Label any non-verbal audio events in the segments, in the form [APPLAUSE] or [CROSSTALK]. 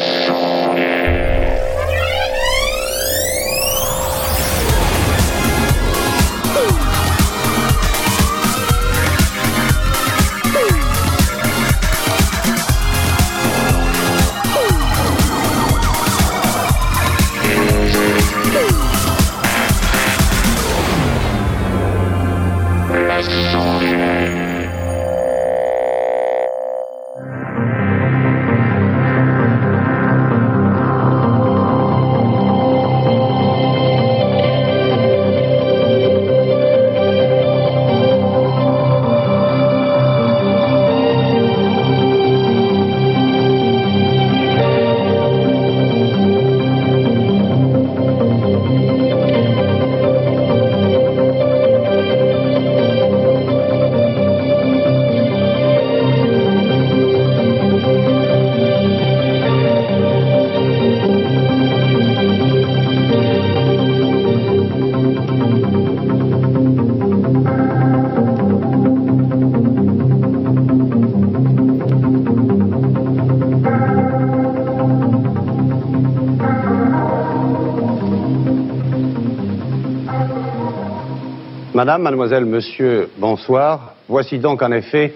Show. Madame, mademoiselle, monsieur, bonsoir. Voici donc en effet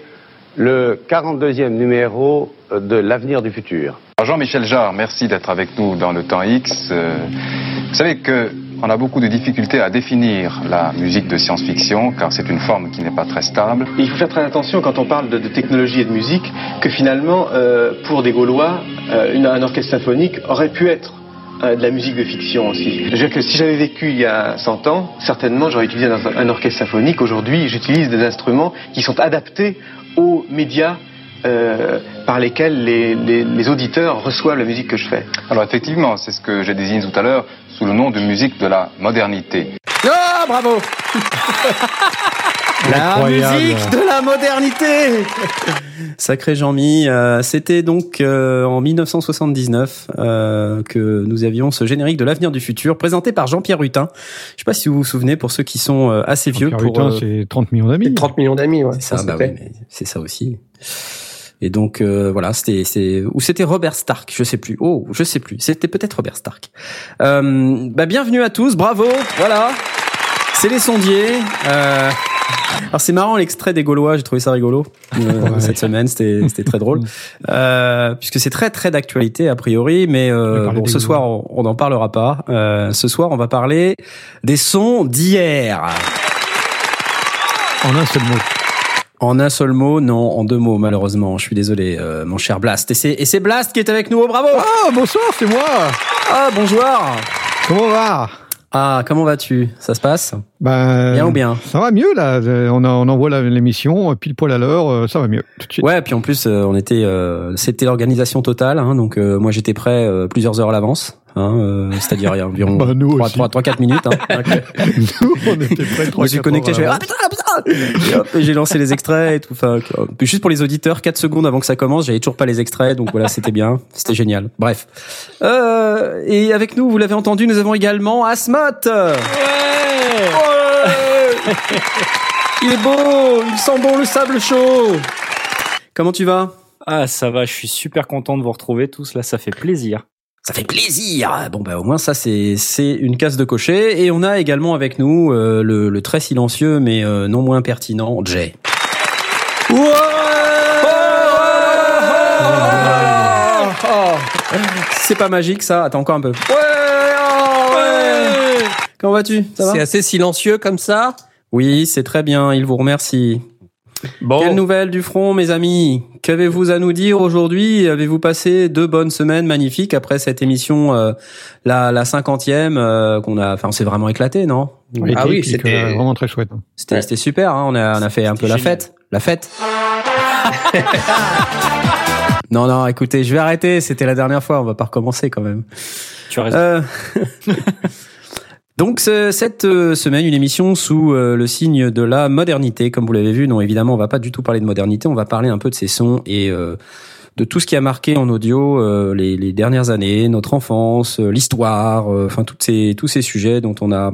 le 42e numéro de L'avenir du futur. Jean-Michel Jarre, merci d'être avec nous dans le temps X. Euh, vous savez qu'on a beaucoup de difficultés à définir la musique de science-fiction, car c'est une forme qui n'est pas très stable. Il faut faire très attention quand on parle de, technologie et de musique, que finalement, euh, pour des Gaulois, euh, un orchestre symphonique aurait pu être euh, de la musique de fiction aussi. Je veux dire que si j'avais vécu il y a 100 ans, certainement j'aurais utilisé un, orchestre symphonique. Aujourd'hui, j'utilise des instruments qui sont adaptés aux médias euh, par lesquels les, les, auditeurs reçoivent la musique que je fais. Alors effectivement, c'est ce que j'ai désigné tout à l'heure sous le nom de musique de la modernité. Ah, bravo [LAUGHS] La musique de la modernité Sacré Jean-Mi, euh, c'était donc euh, en 1979 euh, que nous avions ce générique de l'avenir du futur présenté par Jean-Pierre Rutin. Je sais pas si vous vous souvenez pour ceux qui sont assez vieux pour Rutin, c'est 30 millions d'amis. 30 millions d'amis, ouais. C'est ça, bah c'est ça aussi. Et donc voilà, c'était c'est ou c'était Robert Stark, je sais plus. Oh, je sais plus. C'était peut-être Robert Stark. bah bienvenue à tous, bravo. Voilà. C'est les sondiers. Euh, alors c'est marrant l'extrait des Gaulois, j'ai trouvé ça rigolo euh, cette semaine, c'était très drôle euh, puisque c'est très très d'actualité a priori, mais euh, bon ce soir on, n'en parlera pas. Euh, ce soir on va parler des sons d'hier. En un seul mot. En un seul mot, non, en deux mots malheureusement. Je suis désolé, euh, mon cher Blast. Et c'est et c'est Blast qui est avec nous. Oh, bravo. Ah bonsoir, c'est moi. Ah bonjour. Comment va? Ah, comment vas-tu? Ça se passe? Ben, Bien ou bien? Ça va mieux là. On, on envoie l'émission pile poil à l'heure, euh, ça va mieux. Tout de suite. Ouais, puis en plus, euh, on était, euh, c'était l'organisation totale. Hein, donc moi, j'étais prêt plusieurs heures à l'avance. Hein, euh, c'est-à-dire environ [LAUGHS] bah, 3, 3, 4 minutes. Hein. [LAUGHS] nous, on était prêts 3, Je suis connecté, je fais, ah putain, putain et, j'ai lancé les extraits et tout. Enfin, puis juste pour les auditeurs, 4 secondes avant que ça commence, j'avais toujours pas les extraits, donc voilà, c'était bien, c'était génial. Bref. Euh, et avec nous, vous l'avez entendu, nous avons également Asmat. Ouais, ouais Il est beau, il sent bon le sable chaud. Comment tu vas? Ah, ça va, je suis super content de vous retrouver tous là, ça fait plaisir. Ça fait plaisir. Bon bah au moins ça c'est c'est une case de cocher et on a également avec nous euh, le, le, très silencieux mais euh, non moins pertinent Jay. Ouais c'est pas magique ça. Attends encore un peu. Ouais, ouais. Comment vas-tu? C'est assez silencieux comme ça? Oui, c'est très bien. Il vous remercie. Bon. Quelle nouvelle du front, mes amis Qu'avez-vous à nous dire aujourd'hui? Avez-vous passé deux bonnes semaines magnifiques après cette émission, euh, la, la cinquantième euh, qu'on a Enfin, on s'est vraiment éclaté, non? Ah oui, c'était vraiment très chouette. Hein. C'était c'était super. Hein on a on a fait un peu la fête, la fête. [LAUGHS] non non, écoutez, je vais arrêter. C'était la dernière fois. On va pas recommencer quand même. Tu as raison. Euh... [LAUGHS] Donc cette euh, semaine, une émission sous euh, le signe de la modernité, comme vous l'avez vu. Non, évidemment, on va pas du tout parler de modernité, on va parler un peu de ces sons et euh, de tout ce qui a marqué en audio les, les, dernières années, notre enfance, l'histoire, enfin toutes ces tous ces sujets dont on a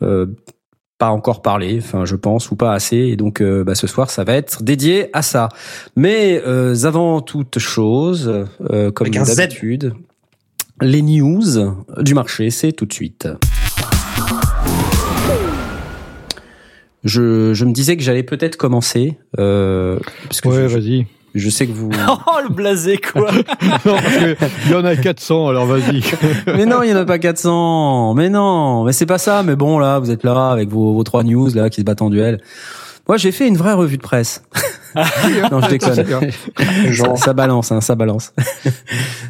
pas encore parlé, enfin je pense ou pas assez, et donc bah, ce soir ça va être dédié à ça. Mais avant toute chose, comme d'habitude, les news du marché, c'est tout de suite. Je, je me disais que j'allais peut-être commencer, euh, parce que Ouais, vas-y. je sais que vous. [LAUGHS] Oh, le blasé, quoi. [LAUGHS] non, parce que il y en a 400, alors vas-y. [LAUGHS] mais non, il y en a pas 400. Mais non, mais c'est pas ça. Mais bon, là, vous êtes là avec vos, vos trois news là qui se battent en duel. Moi, j'ai fait une vraie revue de presse. Non, je déconne. Bien. Ça, ça balance, hein, ça balance.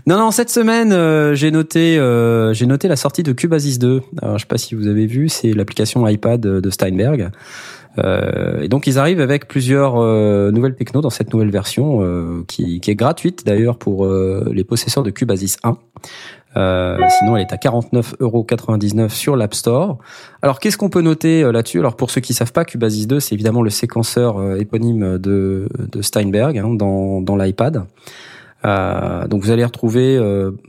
non, non, cette semaine, euh, j'ai noté, euh, j'ai noté la sortie de Cubasis 2. Alors, je sais pas si vous avez vu, c'est l'application iPad de Steinberg. Euh, et donc, ils arrivent avec plusieurs euh, nouvelles techno dans cette nouvelle version, euh, qui, qui est gratuite d'ailleurs pour euh, les possesseurs de Cubasis 1. Euh, sinon, elle est à 49,99€ sur l'App Store. Alors, qu'est-ce qu'on peut noter euh, là-dessus? Alors, pour ceux qui savent pas, Cubasis 2, c'est évidemment le séquenceur euh, éponyme de, Steinberg hein, dans, dans l'iPad. Donc, vous allez retrouver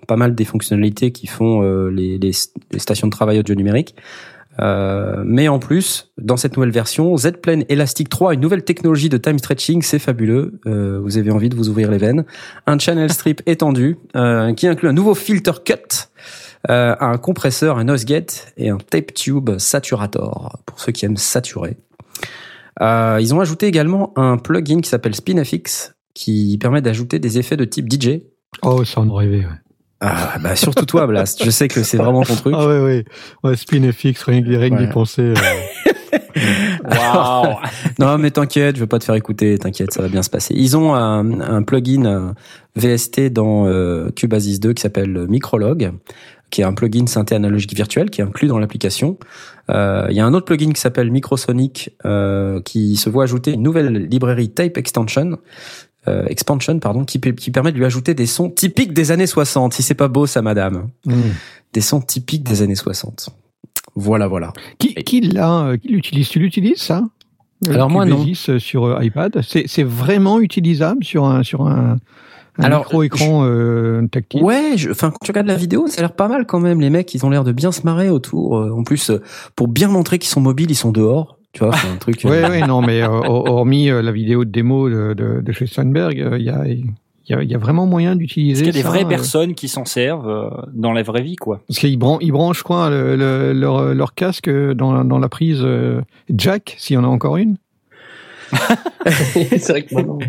pas mal des fonctionnalités qui font les, les, les stations de travail audio numérique. Euh, mais en plus, dans cette nouvelle version, Z-Plane Elastic 3, une nouvelle technologie de time stretching, c'est fabuleux. Euh, vous avez envie de vous ouvrir les veines. Un channel [LAUGHS] strip étendu euh, qui inclut un nouveau filter cut, un compresseur, un noise gate et un tape tube saturator pour ceux qui aiment saturer. Ils ont ajouté également un plugin qui s'appelle SpinFX qui permet d'ajouter des effets de type DJ. Oh, ça en rêvait, ouais. Ah, bah surtout toi, Blast. Je sais que c'est vraiment ton truc. Ah ouais, ouais. Ouais, rien que rien que d'y penser. euh, [LAUGHS] Waouh. Non, mais t'inquiète, je vais pas te faire écouter, t'inquiète, ça va bien se passer. Ils ont un, un plugin euh, VST dans euh, Cubasis 2 qui s'appelle Microlog, qui est un plugin synthé analogique virtuel qui est inclus dans l'application. Euh, Il y a un autre plugin qui s'appelle Microsonic euh, qui se voit ajouter une nouvelle librairie Tape Extension. Euh, expansion pardon qui, qui permet de lui ajouter des sons typiques des années 60 si c'est pas beau ça madame hmm. des sons typiques des années 60 voilà voilà Qui, qui l'a, euh, qui l'utilise? Tu l'utilises, ça? Alors, moi, non. Euh, sur euh, iPad. C'est, c'est vraiment utilisable sur un, sur un, un Alors, micro-écran euh, tactile? Ouais, je- enfin quand tu regardes la vidéo, ça a l'air pas mal quand même. Les mecs, ils ont l'air de bien se marrer autour. En plus, pour bien montrer qu'ils sont mobiles, ils sont dehors. Tu vois, c'est un truc. euh, Ouais, ouais, non, mais euh, hor- hormis euh, la vidéo de démo de, de, de chez Steinberg, euh, il y, a, il y, a, il y a vraiment moyen Est-ce d'utiliser. qu'il y a des vraies euh, personnes qui s'en servent euh, dans la vraie vie, quoi Parce qu'ils bran ils branchent quoi, le, le- leur, leur casque dans, dans la prise euh, jack, s'il y en a encore une? [LAUGHS] c'est vrai que maintenant.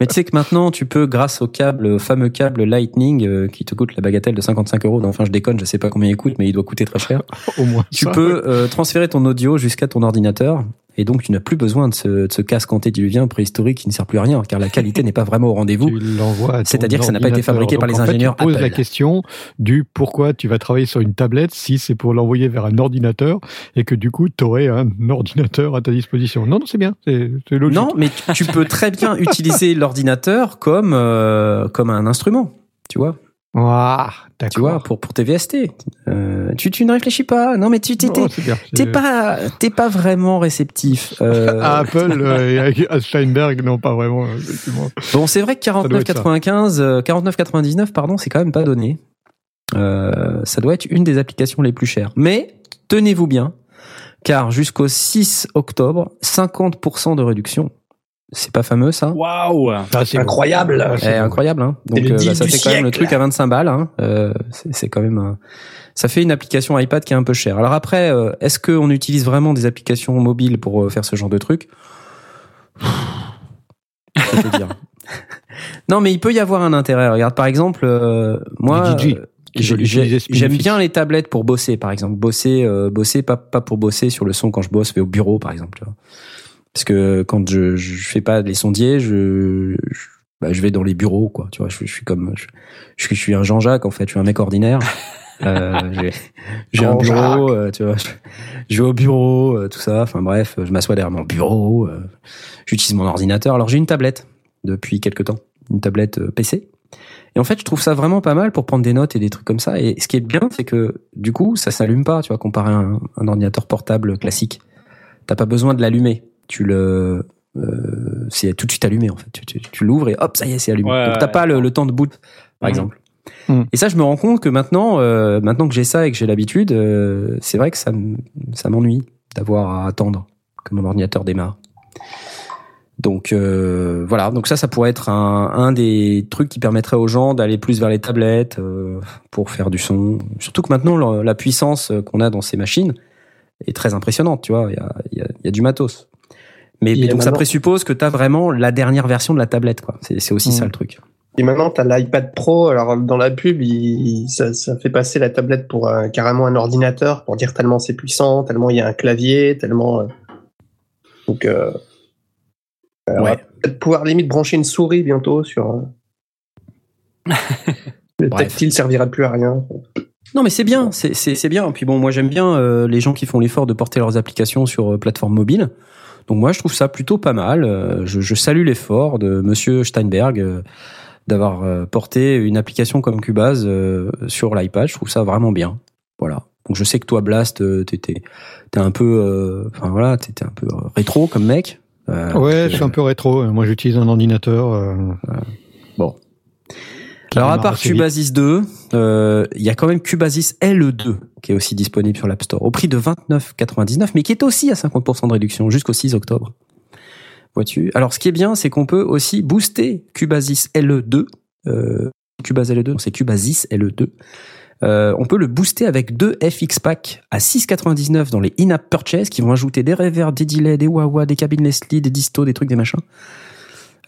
Mais tu sais que maintenant, tu peux, grâce au câble, au fameux câble Lightning, euh, qui te coûte la bagatelle de 55 euros. Enfin, je déconne, je sais pas combien il coûte, mais il doit coûter très cher. [LAUGHS] Au moins. Tu ça. peux euh, transférer ton audio jusqu'à ton ordinateur. Et donc, tu n'as plus besoin de ce, de ce casque antédiluvien préhistorique qui ne sert plus à rien, car la qualité n'est pas vraiment au rendez-vous. [LAUGHS] C'est-à-dire que ça n'a pas été fabriqué par les en fait, ingénieurs Tu poses la question du pourquoi tu vas travailler sur une tablette si c'est pour l'envoyer vers un ordinateur et que du coup tu aurais un ordinateur à ta disposition. Non, non, c'est bien, c'est logique. Non, mais tu- tu peux très bien [LAUGHS] utiliser l'ordinateur comme euh, comme un instrument, tu vois. D'accord. Tu vois, pour pour tes VST. Euh, tu tu ne réfléchis pas. Non, mais tu t'es t'es- Oh, pas t'es pas vraiment réceptif. Euh, À [LAUGHS] Apple [LAUGHS] euh, et à Steinberg, non, pas vraiment, euh. Bon, c'est vrai que doit être ça. 49,95, euh, 49,99, pardon, c'est quand même pas donné. Euh, ça doit être une des applications les plus chères. Mais tenez-vous bien, car jusqu'au 6 octobre, 50% de réduction. C'est pas fameux ça Waouh Ah, c'est Incroyable. Ah, Eh, c'est incroyable, hein. Donc le euh, bah, ça fait quand même le truc à 25 balles. Hein. Euh, c'est quand même, un- ça fait une application iPad qui est un peu chère. Alors après, euh, est-ce qu'on utilise vraiment des applications mobiles pour euh, faire ce genre de truc? Je peux te dire. [LAUGHS] Non, mais il peut y avoir un intérêt. Regarde, par exemple, euh, moi, euh, j'aime bien les tablettes pour bosser, par exemple. Bosser, euh, bosser, pas, pas pour bosser sur le son quand je bosse, mais au bureau, par exemple. tu vois. Parce que quand je, je fais pas les sondiers, je, je, bah, je vais dans les bureaux, quoi. Tu vois, je, je suis comme, je, je, suis- un Jean-Jacques, en fait. Je suis un mec ordinaire. [LAUGHS] Euh, j'ai un bureau, euh, tu vois. Je, je vais au bureau, euh, tout ça. Enfin bref, je m'assois derrière mon bureau. J'utilise mon ordinateur. Alors j'ai une tablette depuis quelques temps, une tablette PC. Et en fait, je trouve ça vraiment pas mal pour prendre des notes et des trucs comme ça. Et ce qui est bien, c'est que du coup, ça s'allume pas, tu vois, comparé à un, un ordinateur portable classique. T'as pas besoin de l'allumer. Tu le, euh, c'est tout de suite allumé en fait. Tu, tu, tu l'ouvres et hop, ça y est, c'est allumé. Ouais, Donc t'as ouais, pas le, temps de boot, par Mhm. exemple. Mhm. Et ça, je me rends compte que maintenant, euh, maintenant que j'ai ça et que j'ai l'habitude, euh, c'est vrai que ça, ça m'ennuie. d'avoir à attendre que mon ordinateur démarre. Donc euh, voilà, donc ça, ça pourrait être un, un, des trucs qui permettrait aux gens d'aller plus vers les tablettes euh, pour faire du son. Surtout que maintenant, la puissance qu'on a dans ces machines est très impressionnante, tu vois, il y a, y, a, y a, du matos. Mais, mais donc ça présuppose que tu as vraiment la dernière version de la tablette, quoi. C'est aussi ça mmh. le truc. Et maintenant, tu as l'iPad Pro. Alors, dans la pub, il, ça, ça, fait passer la tablette pour carrément un ordinateur pour dire tellement c'est puissant, tellement il y a un clavier, tellement. Euh... Donc, euh, ouais. peut-être pouvoir limite brancher une souris bientôt sur. euh, [LAUGHS] Le tactile servira plus à rien. Non, mais c'est bien, c'est bien. Puis bon, moi j'aime bien euh, les gens qui font l'effort de porter leurs applications sur euh, plateforme mobile. Donc moi je trouve ça plutôt pas mal. Euh, je, je salue l'effort de Monsieur Steinberg euh, d'avoir euh, porté une application comme Cubase sur l'iPad. Je trouve ça vraiment bien. Voilà. Donc je sais que toi Blast, t'étais t'es un peu, euh, enfin voilà, t'étais un peu rétro comme mec. Euh, Ouais, je suis un peu rétro. Moi, j'utilise un ordinateur. euh, Bon. Alors à part. Cubasis 2, euh, il y a quand même Cubasis LE2 qui est aussi disponible sur l'App Store au prix de 29,99 mais qui est aussi à 50% de réduction jusqu'au 6 octobre. Vois-tu? Alors ce qui est bien, c'est qu'on peut aussi booster Cubasis LE2. Euh, Cubase LE2, non, c'est Cubasis LE2. Euh, on peut le booster avec deux FX Pack à 6,99 dans les in-app purchase qui vont ajouter des reverbs, des delays, des wah des cabines Leslie, des distos, des trucs, des machins.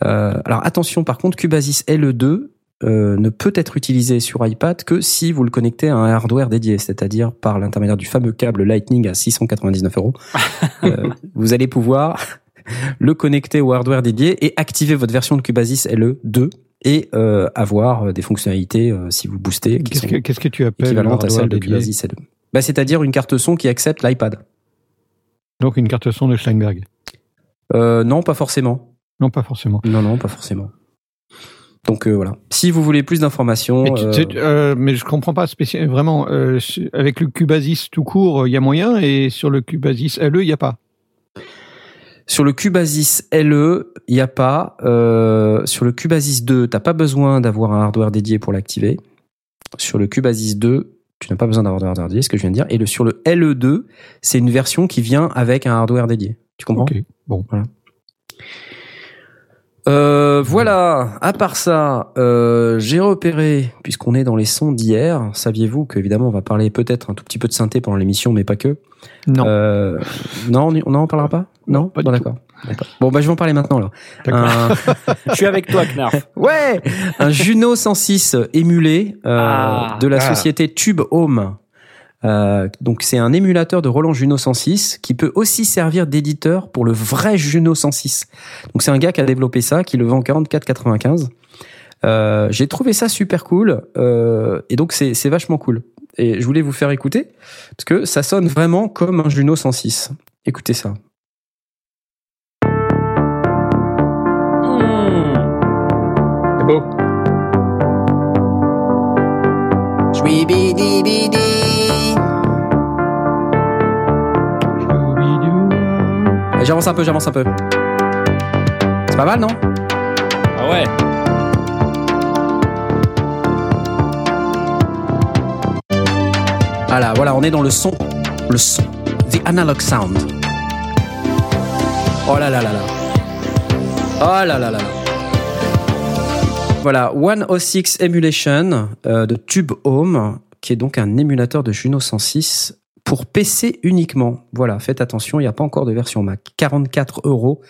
Euh, alors attention par contre, Cubasis LE2 euh, ne peut être utilisé sur iPad que si vous le connectez à un hardware dédié, c'est-à-dire par l'intermédiaire du fameux câble Lightning à 699 euros. [LAUGHS] Euh, vous allez pouvoir [LAUGHS] le connecter au hardware dédié et activer votre version de Cubasis LE2 et euh, avoir des fonctionnalités euh, si vous boostez qui Qu'est-ce sont que, qu'est-ce que tu appelles équivalentes à celles de Cubasis LE. Bah, c'est-à-dire une carte son qui accepte l'iPad. Donc une carte son de Steinberg. Euh, non, pas forcément. Non, pas forcément. Non, non, pas forcément. Donc euh, voilà. Si vous voulez plus d'informations, Mais, tu- euh, tu euh, mais je comprends pas spécial, vraiment. euh, avec le Cubasis tout court, il y a moyen, et sur le Cubasis LE, il n'y a pas. Sur le Cubasis LE, il n'y a pas. Sur le Cubasis 2, t'as pas besoin d'avoir un hardware dédié pour l'activer. Sur le Cubasis 2, tu n'as pas besoin d'avoir de hardware dédié, ce que je viens de dire. Et le, sur le LE2, c'est une version qui vient avec un hardware dédié. Tu comprends? Ok, bon. Euh, voilà. À part ça, euh, j'ai repéré, puisqu'on est dans les sons d'hier, saviez-vous qu'évidemment on va parler peut-être un tout petit peu de synthé pendant l'émission, mais pas que? Non. Euh, non, on n'en parlera pas? Non, pas du Bon, tout. d'accord. D'accord. Bon, bah je vais en parler maintenant là. D'accord. Un- [LAUGHS] Je suis avec toi, Knarf. Ouais, un Juno 106 émulé euh, Ah. de la Ah. société Tube Home. Euh, donc c'est un émulateur de Roland Juno 106 qui peut aussi servir d'éditeur pour le vrai Juno 106. Donc c'est un gars qui a développé ça, qui le vend 44,95. Euh, J'ai trouvé ça super cool euh, et donc c'est c'est vachement cool. Et je voulais vous faire écouter parce que ça sonne vraiment comme un Juno 106. Écoutez ça. C'est beau. J'avance un peu, j'avance un peu. C'est pas mal, non? Ah ouais. Voilà, voilà, on est dans le son, le son, the analog sound. Oh là là là là. Oh là là là là. Voilà, 106 Emulation euh, de Tube Home, qui est donc un émulateur de Juno 106 pour PC uniquement. Voilà, faites attention, il n'y a pas encore de version Mac. 44 euros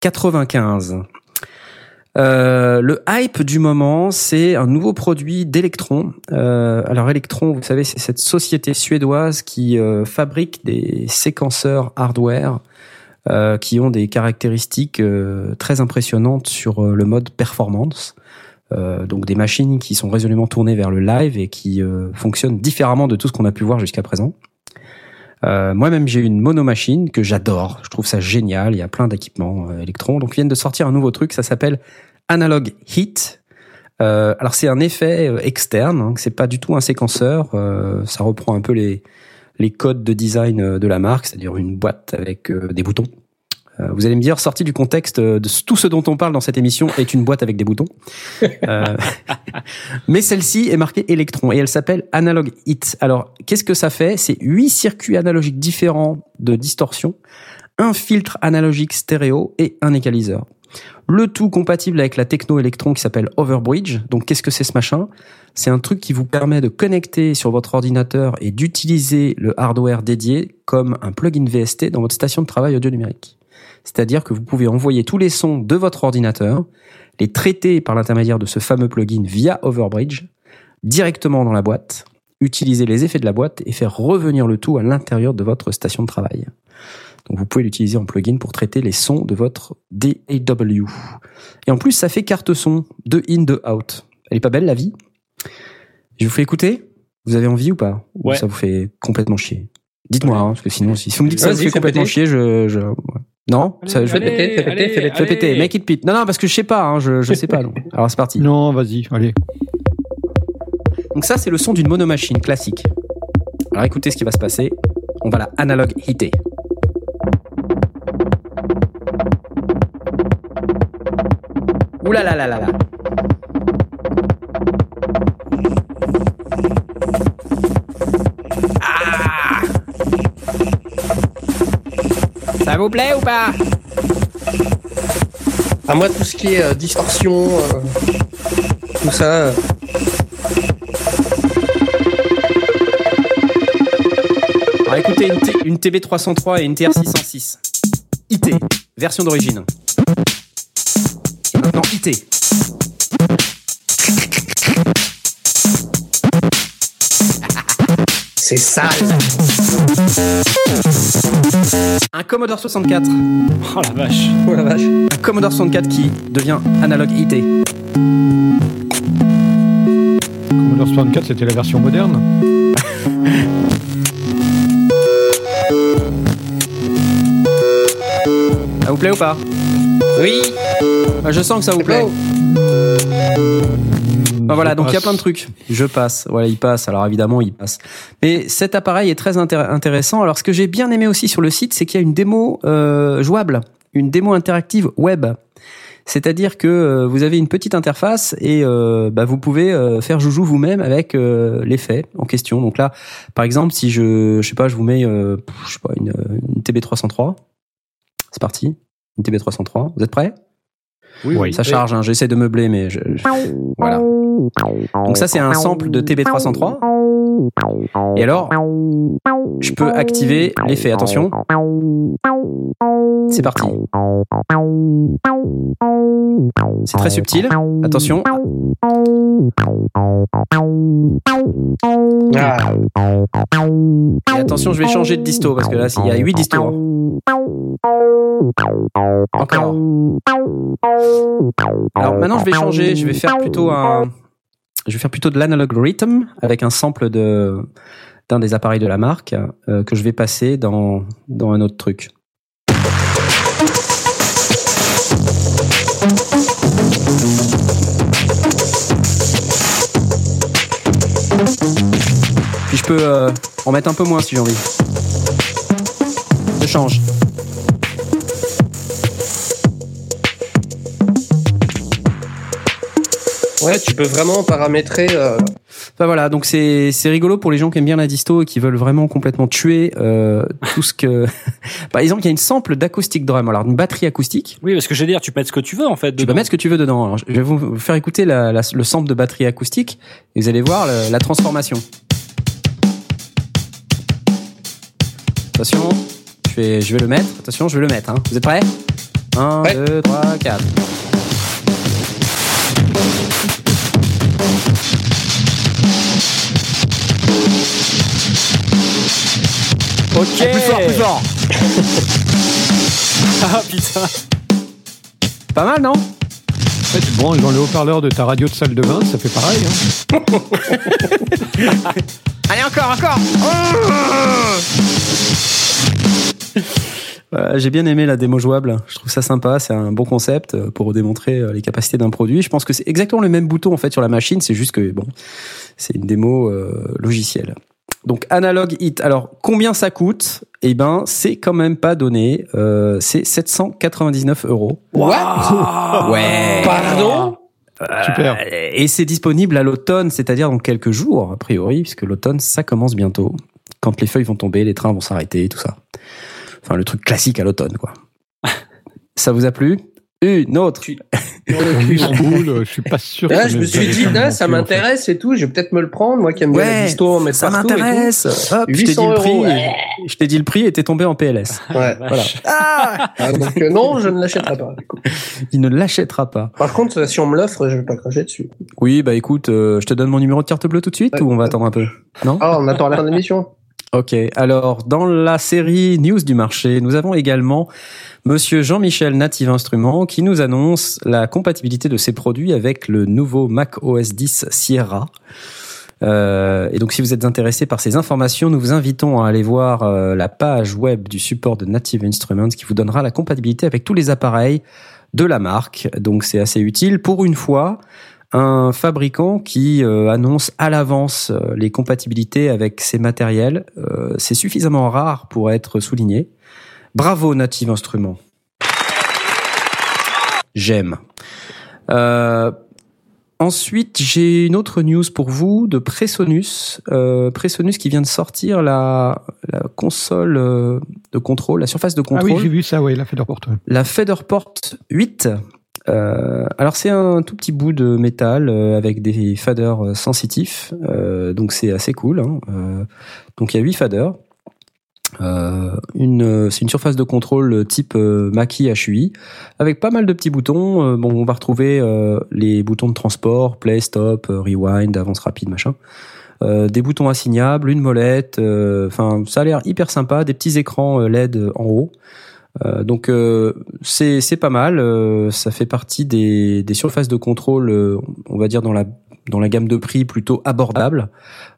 95. Euh, le hype du moment, c'est un nouveau produit d'Electron. Euh, alors Electron, vous savez, c'est cette société suédoise qui euh, fabrique des séquenceurs hardware euh, qui ont des caractéristiques euh, très impressionnantes sur euh, le mode performance. Donc des machines qui sont résolument tournées vers le live et qui fonctionnent différemment de tout ce qu'on a pu voir jusqu'à présent. Euh, Moi-même, j'ai une monomachine que j'adore. Je trouve ça génial. Il y a plein d'équipements euh, Electron. Donc, ils viennent de sortir un nouveau truc. Ça s'appelle Analog Heat. Euh, alors, c'est un effet externe. Hein, c'est pas du tout un séquenceur. Ça reprend un peu les codes de design de la marque, c'est-à-dire une boîte avec des boutons. Euh, vous allez me dire, sorti du contexte de tout ce dont on parle dans cette émission est une boîte avec des boutons. Euh, [LAUGHS] mais celle-ci est marquée électron et elle s'appelle Analog Hit. Alors, qu'est-ce que ça fait? C'est huit circuits analogiques différents de distorsion, un filtre analogique stéréo et un égaliseur. Le tout compatible avec la techno électron qui s'appelle Overbridge. Donc, qu'est-ce que c'est ce machin? C'est un truc qui vous permet de connecter sur votre ordinateur et d'utiliser le hardware dédié comme un plugin VST dans votre station de travail audio numérique. C'est-à-dire que vous pouvez envoyer tous les sons de votre ordinateur, les traiter par l'intermédiaire de ce fameux plugin via Overbridge, directement dans la boîte, utiliser les effets de la boîte et faire revenir le tout à l'intérieur de votre station de travail. Donc vous pouvez l'utiliser en plugin pour traiter les sons de votre DAW. Et en plus, ça fait carte son de in, de out. Elle est pas belle la vie? Je vous fais écouter? Vous avez envie ou pas? Ou Ouais. ça vous fait complètement chier? Dites-moi, hein, parce que sinon, si, si vous me dites que ça vous fait complètement chier, je... je... ouais. Non ça, je... Fais péter, fais péter, fais péter. Make it pit. Non, non, parce que je sais pas, hein, je, je sais pas. donc. Alors c'est parti. Non, vas-y, allez. Donc ça, c'est le son d'une monomachine classique. Alors écoutez ce qui va se passer. On va la analog hitter. Ouh là là là là là. Vous plaît ou pas À moi, tout ce qui est euh, distorsion, euh, tout ça. euh, Alors écoutez, une, T- une TB303 et une TR606. IT, version d'origine. Et maintenant IT. c'est sale. Un Commodore 64. Oh la vache. Oh la vache. Un Commodore 64 qui devient analog IT. Commodore 64, c'était la version moderne. Ça vous plaît ou pas? Oui. Bah, Je sens que ça vous plaît. Bah voilà, donc il y a plein de trucs. Je passe. Voilà, il passe. Alors évidemment, il passe. Mais cet appareil est très intér- intéressant. Alors ce que j'ai bien aimé aussi sur le site, c'est qu'il y a une démo euh, jouable, une démo interactive web. C'est-à-dire que euh, vous avez une petite interface et euh, bah, vous pouvez euh, faire joujou vous-même avec euh, l'effet en question. Donc là, par exemple, si je, je sais pas, je vous mets, euh, je sais pas, une, une TB303. C'est parti. Une TB303. Vous êtes prêts? Oui, ça charge, hein, j'essaie de meubler, mais je, je- voilà. Donc ça, c'est un sample de TB303. Et alors, je peux activer l'effet. Attention. C'est parti. C'est très subtil. Attention. Et attention, je vais changer de disto parce que là, il y a 8 distos. Encore. Alors maintenant, je vais changer. Je vais faire plutôt un. Je vais faire plutôt de l'analog rhythm avec un sample d'un des appareils de la marque euh, que je vais passer dans dans un autre truc. Puis je peux euh, en mettre un peu moins si j'ai envie. Je change. Ouais, tu peux vraiment paramétrer. euh, Enfin voilà, donc c'est c'est rigolo pour les gens qui aiment bien la disto et qui veulent vraiment complètement tuer euh, tout ce que. [LAUGHS] Par exemple, il y a une sample d'acoustic drum, alors une batterie acoustique. Oui, parce que je veux dire, tu peux mettre ce que tu veux en fait. Tu peux dedans. mettre ce que tu veux dedans. Alors, je vais vous faire écouter la- la- le sample de batterie acoustique et vous allez voir le- la transformation. Attention, je vais, je vais le mettre. Attention, je vais le mettre. hein. Vous êtes prêts? 1, Ouais. 2, 3, 4. Ok. Plus fort, plus fort. [LAUGHS] Ah putain. Pas mal, non Ouais, tu te branches dans le haut-parleur de ta radio de salle de bain, ça fait pareil. hein. [LAUGHS] Allez, encore, encore [LAUGHS] Euh, J'ai bien aimé la démo jouable. Je trouve ça sympa. C'est un bon concept euh, pour démontrer euh, les capacités d'un produit. Je pense que c'est exactement le même bouton en fait sur la machine. C'est juste que bon, c'est une démo euh, logicielle. Donc Analog Hit. Alors combien ça coûte? Eh ben c'est quand même pas donné. Euh, c'est 799 euros. What? [LAUGHS] Ouais. Pardon? Super. Et c'est disponible à l'automne, c'est-à-dire dans quelques jours a priori, puisque l'automne ça commence bientôt. Quand les feuilles vont tomber, les trains vont s'arrêter, tout ça. Enfin le truc classique à l'automne quoi. [LAUGHS] ça vous a plu? Une autre. En boule, je [LAUGHS] suis pas sûr. Là, que je me suis dit, là, non ça plus, en fait. m'intéresse et tout. Je vais peut-être me le prendre, moi qui aime bien la disto, en mettre ça m'intéresse. Hop, je t'ai dit 800 le prix. euros, et- ouais. Je t'ai dit le prix et t'es tombé en PLS. [LAUGHS] Ouais. Voilà. Ah Ah, donc euh, non, je ne l'achèterai pas. du coup. Il ne l'achètera pas. Par contre, si on me l'offre, je vais pas cracher dessus. Oui, bah écoute, euh, je te donne mon numéro de carte bleue tout de suite Ouais. ou on va attendre un peu? Non? Ah, on attend la fin de l'émission. Ok. Alors, dans la série News du marché, nous avons également Monsieur Jean-Michel Native Instruments qui nous annonce la compatibilité de ses produits avec le nouveau Mac OS 10 Sierra. Euh, et donc, si vous êtes intéressé par ces informations, nous vous invitons à aller voir euh, la page web du support de Native Instruments qui vous donnera la compatibilité avec tous les appareils de la marque. Donc, c'est assez utile. Pour une fois, un fabricant qui euh, annonce à l'avance euh, les compatibilités avec ses matériels, euh, c'est suffisamment rare pour être souligné. Bravo Native Instruments. J'aime. Euh, ensuite, j'ai une autre news pour vous de Presonus. Euh, Presonus qui vient de sortir la, la console de contrôle, la surface de Ah contrôle oui, j'ai vu ça, ouais, la Federport. ouais. la Featherport 8. Euh, alors c'est un tout petit bout de métal euh, avec des faders euh, sensitifs, donc c'est assez cool. hein. Donc il y a 8 faders. C'est une surface de contrôle type Mackie HUI avec pas mal de petits boutons. On va retrouver les boutons de transport, play, stop, rewind, avance rapide, machin. Des boutons assignables, une molette. Enfin, ça a l'air hyper sympa. Des petits écrans LED en haut. Euh, donc euh, c'est c'est pas mal. euh, ça fait partie des, des surfaces de contrôle, euh, on va dire dans la dans la gamme de prix plutôt abordable,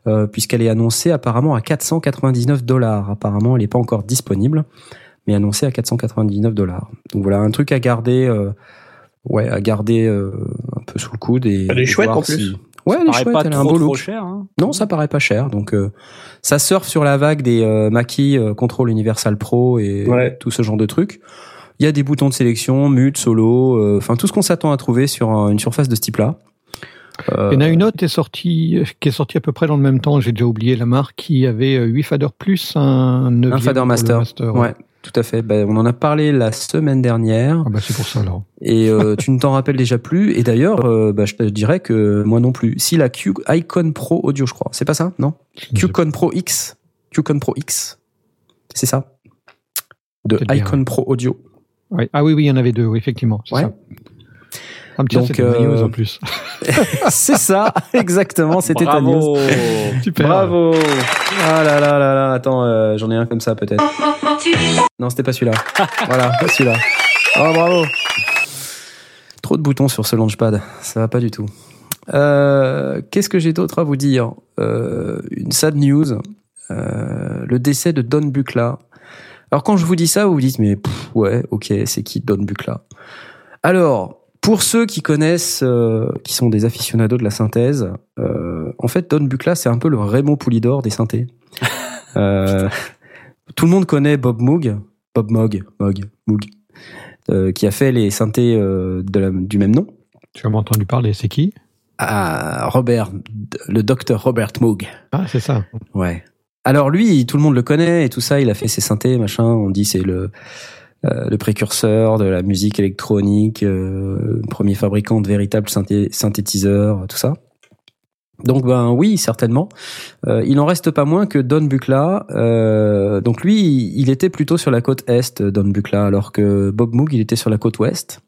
euh, puisqu'elle est annoncée apparemment à 499 dollars. Apparemment, elle n'est pas encore disponible, mais annoncée à 499 dollars. Donc voilà, un truc à garder, euh, ouais, à garder euh, un peu sous le coude et Elle est et chouette, en plus. si- Ouais, elle est paraît chouette, pas elle a un beau trop look. cher. Hein. Non, ça paraît pas cher. Donc, euh, ça surfe sur la vague des euh, Mackie euh, Control Universal Pro et Ouais. tout ce genre de trucs. Il y a des boutons de sélection, mute, solo, euh, enfin tout ce qu'on s'attend à trouver sur un- une surface de ce type-là. Euh, Il y en a une autre qui est sortie, qui est sortie à peu près dans le même temps, j'ai déjà oublié la marque, qui avait 8 faders plus un 9 un fader master. ouais. Tout à fait. Ben, on en a parlé la semaine dernière Ah bah c'est pour ça alors. et euh, [LAUGHS] tu ne t'en rappelles déjà plus. Et d'ailleurs, euh, bah, je te dirais que moi non plus. Si la Q Icon Pro Audio, je crois. C'est pas ça, non? Qcon Pro X. Qcon Pro X. C'est ça. De bien, Icon Pro Audio. Ouais. Ah oui, oui, il y en avait deux, oui, effectivement. Ouais. ça. Ah, tiens, Donc, euh, news en plus. [LAUGHS] c'est ça, [LAUGHS] exactement. C'était ta news. Bravo. Super. Bravo. Ah là là là là. Attends, euh, j'en ai un comme ça peut-être. Non, c'était pas celui-là. [LAUGHS] voilà, pas celui-là. Oh bravo. Trop de boutons sur ce launchpad. Ça va pas du tout. Euh, Qu'est-ce que j'ai d'autre à vous dire? Euh, Une sad news. Euh, le décès de Don Buchla. Alors quand je vous dis ça, vous vous dites mais pff, ouais, ok, c'est qui Don Buchla? Alors pour ceux qui connaissent, euh, qui sont des aficionados de la synthèse, euh, en fait Don Buchla c'est un peu le Raymond Poulidor des synthés. [LAUGHS] Euh, tout le monde connaît Bob Moog, Bob Moog, Moog, Moog, euh, qui a fait les synthés euh, de la- du même nom. Tu as entendu parler, c'est qui? Ah, Robert, le docteur Robert Moog. Ah, c'est ça. Ouais. Alors lui, tout le monde le connaît et tout ça. Il a fait ses synthés, machin. On dit c'est le le précurseur de la musique électronique, euh, premier fabricant de véritables synthé synthétiseurs, tout ça. Donc ben oui, certainement. Euh, il en reste pas moins que Don Buchla. euh, donc lui, il était plutôt sur la côte est, Don Buchla, alors que Bob Moog, il était sur la côte ouest.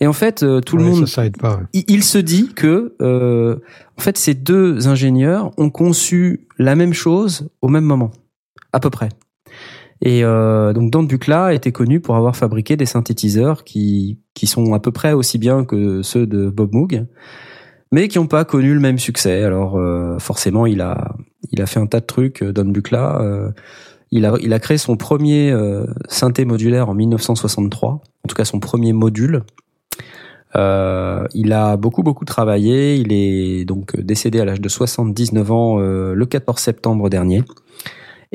Et en fait, euh, tout le monde Ça, ça aide pas. ouais. il il se dit que euh, en fait ces deux ingénieurs ont conçu la même chose au même moment, à peu près. Et euh, donc Don Buchla était connu pour avoir fabriqué des synthétiseurs qui qui sont à peu près aussi bien que ceux de Bob Moog, mais qui n'ont pas connu le même succès. Alors euh, forcément, il a il a fait un tas de trucs. euh, Don Buchla, euh, il a il a créé son premier euh, synthé modulaire en 1963, en tout cas son premier module. Il a beaucoup beaucoup travaillé. Il est donc décédé à l'âge de 79 ans le 14 septembre dernier.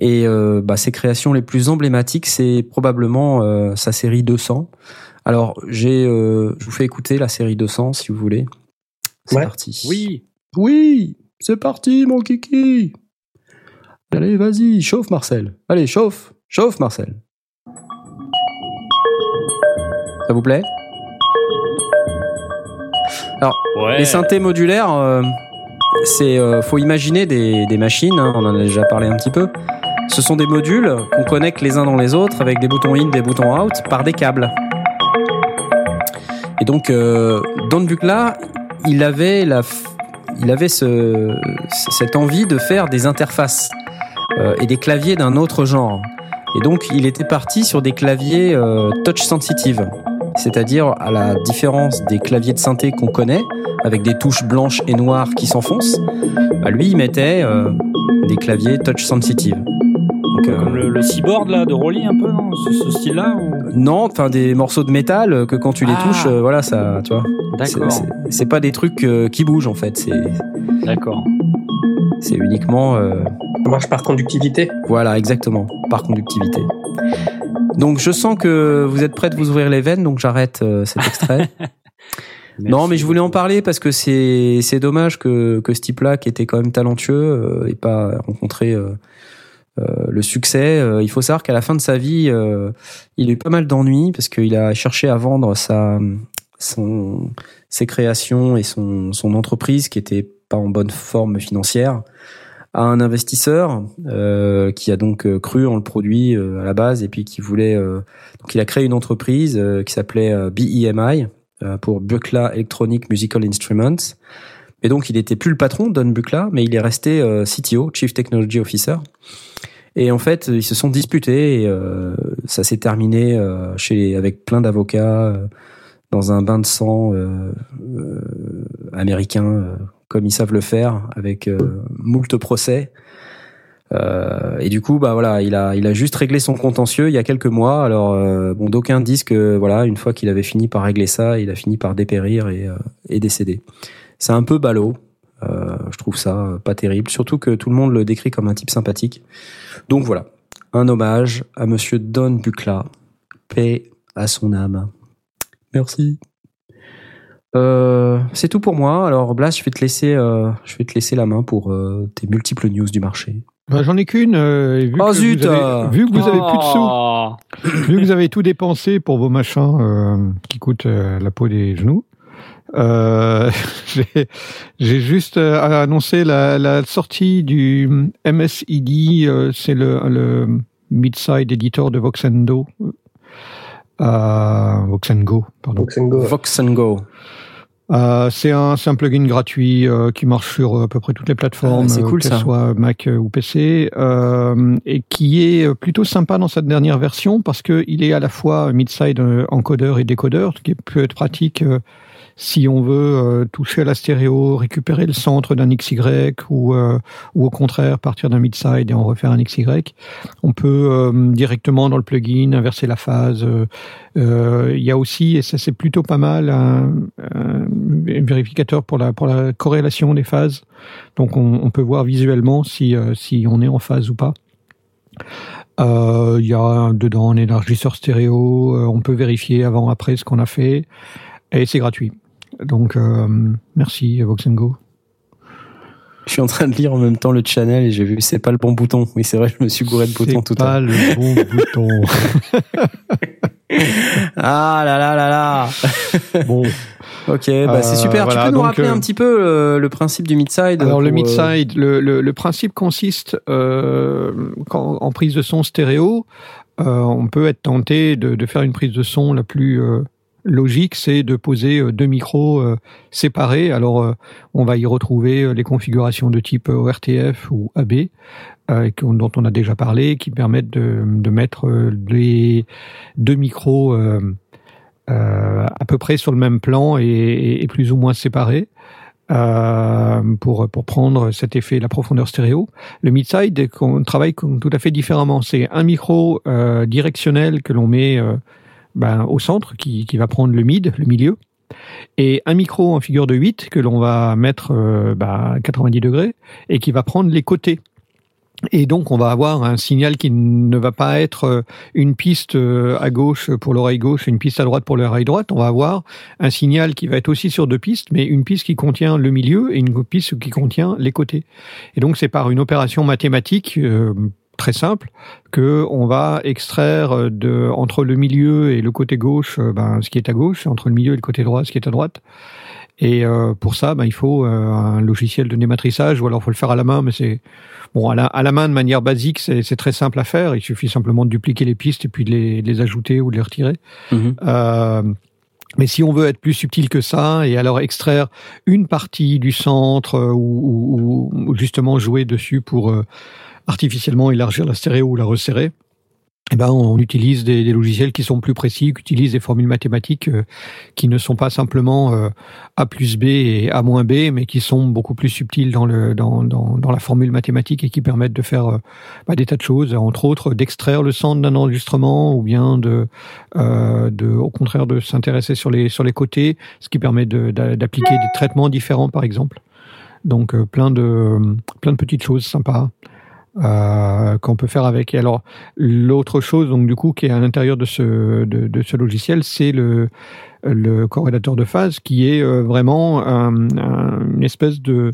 Et euh, bah, ses créations les plus emblématiques, c'est probablement euh, sa série 200. Alors, j'ai, euh, je vous fais écouter la série 200 si vous voulez. C'est Ouais. parti. Oui. Oui, c'est parti, mon kiki. Allez, vas-y, chauffe, Marcel. Allez, chauffe, chauffe, Marcel. Ça vous plaît? Ouais. Les synthés modulaires, euh, c'est, euh, faut imaginer des, des machines. hein, on en a déjà parlé un petit peu. Ce sont des modules qu'on connecte les uns dans les autres avec des boutons in, des boutons out par des câbles. Et donc, euh, Don Buchla, il avait la, il avait ce, cette envie de faire des interfaces euh, et des claviers d'un autre genre. Et donc, il était parti sur des claviers euh, touch sensitive, c'est-à-dire à la différence des claviers de synthé qu'on connaît, avec des touches blanches et noires qui s'enfoncent. Bah, lui, il mettait euh, des claviers touch sensitive. Donc, euh, Comme le, le cyborg là de Rolly un peu, non ce, ce style-là ou... non, enfin des morceaux de métal euh, que quand tu les Ah. touches, euh, voilà, ça, tu vois. C'est- D'accord. c'est- pas des trucs euh, qui bougent en fait. C'est D'accord. c'est uniquement euh, Ça marche par conductivité. Voilà, exactement, par conductivité. Donc je sens que vous êtes prêts de vous ouvrir les veines, donc j'arrête euh, cet extrait. [LAUGHS] non, mais je voulais en parler parce que c'est c'est dommage que que ce type-là, qui était quand même talentueux, euh, ait pas rencontré euh, le succès. Euh, il faut savoir qu'à la fin de sa vie, euh, il a eu pas mal d'ennuis parce qu'il a cherché à vendre sa son ses créations et son son entreprise qui était pas en bonne forme financière à un investisseur euh, qui a donc euh, cru en le produit euh, à la base et puis qui voulait euh, donc il a créé une entreprise euh, qui s'appelait euh, BEMI euh, pour Buchla Electronic Musical Instruments et donc il était plus le patron Don Buchla mais il est resté euh, CTO Chief Technology Officer et en fait ils se sont disputés et euh, ça s'est terminé euh, chez avec plein d'avocats euh, dans un bain de sang américain comme ils savent le faire avec moult procès. Et du coup, bah voilà, il a, il a juste réglé son contentieux il y a quelques mois. Alors, bon, d'aucuns disent que voilà, une fois qu'il avait fini par régler ça, il a fini par dépérir et, et décéder. C'est un peu ballot. Euh, je trouve ça euh, pas terrible, surtout que tout le monde le décrit comme un type sympathique. Donc voilà, un hommage à Monsieur Don Buchla, paix à son âme. Merci. Euh, c'est tout pour moi. Alors Blas, je vais te laisser, euh, je vais te laisser la main pour euh, tes multiples news du marché. Bah, J'en ai qu'une. euh, vu, Oh, que zut, vous avez, vu que vous avez plus de sous, Oh. vu que vous avez tout dépensé pour vos machins euh, qui coûtent euh, la peau des genoux, euh, [LAUGHS] j'ai j'ai juste euh, annoncé la, la sortie du MSID, euh, c'est le, le mid-side éditeur de Voxendo. Euh, Voxengo, pardon. Donc, c'est une go. Vox and Go. Euh, c'est un, c'est un plugin gratuit euh, qui marche sur euh, à peu près toutes les plateformes, Ah, euh, cool, que ce soit Mac euh, ou PC, euh, et qui est plutôt sympa dans cette dernière version parce que il est à la fois mid-side euh, encodeur et décodeur, ce qui peut être pratique euh, si on veut euh, toucher à la stéréo, récupérer le centre d'un XY ou euh, ou au contraire partir d'un mid-side et en refaire un XY. On peut euh, directement dans le plugin inverser la phase. Il y a aussi, et ça c'est plutôt pas mal, un, vérificateur pour la corrélation des phases. Donc on, peut voir visuellement si on est en phase ou pas. Il y a dedans un élargisseur stéréo. on peut vérifier avant après ce qu'on a fait et c'est gratuit. Donc euh, merci Voxengo. Je suis en train de lire en même temps le channel et j'ai vu c'est pas le bon bouton. Oui, c'est vrai, je me suis gouré de boutons tout C'est à pas l'heure. le bon bouton. [LAUGHS] Ah là là là là. Bon, Ok, bah c'est Euh, super. voilà, tu peux nous rappeler euh, un petit peu euh, le principe du mid-side Alors le mid-side, le, le, le principe consiste quand, en prise de son stéréo, on peut être tenté de, de faire une prise de son la plus logique, c'est de poser euh, deux micros euh, séparés. Alors euh, on va y retrouver les configurations de type ORTF ou AB. dont on a déjà parlé, qui permettent de, mettre les deux micros à peu près sur le même plan et, plus ou moins séparés pour prendre cet effet, la profondeur stéréo. Le mid-side, qu'on travaille tout à fait différemment. C'est un micro directionnel que l'on met ben, au centre, qui, qui va prendre le mid, le milieu, et un micro en figure de 8 que l'on va mettre euh, bah, à 90 degrés et qui va prendre les côtés. Et donc on va avoir un signal qui ne va pas être euh, une piste euh, à gauche pour l'oreille gauche une piste à droite pour l'oreille droite. On va avoir un signal qui va être aussi sur deux pistes, mais une piste qui contient le milieu et une piste qui contient les côtés. Et donc c'est par une opération mathématique très simple que on va extraire de entre le milieu et le côté gauche ben, ce qui est à gauche, entre le milieu et le côté droit ce qui est à droite. Et pour ça, ben, il faut un logiciel de dématrissage ou alors il faut le faire à la main, mais c'est Bon, à la, à la main, de manière basique, c'est très simple à faire. Il suffit simplement de dupliquer les pistes et puis de les, de les ajouter ou de les retirer. Mhm. Euh, mais si on veut être plus subtil que ça, et alors extraire une partie du centre euh, ou, ou, ou justement jouer dessus pour euh, artificiellement élargir la stéréo ou la resserrer, eh ben, on utilise des, logiciels qui sont plus précis, qui utilisent des formules mathématiques euh, qui ne sont pas simplement euh, A plus B et A moins B, mais qui sont beaucoup plus subtiles dans, le, dans, dans, dans la formule mathématique et qui permettent de faire euh, bah, des tas de choses, entre autres d'extraire le centre d'un enregistrement ou bien de, de au contraire de s'intéresser sur les, sur les côtés, ce qui permet d'appliquer des traitements différents par exemple. Donc plein de plein de petites choses sympas euh, qu'on peut faire avec. Alors l'autre chose, donc du coup, qui est à l'intérieur de ce de, de ce logiciel, c'est le le corrélateur de phase, qui est euh, vraiment un, un, une espèce de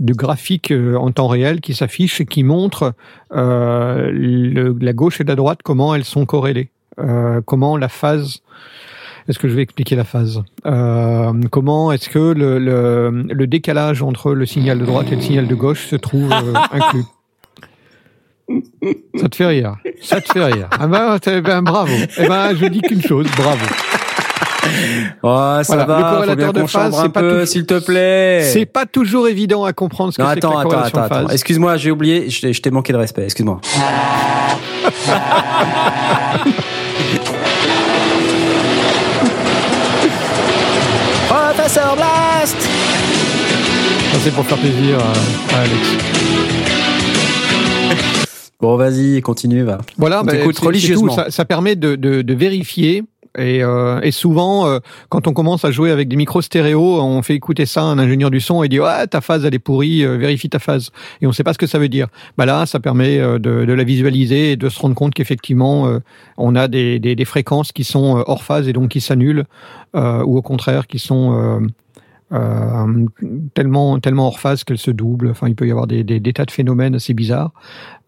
de graphique euh, en temps réel qui s'affiche et qui montre euh, le, la gauche et la droite comment elles sont corrélées, euh, comment la phase est-ce que je vais expliquer la phase? Euh, Comment est-ce que le, le, le, décalage entre le signal de droite et le signal de gauche se trouve euh, [LAUGHS] inclus? Ça te fait rire. Ça te fait rire. Ah ben, ben bravo. Eh ben, je dis qu'une chose, bravo. Oh, ça voilà, va, le corrélateur de phase, pas peu, s'il te plaît. C'est pas toujours évident à comprendre ce que c'est que la corrélation attends, attends. Excuse-moi, j'ai oublié, je, je t'ai manqué de respect, excuse-moi. [LAUGHS] Professeur Blast Ça c'est pour faire plaisir à Alex. Bon, vas-y, continue, va. Voilà, bah, c'est religieusement. tout. Ça, ça permet de, de, de vérifier. Et, euh, et souvent, euh, quand on commence à jouer avec des micros stéréo, on fait écouter ça à un ingénieur du son et il dit ouais ta phase elle est pourrie, euh, vérifie ta phase. Et on ne sait pas ce que ça veut dire. Bah là, ça permet de, de la visualiser et de se rendre compte qu'effectivement, on a des, des, des fréquences qui sont hors phase et donc qui s'annulent, ou au contraire qui sont euh, tellement tellement hors phase qu'elles se doublent. Enfin, il peut y avoir des, des, des tas de phénomènes assez bizarres.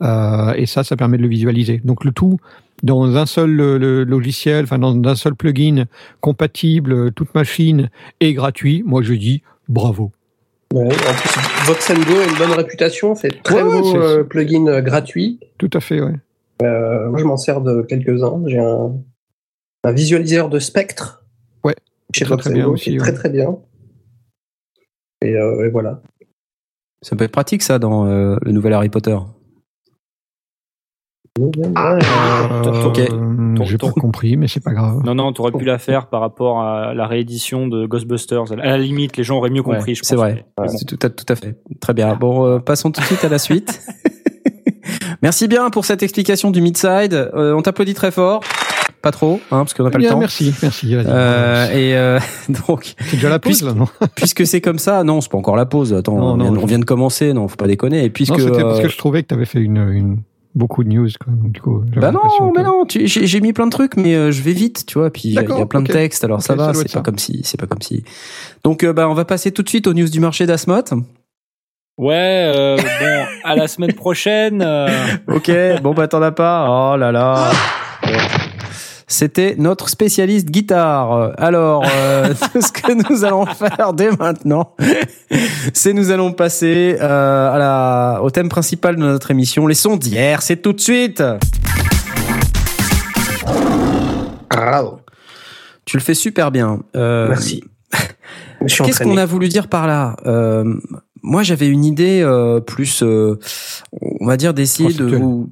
Euh, et ça, ça permet de le visualiser. Donc le tout dans un seul le, logiciel, enfin dans un seul plugin compatible, toute machine et gratuit. Moi, je dis bravo. Ouais, en plus, Voxengo a une bonne réputation, c'est très Ouais, c'est- euh, plugin euh, gratuit. Tout à fait, ouais. Moi, je m'en sers de quelques-uns. J'ai un, un visualiseur de spectre. Ouais, Chez très, très Voxengo, bien qui aussi, est ouais. très très bien. Et, euh, et voilà. Ça peut être pratique, ça, dans euh, le nouvel Harry Potter. Euh, ok. euh, J'ai pas compris, mais c'est pas grave. Non, non, t'aurais pu la faire par rapport à la réédition de Ghostbusters. À la limite, les gens auraient mieux Ouais, compris, je pense. c'est vrai. Tout à, tout à fait. Très bien. Bon, euh, passons tout de suite à la suite. [LAUGHS] Merci bien pour cette explication du mid-side. Euh, on t'applaudit très fort. Pas trop, hein, parce qu'on n'a pas le Bien, temps. merci, merci. Euh, et euh, [LAUGHS] donc, c'est déjà la pause, puisque- là, non puisque c'est comme ça, non, c'est pas encore la pause. Attends, Non, on, non, vient, je- on vient de commencer, non, faut pas déconner. Et puisque Non, c'était parce euh, que je trouvais que tu avais fait une, une beaucoup de news, quoi. Donc, du coup, Bah non, que- mais non, tu- j'ai j'ai mis plein de trucs, mais euh, je vais vite, tu vois. Puis il y a- il y a D'accord, plein de textes, alors ça va. C'est pas ça. comme si, c'est pas comme si. Donc euh, bah on va passer tout de suite aux news du marché d'Asmot. Ouais, euh, bon, à la semaine prochaine. euh, [LAUGHS] Ok, bon bah t'en as pas. Oh là là. C'était notre spécialiste guitare. Alors, euh, [LAUGHS] ce que nous allons faire dès maintenant, c'est nous allons passer euh, à la, au thème principal de notre émission, les sons d'hier. C'est tout de suite. Bravo. Tu le fais super bien. Euh, Merci. [LAUGHS] Qu'est-ce qu'on a voulu dire par là Euh, Moi, j'avais une idée euh, plus, euh, on va dire, d'essayer de vous.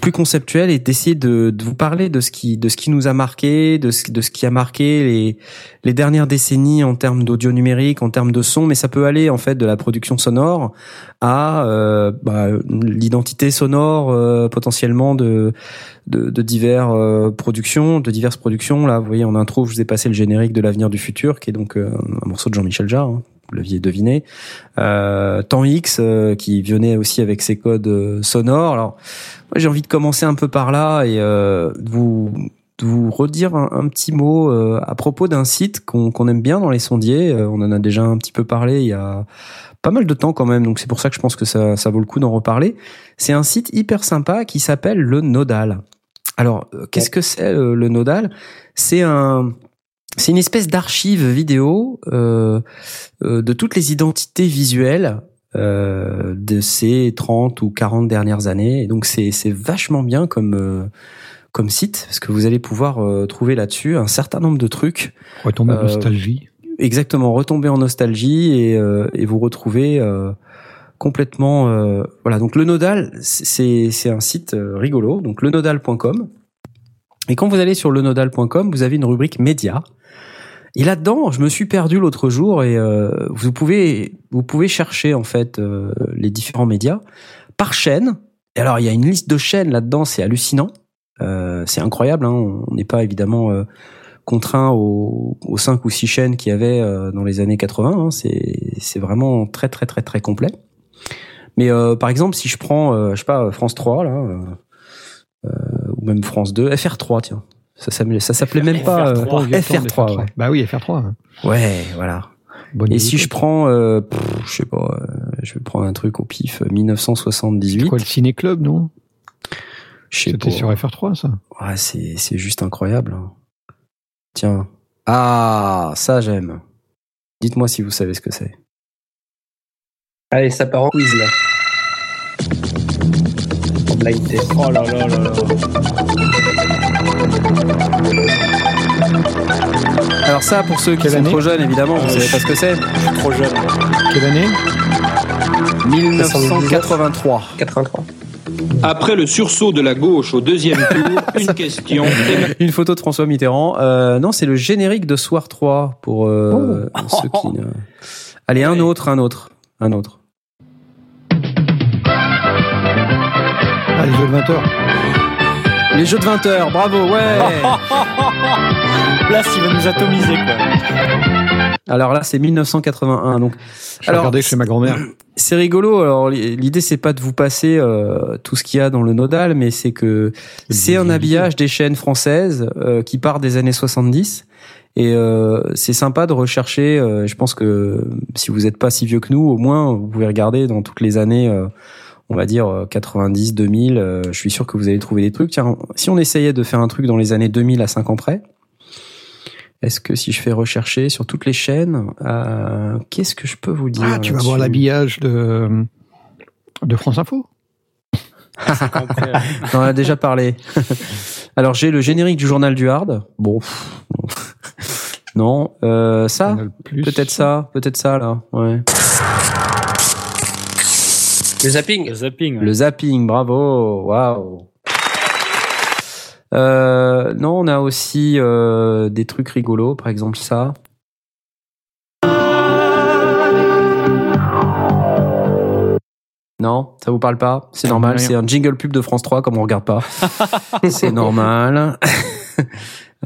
Plus conceptuel et d'essayer de, de, vous parler de ce qui de ce qui nous a marqué, de ce de ce qui a marqué les les dernières décennies en termes d'audio numérique, en termes de son, mais ça peut aller en fait de la production sonore à euh, bah, l'identité sonore euh, potentiellement de de, de divers euh, productions, de diverses productions. Là, vous voyez en intro, je vous ai passé le générique de l'avenir du futur, qui est donc un morceau de Jean-Michel Jarre. Hein vous l'aviez deviné. Euh, Temps X euh, qui venait aussi avec ses codes euh, sonores. Alors, moi j'ai envie de commencer un peu par là et euh, vous vous redire un, petit mot euh, à propos d'un site qu'on aime bien dans les sondiers. on en a déjà un petit peu parlé il y a pas mal de temps quand même, donc c'est pour ça que je pense que ça, ça vaut le coup d'en reparler. C'est un site hyper sympa qui s'appelle le Nodal. Alors, qu'est-ce que c'est le Nodal? C'est un c'est une espèce d'archive vidéo euh, euh, de toutes les identités visuelles euh, de ces 30 ou 40 dernières années. Et donc c'est vachement bien comme euh, comme site parce que vous allez pouvoir euh, trouver là-dessus un certain nombre de trucs. Retomber en nostalgie. Exactement, retomber en nostalgie et, et vous retrouver complètement. voilà, donc le Nodal, c'est c'est un site rigolo. Donc le nodal.com. Et quand vous allez sur le nodal.com, vous avez une rubrique médias et là-dedans, je me suis perdu l'autre jour et euh, vous pouvez vous pouvez chercher en fait euh, les différents médias par chaîne. Et alors il y a une liste de chaînes là-dedans, c'est hallucinant, euh, c'est incroyable. Hein. On n'est pas évidemment euh, contraint aux, aux cinq ou six chaînes qu'il y avait euh, dans les années 80. Hein. C'est c'est vraiment très très très très complet. Mais par exemple, si je prends, je sais pas, France 3 là, ou même France 2, FR3, tiens. Ça s'appelait, ça s'appelait même pas FR3. Euh, FR3 Bah oui, FR3. Ouais, voilà. et si je prends, euh, je sais pas, euh, je vais prendre un truc au pif, 1978. C'est quoi le Ciné Club, non C'était sur FR3, ça. Ouais, c'est c'est juste incroyable. Hein. Tiens. Ah, ça j'aime. Dites-moi si vous savez ce que c'est. Allez, ça part en quiz là. blind test. Oh là là là là. Alors ça, pour ceux qui sont trop jeunes, évidemment, vous savez pas ce que c'est. Je suis trop jeune. Quelle année 1983. 83. Après le sursaut de la gauche au deuxième tour, une [LAUGHS] question. Une photo de François Mitterrand. Euh, non, c'est le générique de Soir 3 pour euh, Oh. ceux qui. ne- [LAUGHS] Allez, un autre, un autre, un autre. Ah, de 20 heures. Les jeux de 20 heures, bravo, ouais. [LAUGHS] Là, il va nous atomiser, quoi. Alors là, c'est 1981. Donc, Je Alors, regardais chez ma grand-mère. [CLEARS THROAT] c'est rigolo. Alors l'idée, c'est pas de vous passer euh, tout ce qu'il y a dans le nodal, mais c'est que c'est un habillage des chaînes françaises euh, qui part des années 70. Et euh, c'est sympa de rechercher. euh, je pense que si vous n'êtes pas si vieux que nous, au moins vous pouvez regarder dans toutes les années, euh, on va dire euh, 90, 2000. euh, je suis sûr que vous allez trouver des trucs. Tiens, si on essayait de faire un truc dans les années 2000 à 5 ans près, est-ce que si je fais rechercher sur toutes les chaînes, euh, qu'est-ce que je peux vous dire Ah, tu vas voir l'habillage de, de France Info. [LAUGHS] On en a déjà parlé. [LAUGHS] Alors j'ai le générique du journal du hard. Bon, pff, non, euh, ça, peut-être ça, peut-être ça là. Ouais. Le zapping. Le zapping. ouais. Le zapping, bravo, waouh. Euh, non, on a aussi euh, des trucs rigolos, par exemple ça. Non, ça vous parle pas? C'est normal, c'est un jingle pub de France 3 comme on regarde pas. [LAUGHS] c'est normal. [LAUGHS]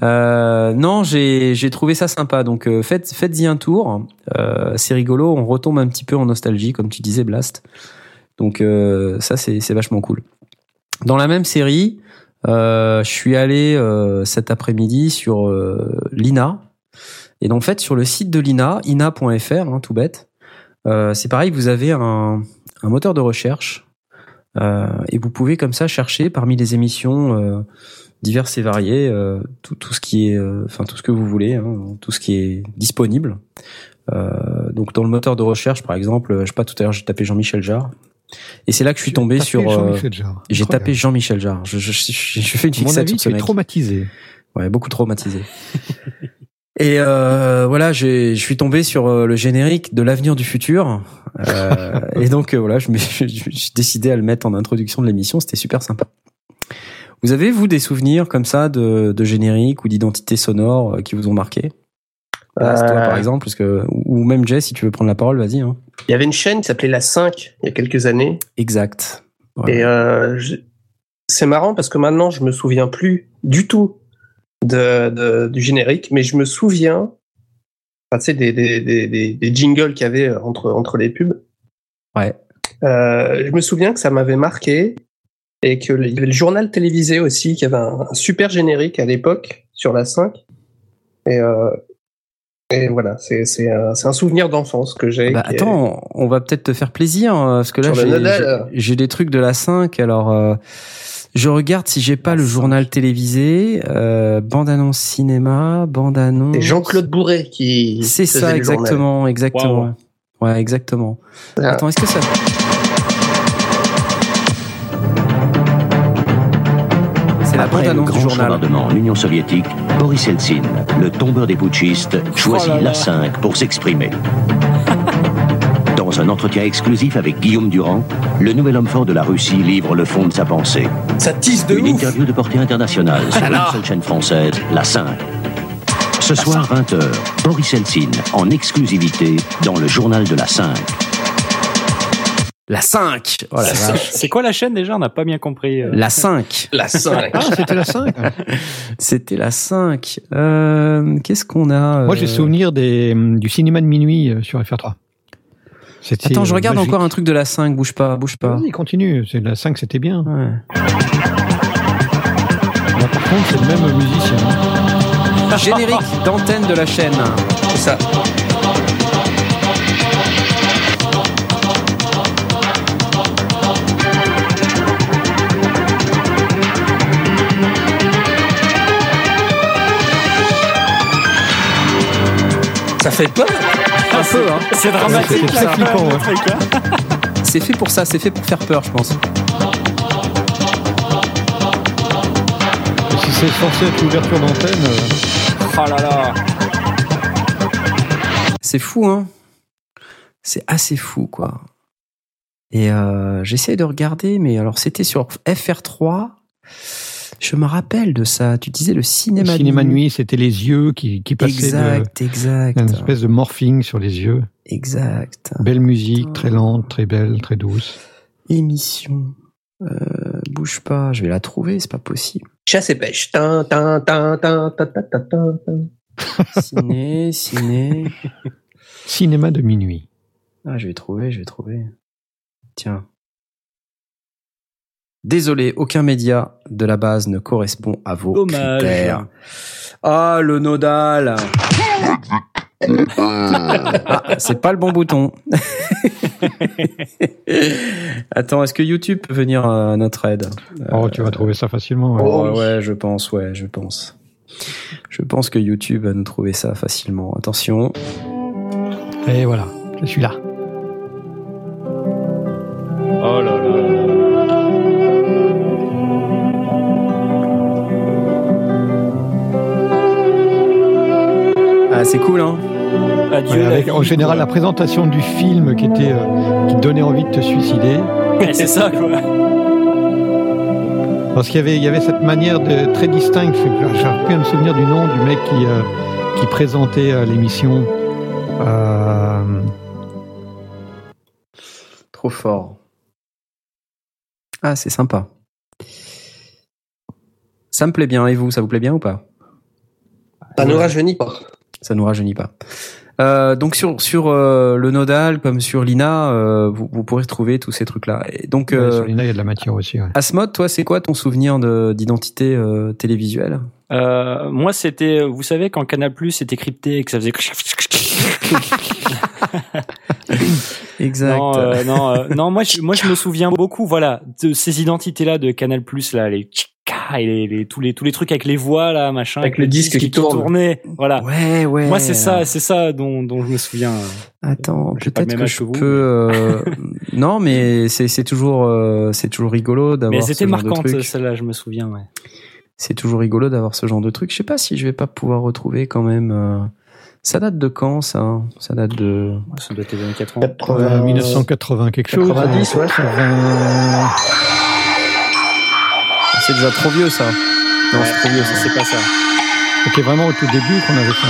Euh, non, j'ai j'ai trouvé ça sympa. Donc euh, faites faites-y un tour. Euh, c'est rigolo. On retombe un petit peu en nostalgie, comme tu disais, Blast. Donc euh, ça c'est vachement cool. Dans la même série, euh, je suis allé euh, cet après-midi sur l'INA. Et en fait sur le site de l'INA, ina.fr, hein, tout bête. c'est pareil, vous avez un, moteur de recherche et vous pouvez comme ça chercher parmi les émissions diverses et variées tout, ce qui est, enfin tout ce que vous voulez, hein, tout ce qui est disponible. Donc dans le moteur de recherche, par exemple, je sais pas tout à l'heure j'ai tapé Jean-Michel Jarre et c'est là que je suis tombé sur. euh, j'ai tapé Jean-Michel Jarre. Je, je, je, je [LAUGHS] fais une fixette sur ce mec. traumatisé. Ouais, beaucoup traumatisé. [LAUGHS] Et euh, voilà, je suis tombé sur euh, le générique de l'avenir du futur. Euh, et donc euh, voilà, je me- [LAUGHS] j'ai décidé à le mettre en introduction de l'émission. C'était super sympa. Vous avez vous des souvenirs comme ça de, de génériques ou d'identités sonores qui vous ont marqué? Toi, Euh, par exemple, parce que ou même Jess, si tu veux prendre la parole, vas-y. Hein. Il y avait une chaîne qui s'appelait La 5 il y a quelques années. Exact. Ouais. Et euh, je- c'est marrant parce que maintenant, je me souviens plus du tout de, de- du générique, mais je me souviens enfin, tu sais, des, des, des, des, des jingles qu'il y avait entre, entre les pubs. Ouais. Euh, je me souviens que ça m'avait marqué et que le- il y avait le journal télévisé aussi qui avait un, un super générique à l'époque sur la 5. Et, euh, et voilà, c'est c'est un, c'est un souvenir d'enfance que j'ai. Bah, est- attends, on va peut-être te faire plaisir euh, parce que là j'ai- Nodal. j'ai j'ai des trucs de la 5 alors euh, je regarde si j'ai pas le journal télévisé, euh, bande annonce cinéma, bande annonce. C'est Jean-Claude Bourret qui. C'est ça journal. exactement, exactement. Ouais, exactement. Ah. Attends, est-ce que ça la bande Après le annonce du grand journal. bombardement en Union soviétique, Boris Eltsine, le tombeur des putschistes, choisit Oh là là. la 5 pour s'exprimer. [LAUGHS] Dans un entretien exclusif avec Guillaume Durand, le nouvel homme fort de la Russie livre le fond de sa pensée. Ça tisse de Une ouf. interview de portée internationale sur Alors une seule chaîne française, la 5. Ce soir, 20h, Boris Eltsine, en exclusivité, dans le journal de la 5. La 5 oh la C'est- quoi la chaîne déjà? On n'a pas bien compris. euh. La 5 La 5. Ah, c'était la 5. [LAUGHS] C'était la 5. Euh, Qu'est-ce qu'on a Moi, j'ai euh, souvenir des, du cinéma de minuit euh, sur FR3. C'était, Attends, je euh, regarde magique. encore un truc de la 5, bouge pas, bouge pas. Vas-y, continue. C'est la 5, c'était bien. Ouais. Là, par contre, c'est le même musicien. Générique d'antenne de la chaîne. C'est ça. Ça fait peur. Un peu, hein. C'est dramatique. C'est flippant. C'est fait pour ça, c'est fait pour faire peur, je pense. Et si c'est censé être l'ouverture d'antenne, euh, Oh là là. C'est fou, hein. C'est assez fou, quoi. Et euh, j'essaie de regarder, mais alors c'était sur FR3. Je me rappelle de ça. Tu disais le cinéma. Le cinéma nuit, c'était les yeux qui, qui passaient. Exact, de, exact. Une espèce de morphing sur les yeux. Exact. Belle musique, oh. très lente, très belle, très douce. Émission. Euh, bouge pas, je vais la trouver, c'est pas possible. Chasse et pêche. Ciné, ciné. [LAUGHS] Cinéma de minuit. Ah, je vais trouver, je vais trouver. Tiens, Désolé, aucun média de la base ne correspond à vos Dommage. critères. Ah, le nodal. ah, c'est pas le bon bouton. [LAUGHS] Attends, est-ce que YouTube peut venir à notre aide? Oh, tu vas trouver ça facilement. ouais. Oh, ouais, je pense, ouais, je pense. Je pense que YouTube va nous trouver ça facilement. Attention. Et voilà, je suis là. C'est cool, hein Adieu. Ouais, la avec vie, en général la présentation du film qui était euh, qui donnait envie de te suicider. [LAUGHS] Ouais, c'est ça quoi. Parce qu'il y avait, il y avait cette manière de, très distincte. J'arrive plus à me souvenir du nom du mec qui, euh, qui présentait euh, l'émission. Euh, Trop fort. Ah, c'est sympa. Ça me plaît bien. Et vous, ça vous plaît bien ou pas? Ça ne rajeunit pas. Ça nous rajeunit pas. Euh, donc sur sur euh, le nodal comme sur l'INA, euh, vous, vous pourrez retrouver tous ces trucs-là. Et donc, ouais, euh, sur l'INA, il y a de la matière aussi. Ouais. Asmod, toi, c'est quoi ton souvenir de- d'identité euh, télévisuelle? Euh, moi, c'était, vous savez, quand Canal Plus était crypté et que ça faisait. [LAUGHS] Exact. Non, euh, non, euh, non, moi, je, moi, je me souviens beaucoup, voilà, de ces identités-là de Canal Plus, là, les et les, les- tous les tous les trucs avec les voix là, machin, Avec le disque qui tourne. tournait, voilà. Ouais, ouais. Moi, c'est ça, c'est ça dont, dont je me souviens. Attends, peut-être que je que peux. euh, non, mais c'est c'est toujours euh, c'est toujours rigolo d'avoir. Mais ce c'était genre de marquante, truc. celle-là, je me souviens, ouais. C'est toujours rigolo d'avoir ce genre de truc. Je sais pas si je vais pas pouvoir retrouver quand même. euh, Ça date de quand ça Ça date de. Ça doit être les années 80. 80, Euh, 1980 quelque chose. 90, ouais. 80, c'est déjà trop vieux ça. Non, c'est trop vieux ça. C'est pas ça. C'était vraiment au tout début qu'on avait ça.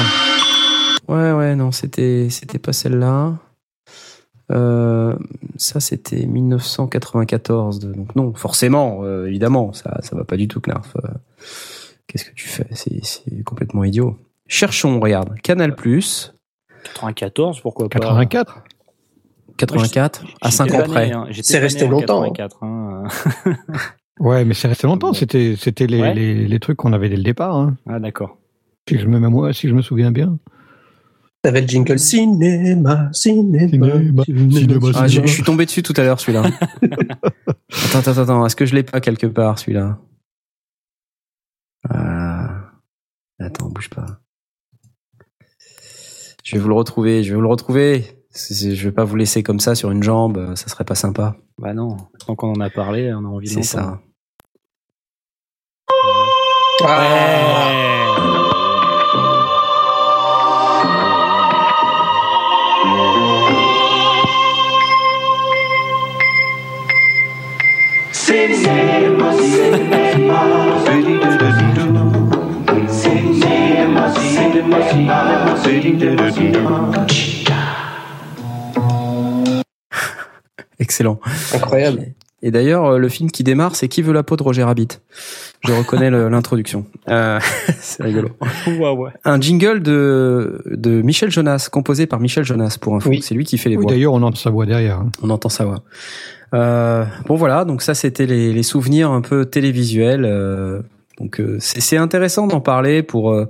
Ouais, ouais, non, c'était, c'était pas celle-là. Euh, ça, c'était 1994. de- donc non, forcément, euh, évidemment, ça, ça va pas du tout, Knarf. Euh, Qu'est-ce que tu fais? C'est, c'est complètement idiot. Cherchons, regarde, Canal+, 94, pourquoi pas? 84 84, à J'étais 5 pas ans près. hein. J'étais C'est resté longtemps, hein. [LAUGHS] 84. Ouais, mais c'est resté longtemps. C'était, c'était les, Ouais. les, les trucs qu'on avait dès le départ. Hein. Ah d'accord. Si je me, moi, si je me souviens bien. T'avais le jingle cinéma, cinéma, Cinéma, cinéma, Ah, je, je suis tombé dessus tout à l'heure, celui-là. [LAUGHS] attends, attends, attends, est-ce que je l'ai pas quelque part, celui-là? Ah. Attends, bouge pas. Je vais vous le retrouver, je vais vous le retrouver. Je vais pas vous laisser comme ça sur une jambe, euh, ça serait pas sympa. Bah non, tant qu'on en a parlé, on a envie de C'est ça. Ah, Excellent. incroyable. Et d'ailleurs, euh, le film qui démarre, c'est Qui veut la peau de Roger Rabbit? Je reconnais [LAUGHS] l'introduction. Euh, [LAUGHS] c'est rigolo. Ouais. Un jingle de, de Michel Jonas, composé par Michel Jonas pour info. Oui. C'est lui qui fait les Oui, voix. D'ailleurs, on entend sa voix derrière. hein. On entend sa voix. Euh, bon voilà, donc ça c'était les, les souvenirs un peu télévisuels. euh, donc euh, c'est intéressant d'en parler pour euh,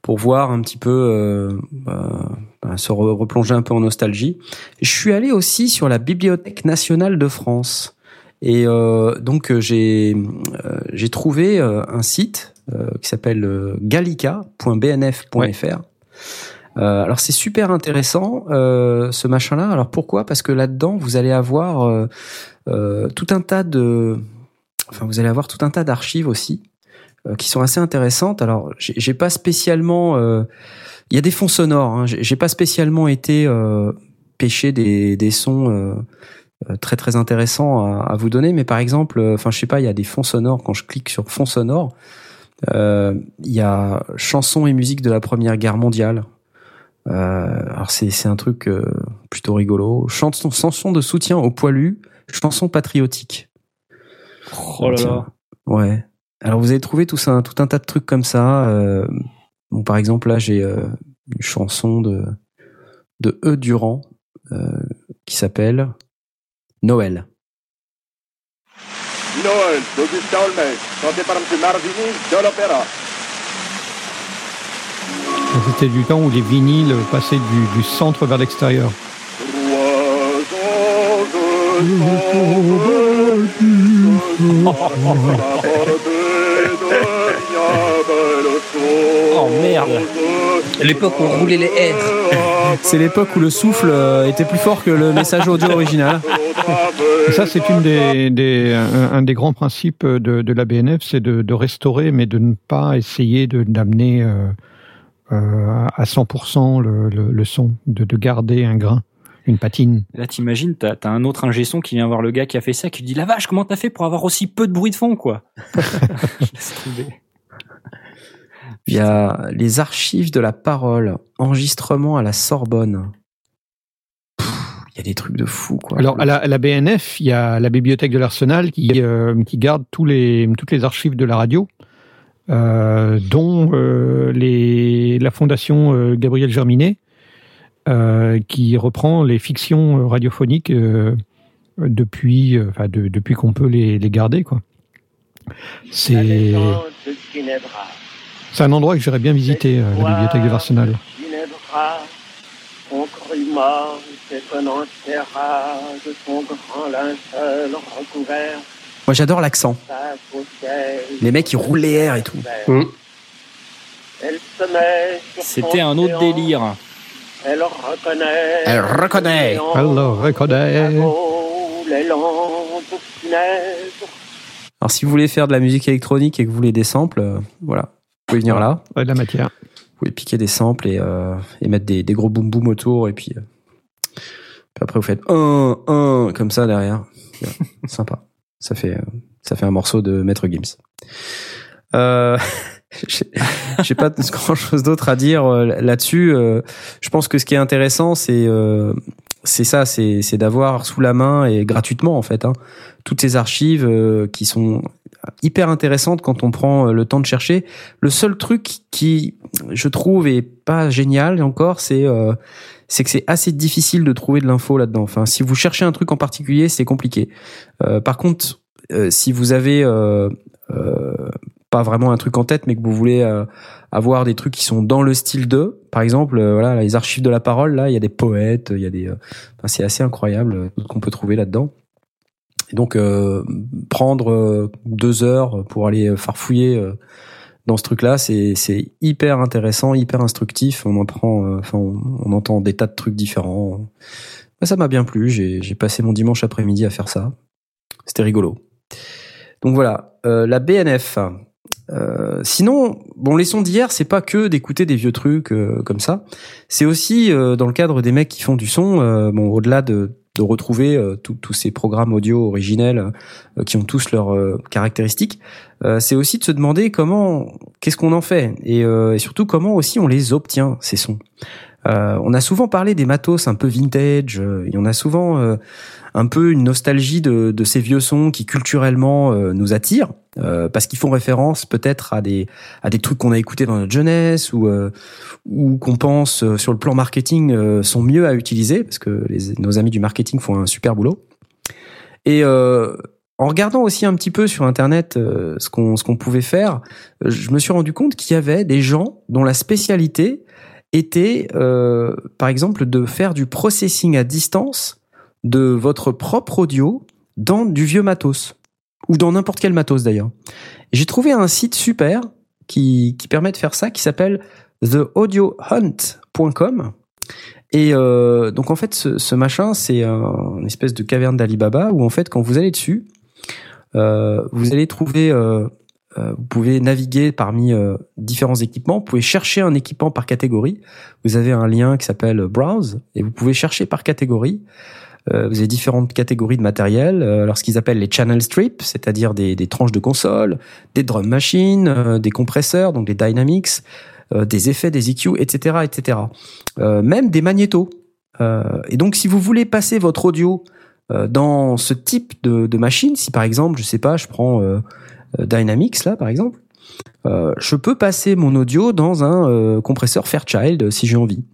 pour voir un petit peu euh, bah, bah, se re- replonger un peu en nostalgie. Je suis allé aussi sur la Bibliothèque nationale de France et euh, donc euh, j'ai euh, j'ai trouvé un site euh, qui s'appelle gallica.bnf.fr. Euh, alors c'est super intéressant euh, ce machin-là. Alors pourquoi? Parce que là-dedans vous allez avoir euh, tout un tas de, enfin vous allez avoir tout un tas d'archives aussi euh, qui sont assez intéressantes. Alors j'ai pas spécialement, euh, il y a des fonds sonores. Hein, j'ai pas spécialement été euh, pêcher des, des sons. Euh, très très intéressants à, à vous donner mais par exemple euh, enfin je sais pas il y a des fonds sonores quand je clique sur fonds sonores euh, il y a chansons et musique de la première guerre mondiale euh, alors c'est c'est un truc euh, plutôt rigolo. Chanson, chanson de soutien aux poilus, chanson patriotique. Oh là là. Ouais. Alors vous avez trouvé tout ça, tout un tas de trucs comme ça. Euh, bon, par exemple là j'ai euh, une chanson de de E Durand euh, qui s'appelle Noël. Noël d'Augustin Olmec, chanté par M. Marzini de l'Opéra. C'était du temps où les vinyles passaient du, du centre vers l'extérieur. Oh merde. L'époque où on roulait les airs. [LAUGHS] C'est l'époque où le souffle euh, était plus fort que le message audio original. Et ça, c'est une des, des, un, des grands principes de, de la BNF, c'est de, de restaurer, mais de ne pas essayer de d'amener euh, euh, à 100% le, le, le son, de, de garder un grain, une patine. Là, t'imagines, t'as as un autre ingé son qui vient voir le gars qui a fait ça, qui lui dit la vache, comment t'as fait pour avoir aussi peu de bruit de fond, quoi? [LAUGHS] [LAUGHS] Laisse tomber. Il y a les archives de la parole, enregistrement à la Sorbonne. Il y a des trucs de fou, quoi. Alors, à la, à la BNF, il y a la bibliothèque de l'Arsenal qui, euh, qui garde tous les, toutes les archives de la radio, euh, dont euh, les, la fondation euh, Gabriel Germinet, euh, qui reprend les fictions radiophoniques euh, depuis, euh, enfin, de- depuis qu'on peut les, les garder, quoi. C'est c'est un endroit que j'aurais bien visité, euh, la bibliothèque de l'Arsenal. Ginevra, son cru mort s'étonnant terra de son grand linceul recouvert, Moi, j'adore l'accent. Les mecs, ils roulent les airs et tout. Mmh. Elle se met sur C'était un autre délire. Elle reconnaît. Elle reconnaît. Alors, reconnaît. Alors, si vous voulez faire de la musique électronique et que vous voulez des samples, euh, voilà. Vous pouvez venir là. Ouais, de la matière. Vous pouvez piquer des samples et, euh, et mettre des, des gros boum boum autour et puis, euh, puis après vous faites un un comme ça derrière. [LAUGHS] Sympa. Ça fait euh, Ça fait un morceau de Maître Gims. Euh, [LAUGHS] j'ai pas [LAUGHS] grand chose d'autre à dire là-dessus. Je pense que ce qui est intéressant, c'est c'est ça, c'est c'est d'avoir sous la main et gratuitement en fait hein, toutes ces archives qui sont hyper intéressantes quand on prend le temps de chercher. Le seul truc qui je trouve est pas génial encore, c'est c'est que c'est assez difficile de trouver de l'info là-dedans. Enfin, si vous cherchez un truc en particulier, c'est compliqué. par contre, si vous avez pas vraiment un truc en tête, mais que vous voulez euh, avoir des trucs qui sont dans le style de, par exemple, euh, voilà, les archives de la parole, là, il y a des poètes, il y a des, euh, c'est assez incroyable qu'on peut trouver là-dedans. Et donc, prendre deux heures pour aller farfouiller dans ce truc-là, c'est c'est hyper intéressant, hyper instructif. On en prend, enfin, on, entend des tas de trucs différents. Ça m'a bien plu. J'ai j'ai passé mon dimanche après-midi à faire ça. C'était rigolo. Donc voilà, la BNF, euh, sinon, bon, les sons d'hier, c'est pas que d'écouter des vieux trucs euh, comme ça. C'est aussi euh, dans le cadre des mecs qui font du son. bon, au-delà de, de retrouver tous ces programmes audio originels qui ont tous leurs caractéristiques, c'est aussi de se demander comment, qu'est-ce qu'on en fait, et, et, surtout comment aussi on les obtient ces sons? On a souvent parlé des matos un peu vintage. et on a souvent un peu une nostalgie de, de ces vieux sons qui culturellement nous attirent. Euh, parce qu'ils font référence peut-être à des à des trucs qu'on a écoutés dans notre jeunesse ou euh, ou qu'on pense euh, sur le plan marketing sont mieux à utiliser parce que les, nos amis du marketing font un super boulot. Et en regardant aussi un petit peu sur internet ce qu'on ce qu'on pouvait faire, je me suis rendu compte qu'il y avait des gens dont la spécialité était par exemple de faire du processing à distance de votre propre audio dans du vieux matos ou dans n'importe quel matos d'ailleurs. J'ai trouvé un site super qui, permet de faire ça, qui s'appelle theaudiohunt.com. Et euh, donc en fait, ce, machin, c'est un, une espèce de caverne d'Alibaba où en fait, quand vous allez dessus, euh, vous allez trouver, euh, euh vous pouvez naviguer parmi euh, différents équipements. Vous pouvez chercher un équipement par catégorie. Vous avez un lien qui s'appelle Browse et vous pouvez chercher par catégorie. Euh, vous avez différentes catégories de matériel. Euh, alors ce qu'ils appellent les channel strips, c'est-à-dire des, des, tranches de console, des drum machines, euh, des compresseurs, donc des dynamics, des effets, des EQ, etc., etc. même des magnétos. et donc si vous voulez passer votre audio dans ce type de, de, machine, si par exemple, je sais pas, je prends Dynamics là par exemple, je peux passer mon audio dans un compresseur Fairchild si j'ai envie.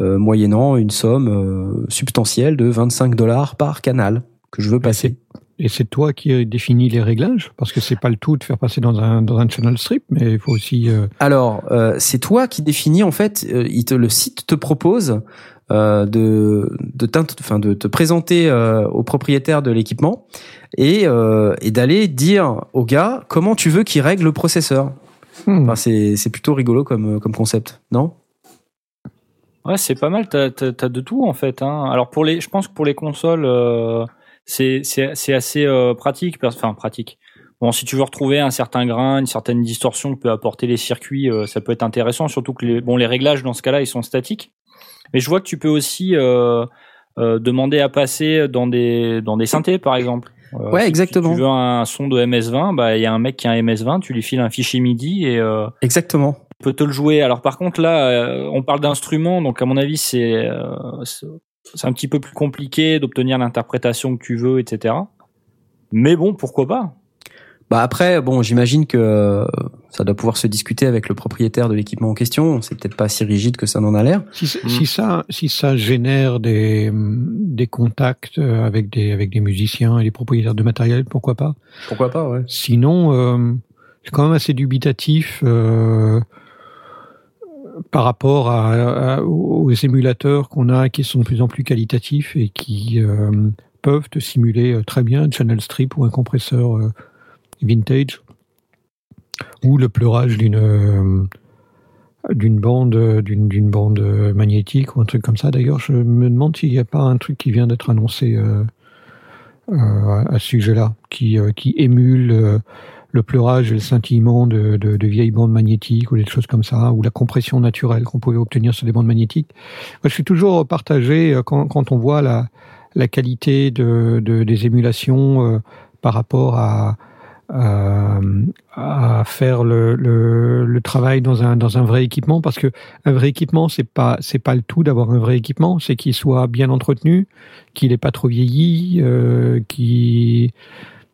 Euh, moyennant une somme euh, substantielle de 25 dollars par canal que je veux passer. Et c'est toi qui définis les réglages? Parce que c'est pas le tout de faire passer dans un, dans un channel strip, mais il faut aussi... Euh... Alors, euh, c'est toi qui définis, en fait, il te, le site te propose euh, de, de, enfin, de te présenter au propriétaire de l'équipement et, et d'aller dire au gars comment tu veux qu'il règle le processeur. Hmm. Enfin, c'est plutôt rigolo comme, comme concept, non? Ouais, c'est pas mal. T'as as, de tout en fait. Hein. Alors pour les, je pense que pour les consoles, euh, c'est c'est assez euh, pratique. Enfin pratique. Bon, si tu veux retrouver un certain grain, une certaine distorsion que peut apporter les circuits, euh, ça peut être intéressant. Surtout que les bon les réglages dans ce cas-là, ils sont statiques. Mais je vois que tu peux aussi euh, euh, demander à passer dans des dans des synthés par exemple. ouais, exactement. Si tu veux un son de MS20, bah il y a un mec qui a un MS20, tu lui files un fichier MIDI et exactement peut te le jouer. Alors par contre là, euh, on parle d'instruments, donc à mon avis c'est euh, c'est un petit peu plus compliqué d'obtenir l'interprétation que tu veux, etc. Mais bon, pourquoi pas? Bah après, bon, j'imagine que euh, ça doit pouvoir se discuter avec le propriétaire de l'équipement en question. C'est peut-être pas si rigide que ça n'en a l'air. Si, si, ça, si ça génère des des contacts avec des avec des musiciens et des propriétaires de matériel, pourquoi pas? Pourquoi pas, ouais. Sinon, euh, c'est quand même assez dubitatif. Euh, par rapport à, aux émulateurs qu'on a qui sont de plus en plus qualitatifs et qui euh, peuvent te simuler euh, très bien un channel strip ou un compresseur euh, vintage ou le pleurage d'une d'une bande d'une bande magnétique ou un truc comme ça. D'ailleurs, je me demande s'il n'y a pas un truc qui vient d'être annoncé à ce sujet-là, qui qui émule le pleurage et le scintillement de, de, vieilles bandes magnétiques ou des choses comme ça, ou la compression naturelle qu'on pouvait obtenir sur des bandes magnétiques. Moi, je suis toujours partagé euh, quand, quand on voit la, la qualité de, de des émulations euh, par rapport à, euh, à faire le, le, le, travail dans un dans un vrai équipement parce que un vrai équipement c'est pas c'est pas le tout d'avoir un vrai équipement c'est qu'il soit bien entretenu qu'il ait pas trop vieilli euh, qu'il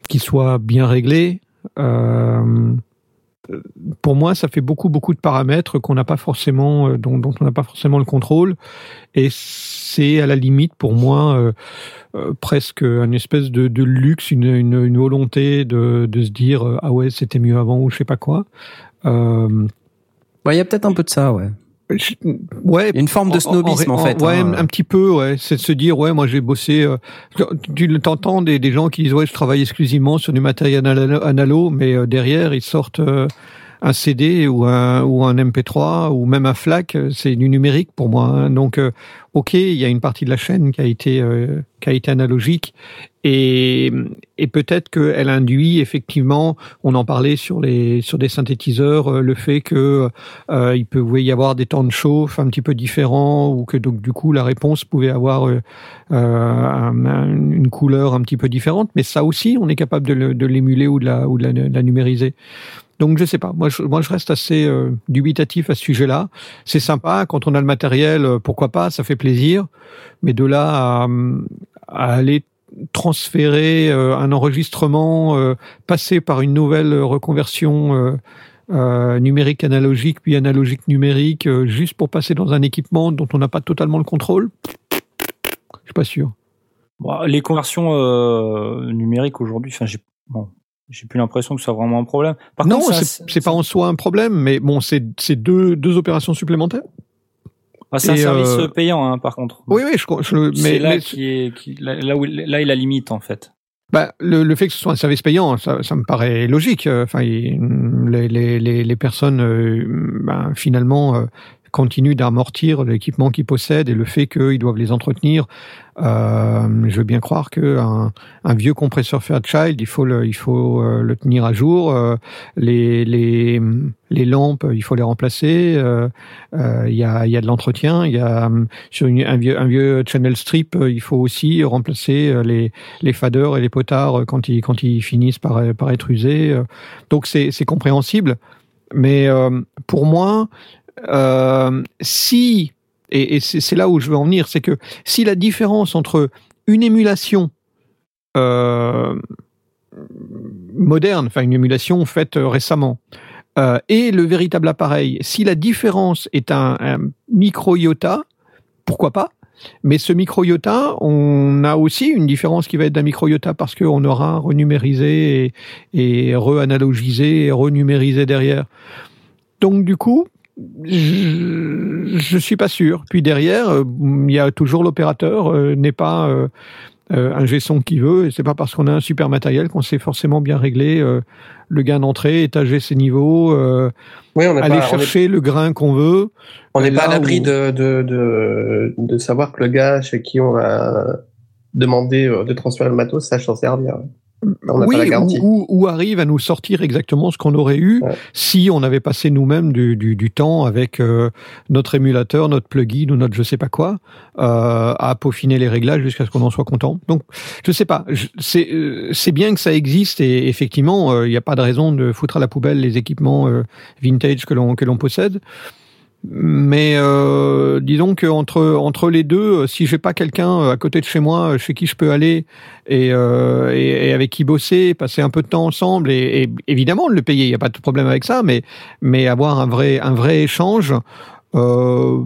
qu'il soit bien réglé euh, pour moi, ça fait beaucoup, beaucoup de paramètres qu'on n'a pas forcément, euh, dont, on n'a pas forcément le contrôle, et c'est à la limite pour moi euh, euh, presque un espèce de, luxe, une, une, une, volonté de, se dire ah ouais c'était mieux avant ou je sais pas quoi. Il y a peut-être un peu de ça, ouais. Ouais, une forme de snobisme en, en, en fait. Ouais, hein. un petit peu. Ouais, c'est de se dire ouais, moi j'ai bossé. Euh, tu t'entends des, des gens qui disent ouais, je travaille exclusivement sur du matériel analo, mais euh, derrière ils sortent euh, un CD ou un ou un MP3 ou même un FLAC, c'est du numérique pour moi. Hein. Donc euh, ok, il y a une partie de la chaîne qui a été euh, qui a été analogique et, et peut-être qu'elle induit effectivement, on en parlait sur les sur des synthétiseurs, euh, le fait que euh, peut y avoir des temps de chauffe un petit peu différents ou que donc du coup la réponse pouvait avoir euh, un, une couleur un petit peu différente. Mais ça aussi, on est capable de l'émuler ou de la ou de la numériser. Donc je sais pas. Moi, je, reste assez euh, dubitatif à ce sujet-là. C'est sympa quand on a le matériel, euh, pourquoi pas, ça fait plaisir. Mais de là à, aller transférer euh, un enregistrement, passer par une nouvelle reconversion numérique analogique puis analogique numérique, juste pour passer dans un équipement dont on n'a pas totalement le contrôle, je suis pas sûr. Les conversions numériques aujourd'hui, enfin, j'ai j'ai plus l'impression que ce soit vraiment un problème. Par non, c'est pas en soi un problème, mais bon, c'est deux, deux opérations supplémentaires. Ah, c'est un service euh... payant, hein, par contre. Oui, oui, je, je mais là mais... qui est qui, là où là il la limite en fait. Bah, le, le, fait que ce soit un service payant, ça, ça me paraît logique. Enfin, les, les, les, les personnes, euh, ben, finalement, euh, continuent d'amortir l'équipement qu'ils possèdent et le fait qu'ils doivent les entretenir. Euh, je veux bien croire que un, un, vieux compresseur Fairchild, il faut le, il faut euh, le tenir à jour. Euh, les, les, les lampes, il faut les remplacer. Il y, a, y a de l'entretien. Il y a sur un vieux, un vieux channel strip, il faut aussi remplacer les, les faders et les potards quand ils, quand ils finissent par, par être usés. Donc c'est compréhensible. Mais pour moi, euh, si, et, c'est là où je veux en venir, c'est que si la différence entre une émulation euh, moderne, enfin une émulation faite récemment, euh, et le véritable appareil, si la différence est un, un micro-iota, pourquoi pas mais ce micro-iota, on a aussi une différence qui va être d'un micro-iota parce qu'on aura renumérisé et, et re-analogisé et renumérisé derrière. Donc du coup, je, je suis pas sûr. Puis derrière, euh, il y a toujours l'opérateur euh, n'est pas euh, un gesson qui veut. Et c'est pas parce qu'on a un super matériel qu'on sait forcément bien régler le gain d'entrée, étager ses niveaux, oui, on aller pas, chercher est, le grain qu'on veut. On n'est pas à l'abri où... de, de, de, de savoir que le gars chez qui on va demander de transférer le matos sache s'en servir. On oui, ou, ou, arrive à nous sortir exactement ce qu'on aurait eu ouais. si on avait passé nous-mêmes du, du, du, temps avec euh, notre émulateur, notre plugin ou notre je sais pas quoi, euh, à peaufiner les réglages jusqu'à ce qu'on en soit content. Donc, je sais pas, c'est euh, c'est bien que ça existe et effectivement, il n'y a pas de raison de foutre à la poubelle les équipements vintage que l'on que l'on possède. Mais euh, disons que entre entre les deux, si j'ai pas quelqu'un à côté de chez moi, chez qui je peux aller et, euh, et, et, avec qui bosser, passer un peu de temps ensemble et, et évidemment le payer, il n'y a pas de problème avec ça, mais mais avoir un vrai un vrai échange, euh,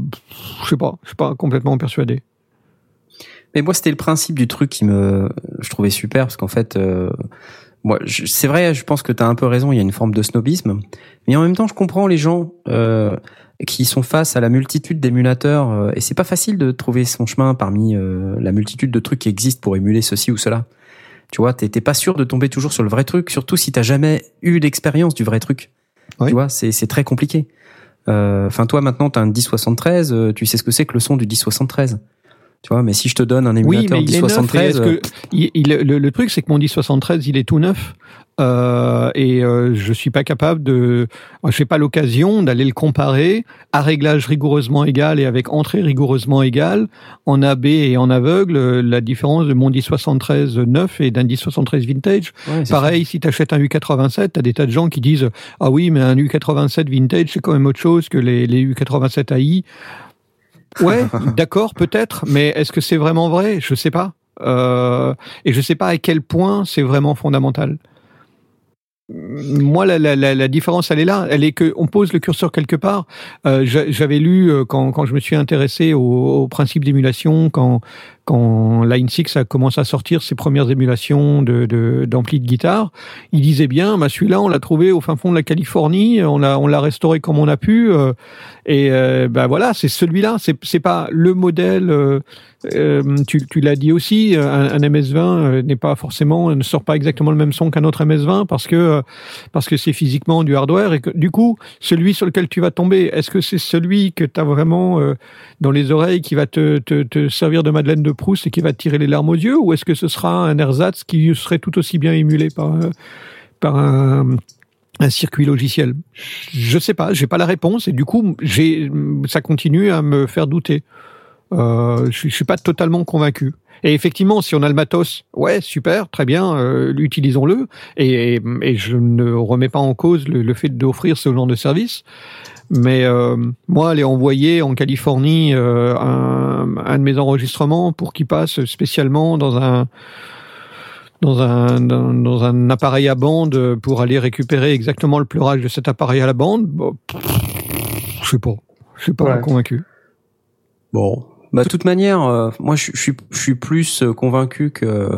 je sais pas, je suis pas complètement persuadé. Mais moi, c'était le principe du truc qui me, je trouvais super parce qu'en fait, euh, moi, c'est vrai, je pense que tu as un peu raison. Il y a une forme de snobisme, mais en même temps, je comprends les gens. Euh, qui sont face à la multitude d'émulateurs euh, et c'est pas facile de trouver son chemin parmi euh, la multitude de trucs qui existent pour émuler ceci ou cela. Tu vois, t'es pas sûr de tomber toujours sur le vrai truc, surtout si t'as jamais eu l'expérience du vrai truc. Oui. Tu vois, c'est très compliqué. Enfin, euh, toi maintenant, t'as un 1073, tu sais ce que c'est que le son du 1073. Tu vois, mais si je te donne un Oui, émulateur et 1073, est-ce que- il- il- le, le truc, c'est que mon 1073, il est tout neuf. Euh, et euh, je suis pas capable de, je n'ai pas l'occasion d'aller le comparer à réglage rigoureusement égal et avec entrée rigoureusement égale en AB et en aveugle euh, la différence de mon 1073 neuf et d'un 1073 vintage. Ouais, Pareil, si tu achètes un U87, tu as des tas de gens qui disent ah oui mais un U87 vintage c'est quand même autre chose que les, les U87 AI. Ouais, d'accord, peut-être, mais est-ce que c'est vraiment vrai? Je sais pas. Euh, et je sais pas à quel point c'est vraiment fondamental. Moi, la, différence, elle est là. Elle est que on pose le curseur quelque part. Euh, j'a- J'avais lu euh, quand, quand je me suis intéressé au, au principe d'émulation, quand quand Line 6 a commencé à sortir ses premières émulations d'ampli de, guitare, il disait bien, bah celui-là, on l'a trouvé au fin fond de la Californie, on l'a on restauré comme on a pu, euh, et euh, bah voilà, c'est celui-là. C'est pas le modèle. euh, euh, tu l'as dit aussi, un, un MS20 euh, n'est pas forcément ne sort pas exactement le même son qu'un autre MS20 parce que parce que c'est physiquement du hardware et que du coup celui sur lequel tu vas tomber, est-ce que c'est celui que tu as vraiment dans les oreilles qui va te, te, te servir de Madeleine de Proust et qui va tirer les larmes aux yeux ou est-ce que ce sera un ersatz qui serait tout aussi bien émulé par euh, un circuit logiciel? Je sais pas, j'ai pas la réponse et du coup, ça continue à me faire douter. Euh, je, je suis pas totalement convaincu. Et effectivement, si on a le matos, ouais, super, très bien, euh, utilisons-le. Et, je ne remets pas en cause le fait d'offrir ce genre de service. Mais euh, moi, aller envoyer en Californie euh, un, un de mes enregistrements pour qu'il passe spécialement dans un dans un, dans, dans un appareil à bande pour aller récupérer exactement le pleurage de cet appareil à la bande, bon, je sais pas, je suis pas Ouais. convaincu. Bon, bah de toute manière, euh, moi je, je suis je suis plus euh, convaincu que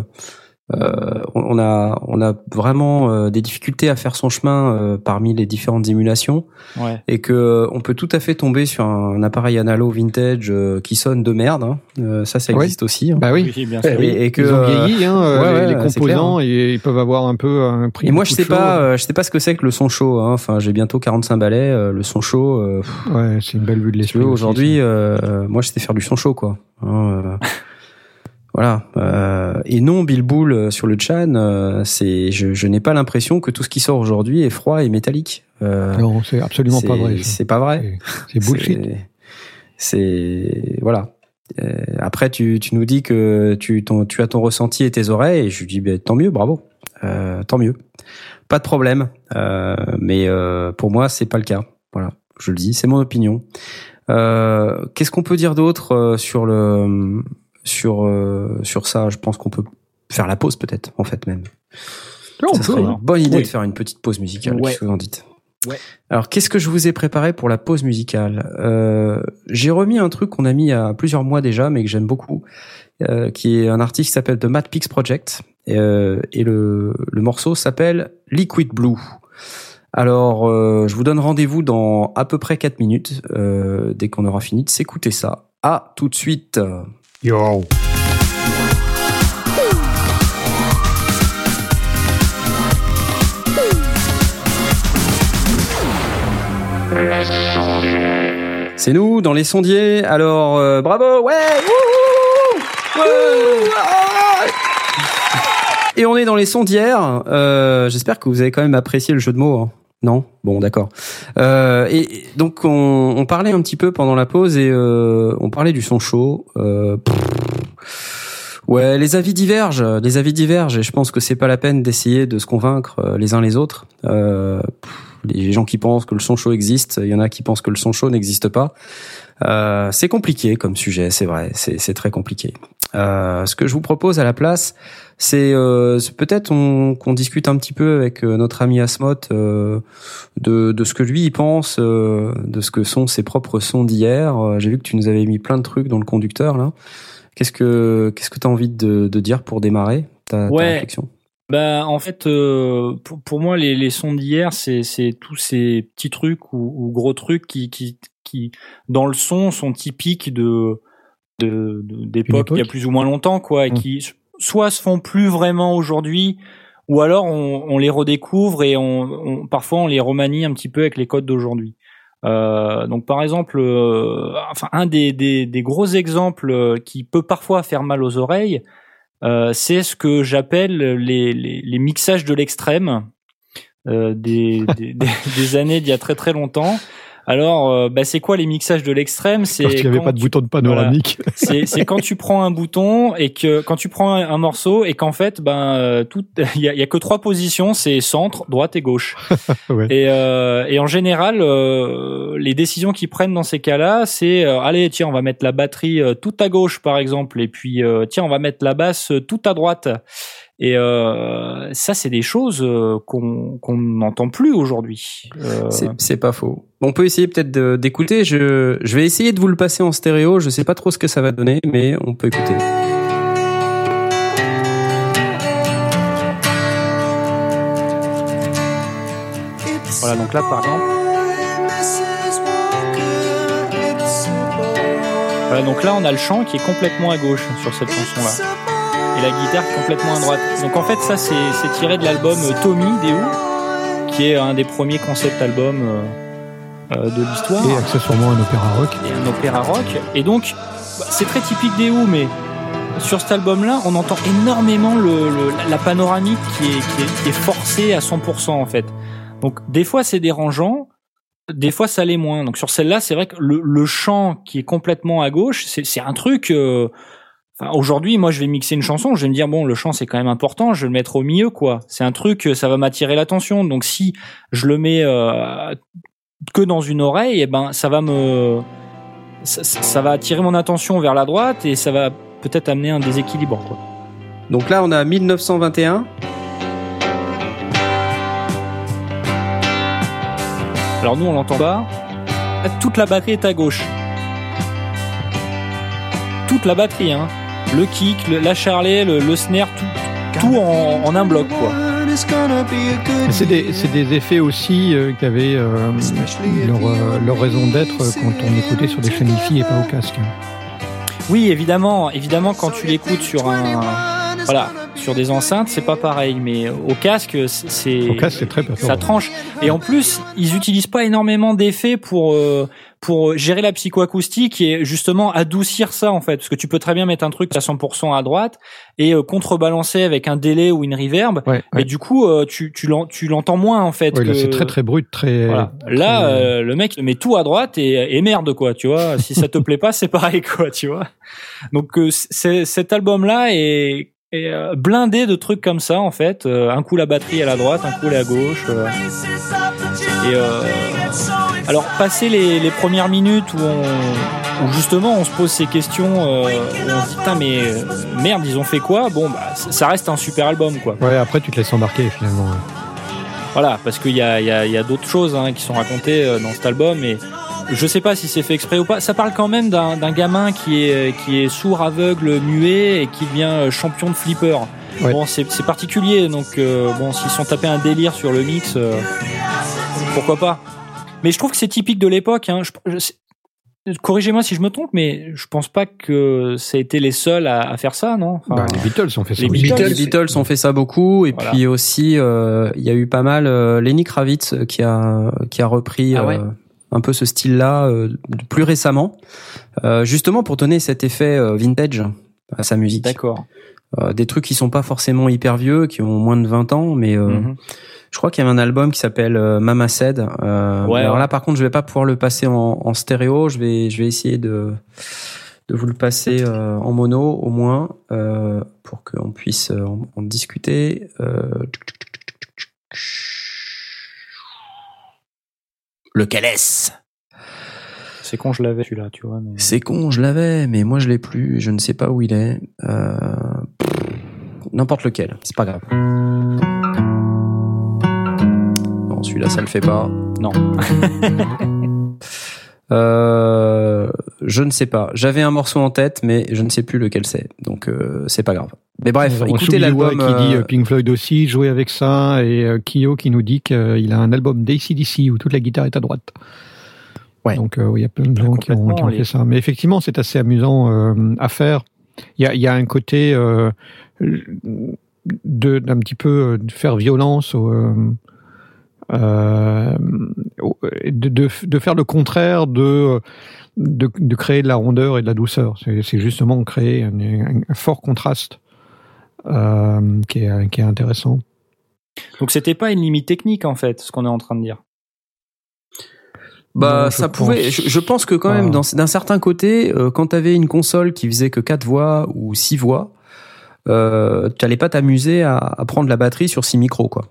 euh, on on a on a vraiment euh, des difficultés à faire son chemin euh, parmi les différentes émulations Ouais. et que euh, on peut tout à fait tomber sur un, appareil analo vintage euh, qui sonne de merde. hein. Euh, ça, ça Oui. existe aussi. hein. Bah oui. Oui, bien sûr. oui, Et- et que, ils ont vieilli, hein, euh, ouais, les, composants, et ils peuvent avoir un peu un prix. Et moi, je sais pas, euh, je sais pas ce que c'est que le son chaud. Hein. Enfin, j'ai bientôt 45 balais. euh, le son chaud. euh, Ouais, c'est une belle vue de tu l'esprit. aujourd'hui, moi, je sais faire du son chaud, quoi. [LAUGHS] Voilà. Euh, et non, Bill Bull euh, sur le Chan, euh, c'est, je, je n'ai pas l'impression que tout ce qui sort aujourd'hui est froid et métallique. Euh. Non, c'est absolument pas vrai. C'est pas vrai. C'est bullshit. C'est- voilà. Euh, après, tu, tu nous dis que tu, ton, tu as ton ressenti et tes oreilles, et je lui dis ben, tant mieux, bravo, Euh, tant mieux, pas de problème. Euh, mais euh, pour moi, c'est pas le cas. Voilà, je le dis, c'est mon opinion. Euh, Qu'est-ce qu'on peut dire d'autre sur le sur euh, sur ça Je pense qu'on peut faire la pause peut-être, en fait même. Non, on Ça serait hein. une bonne idée Oui. de faire une petite pause musicale. Ouais. Qu'est-ce que vous en dites Ouais. Alors, qu'est-ce que je vous ai préparé pour la pause musicale euh, J'ai remis un truc qu'on a mis il y a plusieurs mois déjà, mais que j'aime beaucoup, euh, qui est un artiste qui s'appelle The Mad Pix Project, euh, et le, le morceau s'appelle Liquid Blue. Alors, euh, je vous donne rendez-vous dans à peu près 4 minutes, euh, dès qu'on aura fini de s'écouter ça. À tout de suite Yo. C'est nous dans les sondiers. Alors euh, bravo, ouais. Et on est dans les sondières. Euh, J'espère que vous avez quand même apprécié le jeu de mots. hein. Non? Bon, d'accord. Euh, et donc on, parlait un petit peu pendant la pause et euh, on parlait du son chaud. Euh, ouais, les avis divergent. Les avis divergent et je pense que c'est pas la peine d'essayer de se convaincre euh, les uns les autres. Les gens qui pensent que le son chaud existe, il y en a qui pensent que le son chaud n'existe pas. C'est compliqué comme sujet, c'est vrai, c'est très compliqué. Euh, ce que je vous propose à la place, c'est euh, peut-être on- qu'on discute un petit peu avec euh, notre ami Asmot euh, de, de ce que lui il pense, euh, de ce que sont ses propres sons d'hier. J'ai vu que tu nous avais mis plein de trucs dans le conducteur là. Qu'est-ce que qu'est-ce que tu as envie de, de dire pour démarrer ta, ta Ouais. réflexion? Bah, en fait, euh, pour, pour moi, les, les sons d'hier, c'est, c'est tous ces petits trucs ou, ou gros trucs qui, qui, qui, dans le son, sont typiques de, de, de- d'époques époque. il y a plus ou moins longtemps, quoi, et Mm. qui soit se font plus vraiment aujourd'hui, ou alors on, on les redécouvre et on, on- parfois on les remanie un petit peu avec les codes d'aujourd'hui. Euh, donc par exemple, euh, enfin un des, des, des gros exemples euh, qui peut parfois faire mal aux oreilles, euh, c'est ce que j'appelle les, les, les mixages de l'extrême euh, des, des [LAUGHS] années d'il y a très très longtemps. Alors, euh, bah, c'est quoi les mixages de l'extrême? C'est Parce qu'il n'y avait quand pas de tu- bouton de panoramique. c'est c'est quand tu prends un bouton et que quand tu prends un, un morceau et qu'en fait ben euh, tout [LAUGHS] il y a, il y a que trois positions c'est centre droite et gauche [LAUGHS] Ouais. et euh, et en général euh, les décisions qu'ils prennent dans ces cas-là c'est euh, allez tiens on va mettre la batterie tout à gauche par exemple et puis tiens on va mettre la basse tout à droite et euh, ça c'est des choses euh, qu'on qu'on n'entend plus aujourd'hui Euh, C'est pas faux. On peut essayer peut-être de- d'écouter. Je, je vais essayer de vous le passer en stéréo. Je sais pas trop ce que ça va donner, mais on peut écouter. voilà donc là par exemple Voilà, donc là, on a le chant qui est complètement à gauche sur cette chanson-là. Et la guitare complètement à droite. Donc en fait, ça, c'est tiré de l'album euh, Tommy des Who, qui est un des premiers concept albums euh, euh, de l'histoire. Et accessoirement un opéra rock. Et un opéra rock. Et donc, bah, c'est très typique des Who, mais sur cet album-là, on entend énormément le, le- la panoramique qui est, qui, est, qui est forcée à 100% en fait. Donc des fois c'est dérangeant, des fois ça l'est moins. Donc sur celle-là, c'est vrai que le, le chant qui est complètement à gauche, c'est c'est un truc. euh, Enfin, aujourd'hui, moi, je vais mixer une chanson. Je vais me dire bon, le chant c'est quand même important. Je vais le mettre au milieu, quoi. C'est un truc, euh, ça va m'attirer l'attention. Donc si je le mets euh, que dans une oreille, eh ben ça va me ça va attirer mon attention vers la droite et ça va peut-être amener un déséquilibre. Quoi. Donc là, on a 1921. Alors nous, on l'entend pas. Toute la batterie est à gauche. Toute la batterie, hein. Le kick, le, la charlet, le, le snare, tout, tout en, en un bloc, quoi. C'est des, effets aussi euh, qui avaient euh, leur, euh, leur raison d'être euh, quand on écoutait sur des chaînes et pas au casque. Oui, évidemment, évidemment, quand tu l'écoutes sur un, voilà, sur des enceintes, c'est pas pareil, mais au casque, c'est, Au casque, c'est très ça tranche. Et en plus, ils utilisent pas énormément d'effets pour euh, pour gérer la psychoacoustique et justement adoucir ça en fait, parce que tu peux très bien mettre un truc à 100% à droite et euh, contrebalancer avec un délai ou une reverb. Ouais, Mais du coup, euh, tu tu l'en- tu l'entends moins en fait. Ouais, là, que- c'est très très brut, très. Voilà. Là, très- le mec met tout à droite et, et merde quoi, tu vois. Si ça te [LAUGHS] plaît pas, c'est pareil quoi, tu vois. Donc cet album-là est, euh, blindé de trucs comme ça en fait. Euh, un coup la batterie à la droite, un coup à gauche. euh. Et alors passer les, les premières minutes où justement on se pose ces questions, où on se dit putain mais merde ils ont fait quoi? Bon bah ça reste un super album quoi. Ouais, après tu te laisses embarquer finalement. Voilà, parce qu'il y a, y a, y a d'autres choses hein, qui sont racontées euh, dans cet album et je sais pas si c'est fait exprès ou pas. Ça parle quand même d'un gamin qui est, qui est sourd, aveugle, muet et qui devient euh, champion de flipper. Ouais. Bon, c'est c'est particulier, donc euh, bon, s'ils sont tapés un délire sur le mix, euh, pourquoi pas. Mais je trouve que c'est typique de l'époque. Hein. Corrigez-moi si je me trompe, mais je pense pas que ça a été les seuls à, à faire ça, non? Enfin, Bah, les Beatles ont fait ça. les aussi. Beatles, Les Beatles ont fait ça beaucoup et Voilà. puis aussi euh, il y a eu pas mal euh, Lenny Kravitz qui a qui a repris Ah ouais. euh, un peu ce style-là euh, plus récemment euh, justement pour donner cet effet euh, vintage à sa musique. D'accord. Euh, des trucs qui sont pas forcément hyper vieux, qui ont moins de 20 ans, mais euh, Mhm. je crois qu'il y avait un album qui s'appelle euh, Mama Said. Euh, Ouais, alors ouais. là, par contre, je vais pas pouvoir le passer en, en stéréo. Je vais, je vais essayer de de vous le passer euh, en mono au moins euh, pour qu'on puisse euh, en, en discuter. Euh, Lequel est-ce? C'est con, je l'avais celui-là, tu vois. mais- C'est con, je l'avais, mais moi je l'ai plus. Je ne sais pas où il est. N'importe lequel, c'est pas grave. Non, celui-là, ça le fait pas. Non. [LAUGHS] Euh, je ne sais pas. J'avais un morceau en tête, mais je ne sais plus lequel c'est. Donc euh, c'est pas grave. Mais bref, On écoutez l'album. Qui dit euh, Pink Floyd aussi, jouer avec ça, et euh, Kyo qui nous dit qu'il a un album d'ACDC où toute la guitare est à droite. Ouais. Donc euh, il y a plein de gens qui ont, qui ont fait ça. Mais effectivement, c'est assez amusant euh, à faire. Il y a, un côté euh, de d'un petit peu euh, de faire violence euh, de, de, faire le contraire de, de, créer de la rondeur et de la douceur. C'est justement créer un, fort contraste qui, est, qui est intéressant. Donc c'était pas une limite technique en fait, ce qu'on est en train de dire. Bah, non, ça pouvait. Je, je, pense que quand même, d'un certain côté, euh, quand t'avais une console qui faisait que quatre voix ou six voix, euh, tu allais pas t'amuser à, à, prendre la batterie sur six micros, quoi.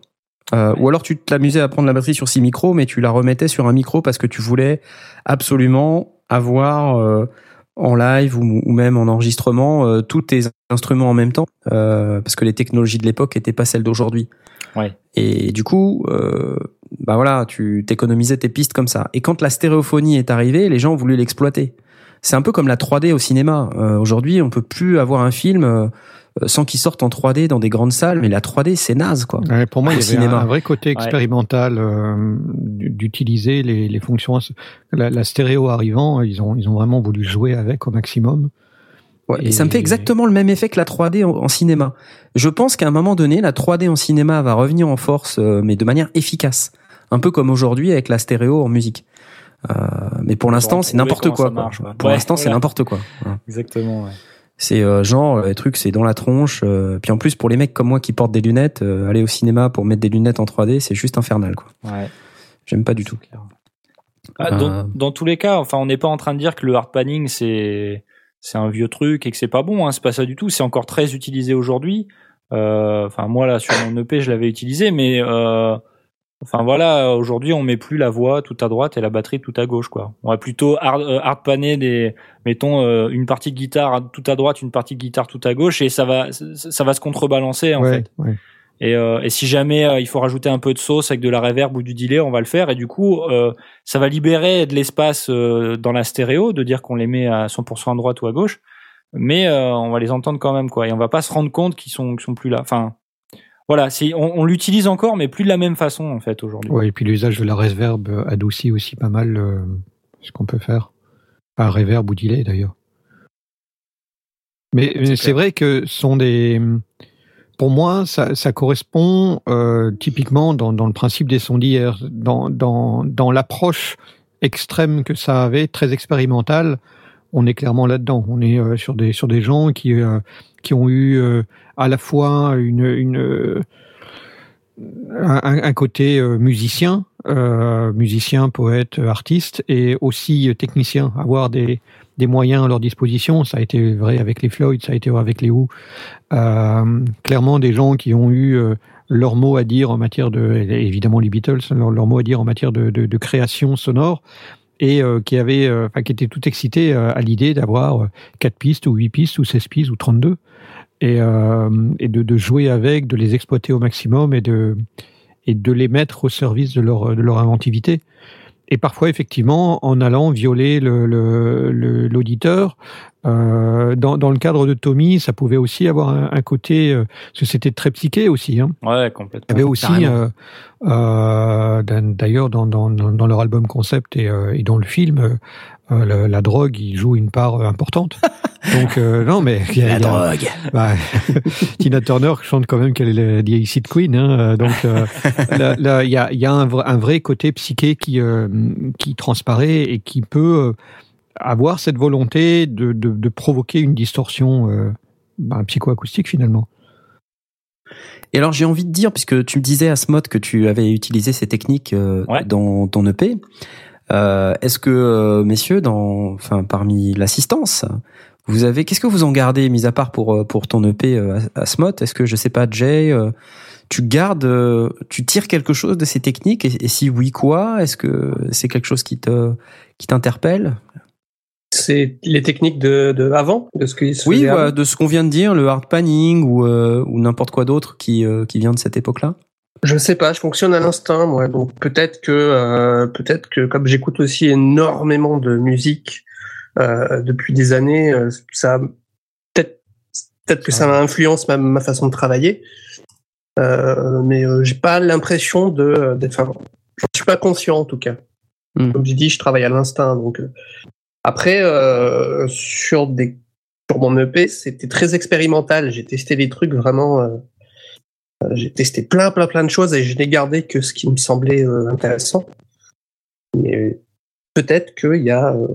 Euh, ou alors tu t'amusais à prendre la batterie sur six micros, mais tu la remettais sur un micro parce que tu voulais absolument avoir euh, en live ou, ou, même en enregistrement euh, tous tes instruments en même temps, euh, parce que les technologies de l'époque n'étaient pas celles d'aujourd'hui. Ouais. Et du coup, euh, bah voilà, tu t'économisais tes pistes comme ça. Et quand la stéréophonie est arrivée, les gens ont voulu l'exploiter. C'est un peu comme la 3D au cinéma. Euh, Aujourd'hui, on peut plus avoir un film euh, sans qu'il sorte en 3D dans des grandes salles, mais la 3D c'est naze quoi. Ouais, pour moi, il y avait cinéma. Un, vrai côté expérimental ouais. d'utiliser les, les, fonctions. La, la, stéréo arrivant, ils ont ils ont vraiment voulu jouer avec au maximum. Ouais, et, et, ça me fait exactement le même effet que la 3D en, en cinéma. Je pense qu'à un moment donné, la 3D en cinéma va revenir en force, euh, mais de manière efficace. Un peu comme aujourd'hui avec la stéréo en musique. Euh, mais pour l'instant, c'est n'importe quoi. Marche, quoi. Pour ouais, l'instant, voilà. c'est n'importe quoi. Exactement. Ouais. C'est euh, genre les trucs, c'est dans la tronche. Euh, puis en plus, pour les mecs comme moi qui portent des lunettes, euh, aller au cinéma pour mettre des lunettes en 3D, c'est juste infernal, quoi. Ouais. J'aime pas du tout. Ah, dans, dans, tous les cas, enfin, on n'est pas en train de dire que le hard panning c'est c'est un vieux truc et que c'est pas bon. Hein, c'est pas ça du tout. C'est encore très utilisé aujourd'hui. Enfin, moi là sur mon EP, je l'avais utilisé, mais Enfin voilà, aujourd'hui on met plus la voix tout à droite et la batterie tout à gauche quoi. On va plutôt hard, euh, hard paner des, mettons euh, une partie de guitare tout à droite, une partie de guitare tout à gauche et ça va, ça va se contrebalancer en ouais, fait. Ouais. Et, euh, et, si jamais euh, il faut rajouter un peu de sauce avec de la reverb ou du delay, on va le faire et du coup euh, ça va libérer de l'espace dans la stéréo, de dire qu'on les met à 100% à droite ou à gauche, mais on va les entendre quand même quoi. Et on va pas se rendre compte qu'ils sont, qu'ils sont plus là. Enfin voilà, on, on l'utilise encore, mais plus de la même façon en fait aujourd'hui. Ouais, et puis l'usage de la reverb adoucit aussi pas mal ce qu'on peut faire. Pas reverb ou delay d'ailleurs. Mais, mais c'est vrai que ce sont des. Pour moi, ça, correspond euh, typiquement dans, le principe des d'hier, dans, l'approche extrême que ça avait, très expérimentale. On est clairement là-dedans. On est euh, sur des sur des gens qui euh, ont eu à la fois un, un, côté musicien, musicien, poète, artiste, et aussi technicien, avoir des, des moyens à leur disposition. Ça a été vrai avec les Floyd, ça a été vrai avec les Who. Euh, clairement, des gens qui ont eu euh, leur mot à dire en matière de, évidemment les Beatles, leur, leur mot à dire en matière de, création sonore et euh, qui avait, euh, enfin, qui était tout excité euh, à l'idée d'avoir quatre pistes ou huit pistes ou 16 pistes ou 32 et, et de, jouer avec, de les exploiter au maximum et de, les mettre au service de leur inventivité. Et parfois, effectivement, en allant violer l'auditeur. Euh, dans, dans, le cadre de Tommy, ça pouvait aussi avoir un, un côté, euh, parce que c'était très psyché aussi. Hein. Ouais, complètement. Il y avait aussi, euh, d'ailleurs, dans, dans, dans, leur album concept et, et dans le film, la, la, drogue, il joue une part importante. [LAUGHS] Donc euh, non, mais il y a, la y a, drogue. Bah, [LAUGHS] Tina Turner chante quand même qu'elle est la The Queen. Hein, donc euh, [LAUGHS] là, là, il y a, y a un, vrai, un vrai côté psyché qui euh, qui transparaît et qui peut avoir cette volonté de, de, de provoquer une distorsion bah, psychoacoustique finalement. Et alors j'ai envie de dire, puisque tu me disais à Smot que tu avais utilisé ces techniques ouais. dans ton EP, euh, Est-ce que, euh, messieurs, dans, enfin, parmi l'assistance, vous avez, qu'est-ce que vous en gardez, mis à part pour pour ton EP à, à Smot Est-ce que je sais pas, Jay, euh, tu gardes, euh, tu tires quelque chose de ces techniques? Et, et si oui, quoi? Est-ce que c'est quelque chose qui te qui t'interpelle? C'est les techniques de, de, avant, de ce que oui, ouais, de ce qu'on vient de dire, le hard panning ou, euh, ou n'importe quoi d'autre qui, euh, qui vient de cette époque-là. Je sais pas, je fonctionne à l'instinct, moi. Donc peut-être que euh, peut-être que comme j'écoute aussi énormément de musique depuis des années, ça peut-être peut-être que ça influence ma, ma façon de travailler. Mais j'ai pas l'impression de d'être. Enfin, je suis pas conscient en tout cas. Mm. Comme j'ai dit, je travaille à l'instinct. Donc euh, après sur des sur mon EP, c'était très expérimental. J'ai testé des trucs vraiment Euh, J'ai testé plein, plein, plein de choses et je n'ai gardé que ce qui me semblait euh, intéressant. Mais peut-être qu'il y a, euh,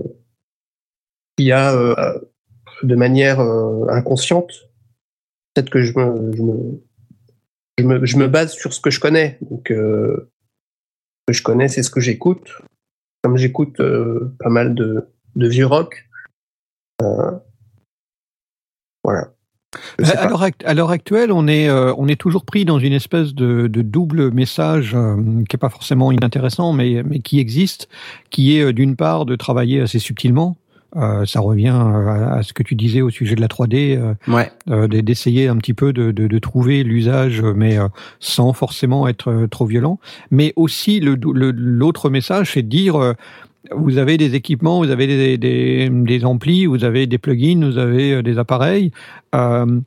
il y a euh, de manière euh, inconsciente, peut-être que je me, je me, je me, je me base sur ce que je connais. Donc, euh, ce que je connais, c'est ce que j'écoute. Comme j'écoute euh, pas mal de, de vieux rock, euh, voilà. À l'heure act- à l'heure actuelle, on est, euh, on est toujours pris dans une espèce de, de double message euh, qui est pas forcément inintéressant, mais, mais qui existe, qui est euh, d'une part de travailler assez subtilement. Euh, ça revient à, à ce que tu disais au sujet de la 3D, euh, Ouais. euh, d- d'essayer un petit peu de, de, de trouver l'usage, mais euh, sans forcément être trop violent. Mais aussi le dou- le- l'autre message, c'est de dire euh, vous avez des équipements, vous avez des, des, des amplis, vous avez des plugins, vous avez euh, des appareils. Euh,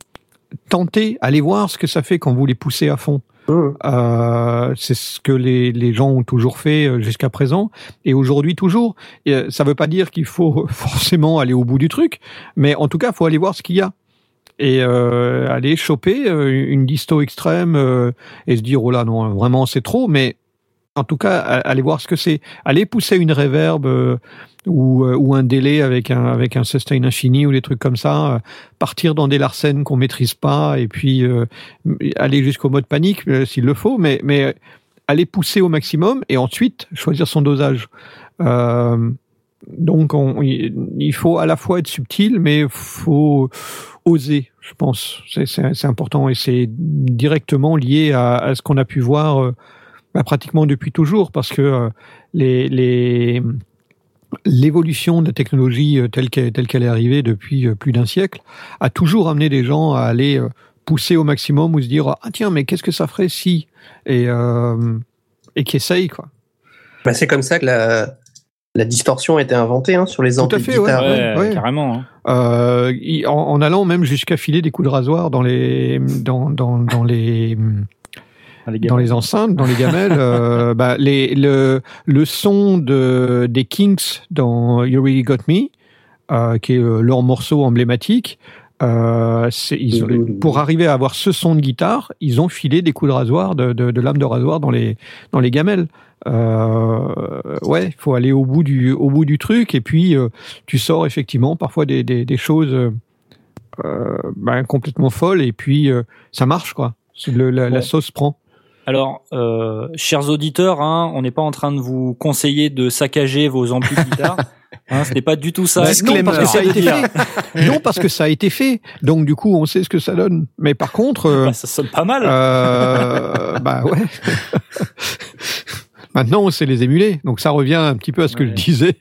tentez, allez voir ce que ça fait quand vous les poussez à fond. Mmh. Euh, c'est ce que les, les gens ont toujours fait euh, jusqu'à présent et aujourd'hui toujours. Et, euh, ça veut pas dire qu'il faut [LAUGHS] forcément aller au bout du truc, mais en tout cas, faut aller voir ce qu'il y a et euh, aller choper une disto extrême euh, et se dire oh là non vraiment c'est trop, mais en tout cas a- aller voir ce que c'est. Aller pousser une reverb euh, ou, euh, ou un délai avec un avec un sustain infini ou des trucs comme ça, euh, partir dans des larcènes qu'on maîtrise pas et puis euh, aller jusqu'au mode panique euh, s'il le faut, mais mais aller pousser au maximum et ensuite choisir son dosage. Donc on- il faut à la fois être subtil, mais faut oser, je pense. C'est- important et c'est directement lié à, à ce qu'on a pu voir bah, pratiquement depuis toujours, parce que euh, les les l'évolution de la technologie euh, telle qu'elle est arrivée depuis euh, plus d'un siècle a toujours amené des gens à aller pousser au maximum ou se dire ah tiens mais qu'est-ce que ça ferait si? Et euh, et qui essayent quoi. Bah, c'est comme ça que la, la distorsion a été inventée hein, sur les Tout à amplis fait, de ouais. guitare. Ouais, ouais. carrément. hein. Euh, y- en, en allant même jusqu'à filer des coups de rasoir dans les dans dans, dans les Les dans les enceintes, dans les gamelles, euh, [LAUGHS] bah, les, le, le son de, des Kinks dans You Really Got Me, euh, qui est euh, leur morceau emblématique, euh, ils pour arriver à avoir ce son de guitare, ils ont filé des coups de rasoir, de, de, de lame de rasoir dans les, dans les gamelles. Euh, ouais, il faut aller au bout du, au bout du truc, et puis euh, tu sors effectivement parfois des, des, des choses ben, complètement folles, et puis euh, ça marche, quoi. Le- la, sauce prend. Alors, euh, chers auditeurs, hein, on n'est pas en train de vous conseiller de saccager vos amplis guitare. [LAUGHS] Hein, ce n'est pas du tout ça. Non, parce que ça a été fait. Non, parce que ça a été fait. Donc du coup, on sait ce que ça donne. Mais par contre, euh, Bah, ça sonne pas mal. euh, bah ouais. [LAUGHS] Maintenant, on sait les émuler. Donc ça revient un petit peu à ce que Ouais. je disais.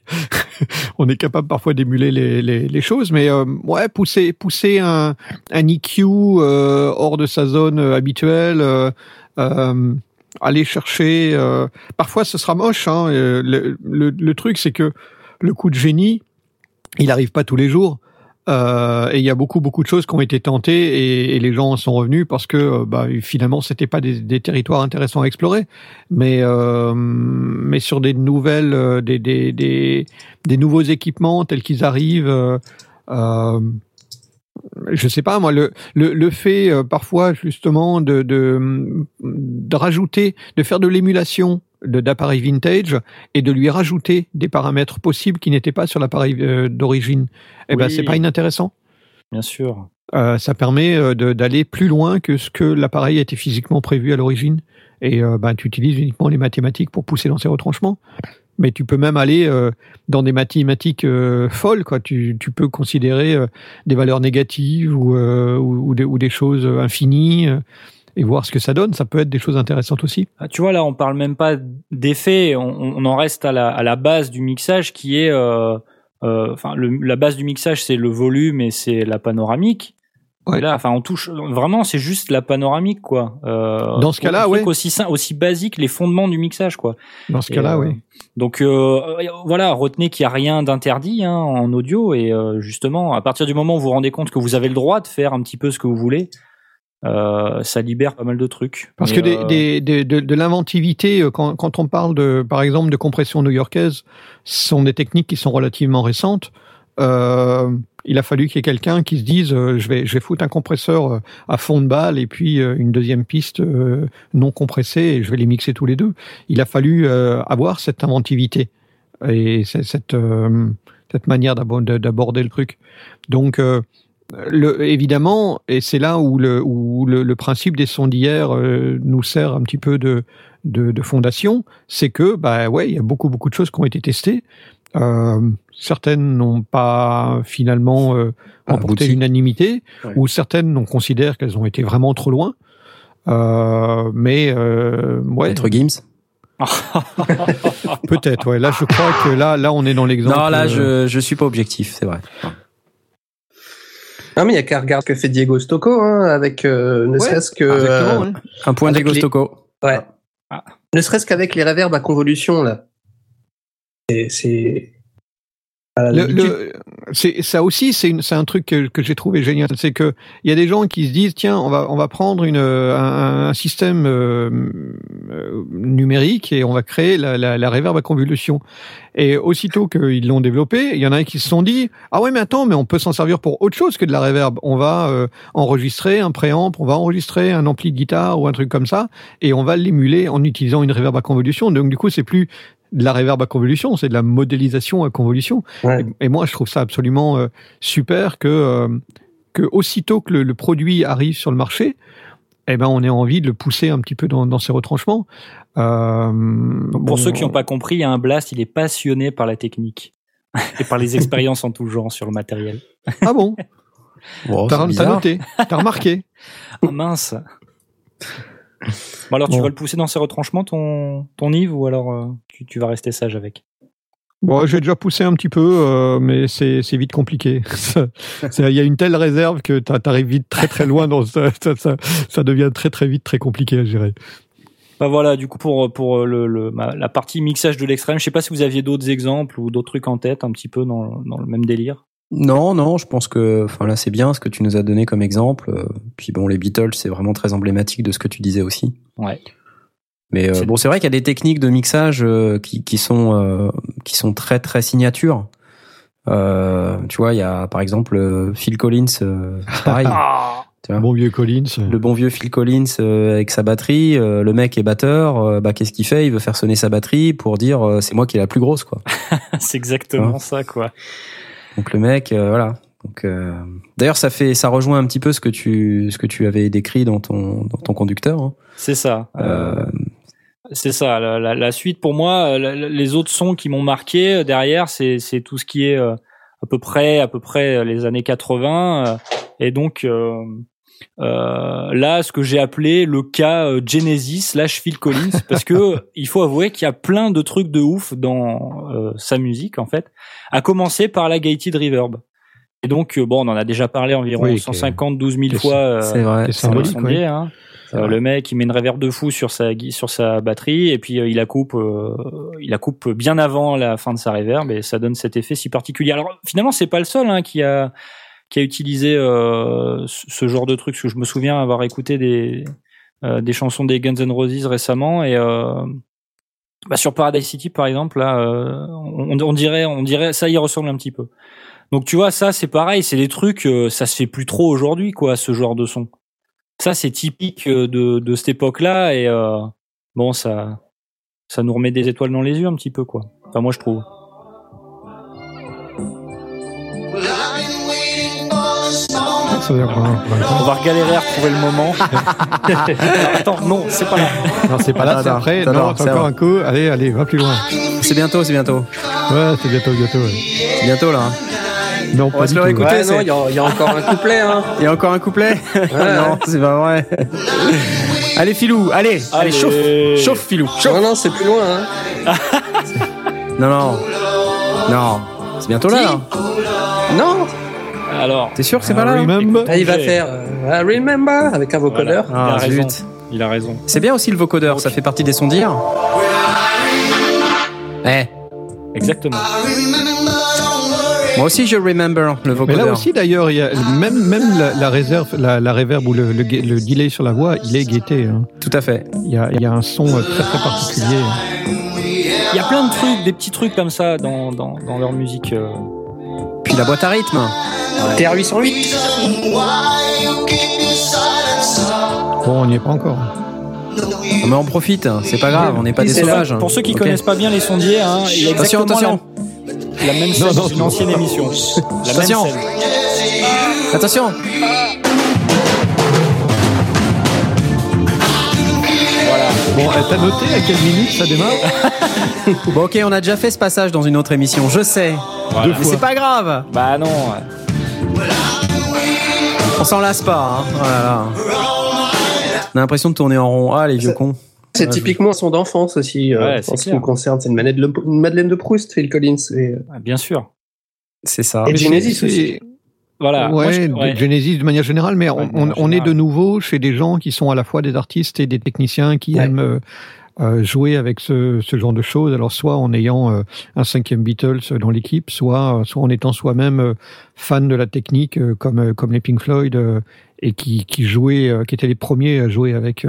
[LAUGHS] on est capable parfois d'émuler les, les, les choses, mais euh, ouais, pousser pousser un, un EQ euh, hors de sa zone euh, habituelle. euh, euh, aller chercher. euh, parfois, ce sera moche. Hein, euh, le, le, le truc, c'est que le coup de génie, il arrive pas tous les jours. Euh, et il y a beaucoup beaucoup de choses qui ont été tentées et, et les gens en sont revenus parce que euh, bah, finalement c'était pas des, des territoires intéressants à explorer, mais euh, mais sur des nouvelles euh, des, des, des, des nouveaux équipements tels qu'ils arrivent. Euh, je sais pas moi le le, le fait euh, parfois justement de, de de rajouter de faire de l'émulation de- d'appareils vintage et de lui rajouter des paramètres possibles qui n'étaient pas sur l'appareil euh, d'origine. Eh ben Oui. c'est pas inintéressant. Bien sûr. Euh, ça permet euh, d'aller plus loin que ce que l'appareil était physiquement prévu à l'origine. Et euh, ben, tu utilises uniquement les mathématiques pour pousser dans ces retranchements. Mais tu peux même aller euh, dans des mathématiques euh, folles. Quoi. Tu, tu peux considérer euh, des valeurs négatives ou, euh, ou, des, ou des choses infinies euh, et voir ce que ça donne. Ça peut être des choses intéressantes aussi. Ah, tu vois, là, on parle même pas d'effet. On, on en reste à la, à la base du mixage qui est, euh, enfin, la base du mixage, c'est le volume et c'est la panoramique. Ouais. Et là, enfin, on touche vraiment, c'est juste la panoramique, quoi. Euh, Dans ce cas-là, ouais. Aussi aussi basique, les fondements du mixage, quoi. Dans ce cas-là, euh, oui. Donc euh, voilà, retenez qu'il n'y a rien d'interdit hein, en audio et euh, justement, à partir du moment où vous vous rendez compte que vous avez le droit de faire un petit peu ce que vous voulez, euh, ça libère pas mal de trucs. Parce Mais, que des, euh, des- des- de, de l'inventivité, euh, quand, quand on parle de, par exemple, de compression new-yorkaise, ce sont des techniques qui sont relativement récentes. Euh, il a fallu qu'il y ait quelqu'un qui se dise euh, je vais foutre un compresseur euh, à fond de balle et puis une deuxième piste non compressée et je vais les mixer tous les deux. Il a fallu avoir cette inventivité et cette cette manière d'abo- de- d'aborder le truc. Donc évidemment, et c'est là où le, principe des sons d'hier nous sert un petit peu de, de, de fondation, c'est que bah ouais, il y a beaucoup beaucoup de choses qui ont été testées. Euh, certaines n'ont pas finalement euh, remporté Abouti. l'unanimité, Ouais. ou certaines on considère qu'elles ont été vraiment trop loin. Euh, mais euh, ouais, Maître Gims? [LAUGHS] peut-être. Ouais, là je crois que là là on est dans l'exemple. Non, là, euh, je, je suis pas objectif, c'est vrai. Non, mais il y a qu'à regarder ce que fait Diego Stocco, hein, avec euh, ne Ouais, serait-ce que. euh, ouais. Un point Diego les- Stocco. ouais. Ah. Ne serait-ce qu'avec les reverbs à convolution, là. C'est- Le, le- ça aussi, c'est un truc que, que j'ai trouvé génial. C'est que il y a des gens qui se disent tiens, on va on va prendre une un, un système euh, euh, numérique et on va créer la, la, la reverb à convolution. Et aussitôt qu'ils l'ont développé, il y en a qui se sont dit ah ouais mais attends mais on peut s'en servir pour autre chose que de la reverb. On va euh, enregistrer un préamp, on va enregistrer un ampli de guitare ou un truc comme ça et on va l'émuler en utilisant une reverb à convolution. Donc du coup c'est plus de la reverb à convolution, c'est de la modélisation à convolution. Ouais. Et, et moi, je trouve ça absolument euh, super que, euh, que aussitôt que le, le produit arrive sur le marché, eh ben, on ait envie de le pousser un petit peu dans, dans ses retranchements. Euh, Pour bon, ceux qui n'ont pas compris, il y a un Blast, il est passionné par la technique [LAUGHS] et par les expériences en tout genre sur le matériel. Ah bon [LAUGHS] T'as noté T'as remarqué Ah mince. [LAUGHS] Bon alors tu Bon. vas le pousser dans ses retranchements ton ton Yves ou alors euh, tu, tu vas rester sage avec? Bon, j'ai déjà poussé un petit peu, euh, mais c'est c'est vite compliqué. [LAUGHS] Il y a une telle réserve que t'a- t'arrives vite très très loin. Dans ça, ça, ça, ça devient très très vite très compliqué à gérer. Bah voilà, du coup pour pour le, le la partie mixage de l'extrême, je sais pas si vous aviez d'autres exemples ou d'autres trucs en tête un petit peu dans dans le même délire. Non, non, je pense que, enfin là, c'est bien ce que tu nous as donné comme exemple. Euh, Puis bon, les Beatles, c'est vraiment très emblématique de ce que tu disais aussi. Ouais. Mais euh, bon, c'est vrai qu'il y a des techniques de mixage euh, qui, qui sont euh, qui sont très très signatures. Euh, tu vois, il y a par exemple Phil Collins, euh, pareil. [LAUGHS] tu vois? Bon vieux Collins. Le bon vieux Phil Collins euh, avec sa batterie, euh, le mec est batteur, euh, bah qu'est-ce qu'il fait? Il veut faire sonner sa batterie pour dire euh, c'est moi qui est la plus grosse quoi. [LAUGHS] C'est exactement Hein? ça quoi. Donc le mec, euh, voilà. Donc euh, d'ailleurs ça fait ça rejoint un petit peu ce que tu ce que tu avais décrit dans ton dans ton conducteur. hein. C'est ça. Euh, C'est ça. La, la- la suite pour moi, euh, la- les autres sons qui m'ont marqué euh, derrière, c'est c'est tout ce qui est euh, à peu près à peu près euh, les années 80 euh, et donc euh, euh, là ce que j'ai appelé le cas euh, Genesis slash Phil Collins [LAUGHS] parce que il faut avouer qu'il y a plein de trucs de ouf dans euh, sa musique en fait. À commencer par la Gated Reverb. Et donc euh, bon, on en a déjà parlé environ Oui, 150 12 000 c'est- fois. euh, c'est vrai. c'est ouais. hein. Euh, le mec, il met une réverb de fou sur sa sur sa batterie et puis euh, il la coupe, euh, il la coupe bien avant la fin de sa réverb et ça donne cet effet si particulier. Alors finalement, c'est pas le seul hein, qui a qui a utilisé euh, ce genre de truc. Parce que je me souviens avoir écouté des euh, des chansons des Guns N' Roses récemment et euh, bah, sur Paradise City par exemple, là, on, on dirait on dirait ça y ressemble un petit peu. Donc tu vois, ça c'est pareil, c'est des trucs, ça se fait plus trop aujourd'hui, quoi, ce genre de son. Ça c'est typique de, de cette époque-là et euh, bon ça ça nous remet des étoiles dans les yeux un petit peu, quoi. Enfin moi je trouve. Ça veut dire quoi On va regalérer à retrouver le moment. [LAUGHS] Attends, non, c'est pas là. Non, c'est pas là, c'est après. Non, encore un coup. Allez, allez, va plus loin. C'est bientôt, c'est bientôt. Ouais, c'est bientôt, bientôt. ouais. C'est bientôt là. hein. Non, On pas va se du le tout. réécouter. Ouais, c'est- non, il y, a- il y a encore un couplet, hein. [LAUGHS] Il y a encore un couplet [LAUGHS] Non, c'est pas vrai. allez Filou, allez, allez, Allez. chauffe, chauffe Filou, chauffe. Non, non, c'est plus loin, hein. Non, non, non, c'est bientôt là. là. Non, Alors, T'es sûr que c'est pas là Remember. Ah, il va faire euh, I Remember avec un vocodeur. voilà, il a Ah, raison. zut. Il a raison. C'est bien aussi le vocodeur, ça fait partie des sons d'hier. Eh, Exactement. moi aussi je remember le Mais vocodeur. là aussi, d'ailleurs, il y a même même la, la réserve, la, la réverb ou le, le, delay sur la voix, il est guetté. hein. Tout à fait. Il y a, il y a un son très très particulier. Il y a plein de trucs, des petits trucs comme ça dans, dans, dans leur musique. euh. Puis la boîte à rythme. TR-808 Bon, on n'y est pas encore. Ah, Mais on profite, c'est pas grave, on n'est pas des sauvages. Pour ceux qui connaissent pas bien les sondiers, hein, il y a Attention, exactement attention. La, la même scène non, d'une non. ancienne émission. La Attention. même scène. Attention Bon, euh, t'as noté à quelle minute ça démarre [LAUGHS] Bon ok, on a déjà fait ce passage dans une autre émission, je sais. Voilà. Mais c'est pas grave, Bah non. On s'en lasse pas. Hein. Oh là là. On a l'impression de tourner en rond. Ah les vieux cons. C'est typiquement son d'enfance aussi, euh, Ouais, en ce qui me concerne. C'est une, Madeleine de- une Madeleine de Proust, Phil Collins. Et, Ouais, Bien sûr. C'est ça. et Genesis aussi. Voilà. Moi, Ouais, je- de ouais. Genesis de manière générale, mais Ouais, on, de manière on est de nouveau chez des gens qui sont à la fois des artistes et des techniciens qui Ouais. aiment euh, euh, jouer avec ce, ce genre de choses. Alors soit en ayant euh, un cinquième Beatles dans l'équipe, soit euh, soit en étant soi-même euh, fan de la technique, comme comme les Pink Floyd et qui qui jouaient, qui étaient les premiers à jouer avec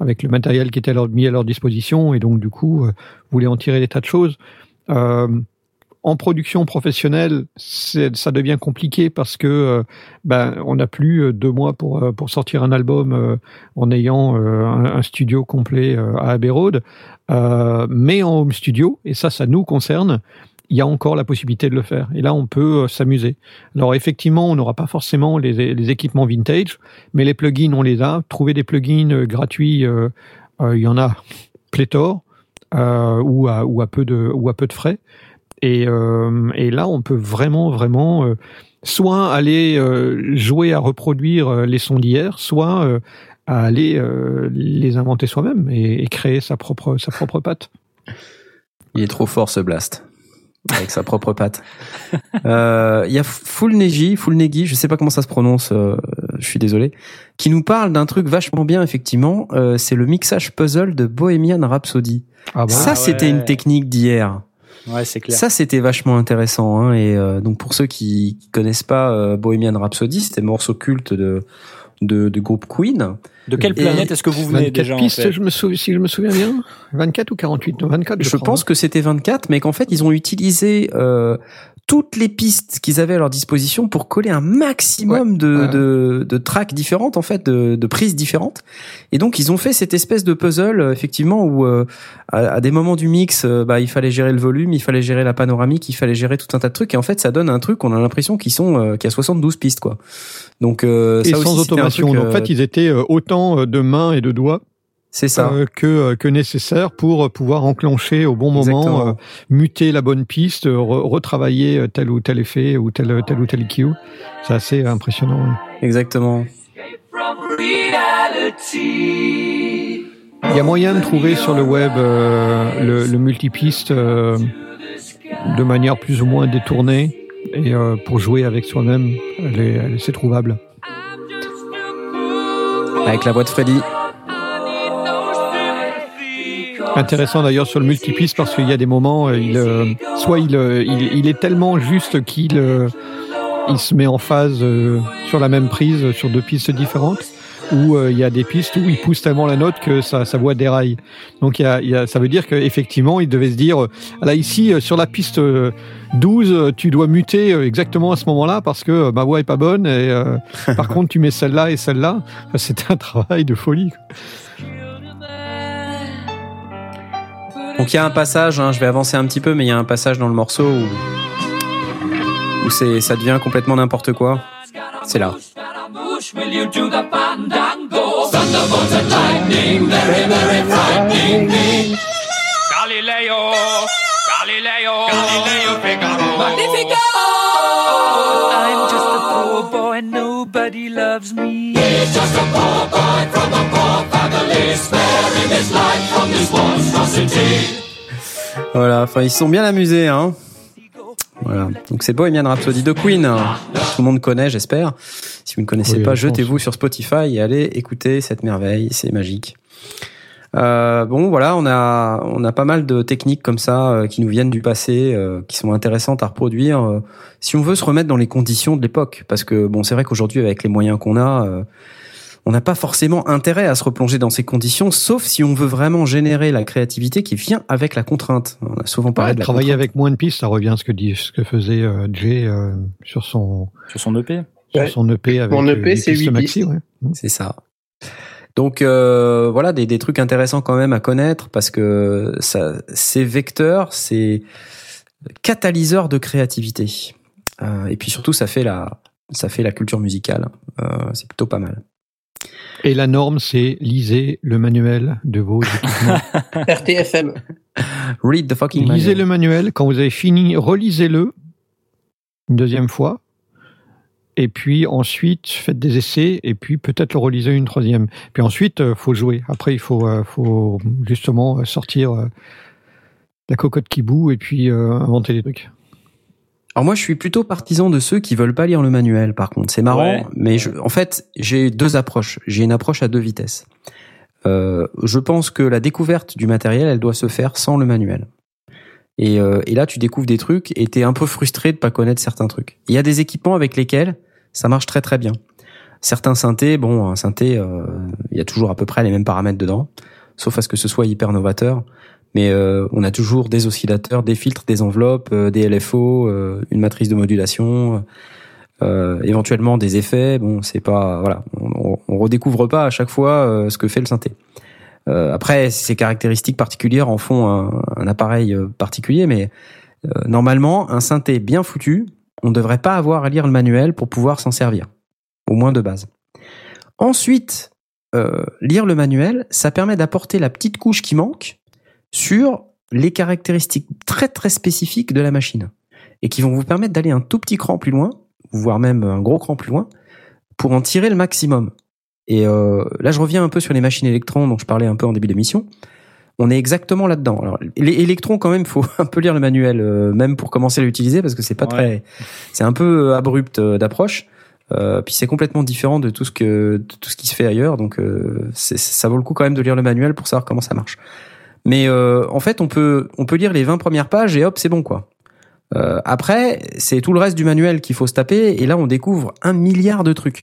avec le matériel qui était leur- mis à leur disposition et donc du coup voulaient en tirer des tas de choses. Euh, en production professionnelle, ça devient compliqué parce que euh, ben on n'a plus euh, deux mois pour euh, pour sortir un album en ayant un, studio complet à Abbey Road, mais en home studio et ça, ça nous concerne. Il y a encore la possibilité de le faire. Et là, on peut s'amuser. Alors effectivement, on n'aura pas forcément les, équipements vintage, mais les plugins, on les a. Trouver des plugins gratuits, il y en a pléthore ou à peu de ou à peu de frais. Et, euh, et là, on peut vraiment, vraiment, euh, soit aller euh, jouer à reproduire euh, les sons d'hier, soit euh, à aller euh, les inventer soi-même et, et créer sa propre, sa propre patte. Il est trop fort ce blast. Avec sa propre patte. [LAUGHS] Euh, Il y a Full Neji, Full Negi, je sais pas comment ça se prononce, euh, je suis désolé, qui nous parle d'un truc vachement bien effectivement. euh, c'est le mixage puzzle de Bohemian Rhapsody. Ah bon ça, Ah c'était une technique d'hier. Ouais, c'est clair. Ça, c'était vachement intéressant. Hein, et euh, donc pour ceux qui, connaissent pas euh, Bohemian Rhapsody, c'était morceau culte de de, de groupe Queen. De quelle Et- planète est-ce que vous venez 24 déjà en pistes, fait je me souviens, si je me souviens bien. 24 ou 48 Non, 24. Je crois. pense que c'était 24, mais qu'en fait, ils ont utilisé euh, toutes les pistes qu'ils avaient à leur disposition pour coller un maximum de, ouais. de, de tracks différentes, en fait, de, de prises différentes. Et donc, ils ont fait cette espèce de puzzle, euh, effectivement, où euh, à, à des moments du mix, euh, bah, il fallait gérer le volume, il fallait gérer la panoramique, il fallait gérer tout un tas de trucs. Et en fait, ça donne un truc, on a l'impression qu'ils sont euh, qu'il y a 72 pistes, quoi. Donc, euh, Et ça sans aussi, un automation. truc, Donc, en fait, ils étaient euh, autant euh, de mains et de doigts c'est ça. euh, que, euh, que nécessaire pour pouvoir enclencher au bon moment, Exactement. euh, muter la bonne piste, re- retravailler tel ou tel effet ou tel, tel ou tel EQ. C'est assez impressionnant. Exactement. Il y a moyen de trouver sur le web euh, le, le multipiste de manière plus ou moins détournée et pour jouer avec soi-même, c'est trouvable. Avec la voix de Freddy. Intéressant d'ailleurs sur le multipiste parce qu'il y a des moments, euh, il, euh, soit il, euh, il, il est tellement juste qu'il il se met en phase sur la même prise sur deux pistes différentes, ou euh, il y a des pistes où il pousse tellement la note que sa, sa voix déraille. Donc il y a, il y a, ça veut dire qu'effectivement il devait se dire, euh, là ici euh, sur la piste euh, 12, euh, tu dois muter exactement à ce moment-là parce que ma voix est pas bonne et euh, [LAUGHS] par contre tu mets celle-là et celle-là. Enfin, C'était un travail de folie. Donc il y a un passage, hein, je vais avancer un petit peu, mais il y a un passage dans le morceau où, où c'est, ça devient complètement n'importe quoi. C'est là. Galileo, Galileo, Galileo Figaro. Magnifico! I'm just a poor boy, nobody loves me. He's just a poor boy from a poor family, sparing his life from this monstrosity. Voilà, enfin ils sont bien amusés, hein. Voilà, donc c'est Bohemian Rhapsody de Queen. Tout le monde connaît, j'espère. Si vous ne connaissez Oui, pas, jetez-vous sur Spotify et allez écouter cette merveille, c'est magique. Euh, bon, voilà, on a on a pas mal de techniques comme ça euh, qui nous viennent du passé, euh, qui sont intéressantes à reproduire. euh, si on veut se remettre dans les conditions de l'époque, parce que bon, c'est vrai qu'aujourd'hui avec les moyens qu'on a, euh, on n'a pas forcément intérêt à se replonger dans ces conditions, sauf si on veut vraiment générer la créativité qui vient avec la contrainte. On a souvent parlé Ouais, de la travailler contrainte. avec moins de pistes, ça revient à ce que dit, ce que faisait euh, Jay euh, sur son Sur son EP. sur Ouais. son EP avec Mon euh, EP, huit c'est pistes huit maxi, pistes. ouais. C'est ça. Donc euh, voilà des, des trucs intéressants quand même à connaître parce que ça, c'est vecteur, c'est catalyseur de créativité. Euh, et puis surtout ça fait la ça fait la culture musicale. Euh, c'est plutôt pas mal. Et la norme, c'est lisez le manuel de vos équipements. [LAUGHS] RTFM. Read the fucking lisez manual. le manuel. Quand vous avez fini, relisez-le une deuxième fois. Et puis ensuite, faites des essais. Et puis peut-être le relisez une troisième. Puis ensuite, euh, faut jouer. Après, il faut, euh, faut justement sortir euh, la cocotte qui bout et puis inventer des trucs. Alors moi, je suis plutôt partisan de ceux qui veulent pas lire le manuel. Par contre, c'est marrant, Ouais. mais je, en fait, j'ai deux approches. J'ai une approche à deux vitesses. Euh, je pense que la découverte du matériel, elle doit se faire sans le manuel. Et, euh, et là, tu découvres des trucs et t'es un peu frustré de pas connaître certains trucs. Il y a des équipements avec lesquels ça marche très très bien. Certains synthés, bon, un synthé, euh, il y a toujours à peu près les mêmes paramètres dedans, sauf à ce que ce soit hyper novateur. Mais euh, on a toujours des oscillateurs, des filtres, des enveloppes, euh, des LFO, euh, une matrice de modulation, euh, éventuellement des effets. Bon, c'est pas voilà, on, on- redécouvre pas à chaque fois euh, ce que fait le synthé. Euh, après, ces caractéristiques particulières en font un, un appareil particulier, mais normalement, un synthé bien foutu, on ne devrait pas avoir à lire le manuel pour pouvoir s'en servir, au moins de base. Ensuite, lire le manuel, ça permet d'apporter la petite couche qui manque sur les caractéristiques très très spécifiques de la machine et qui vont vous permettre d'aller un tout petit cran plus loin, voire même un gros cran plus loin, pour en tirer le maximum. Et euh, là, je reviens un peu sur les machines électrons dont je parlais un peu en début d'émission. On est exactement là-dedans. Alors, les électrons, quand même, faut [LAUGHS] un peu lire le manuel, euh, même pour commencer à l'utiliser, parce que c'est pas très, c'est un peu abrupt euh, d'approche. Euh, puis c'est complètement différent de tout ce que de tout ce qui se fait ailleurs. Donc, ça vaut le coup quand même de lire le manuel pour savoir comment ça marche. Mais euh, en fait, on peut on peut lire les 20 premières pages et hop, c'est bon quoi. Euh, après, c'est tout le reste du manuel qu'il faut se taper et là, on découvre un milliard de trucs.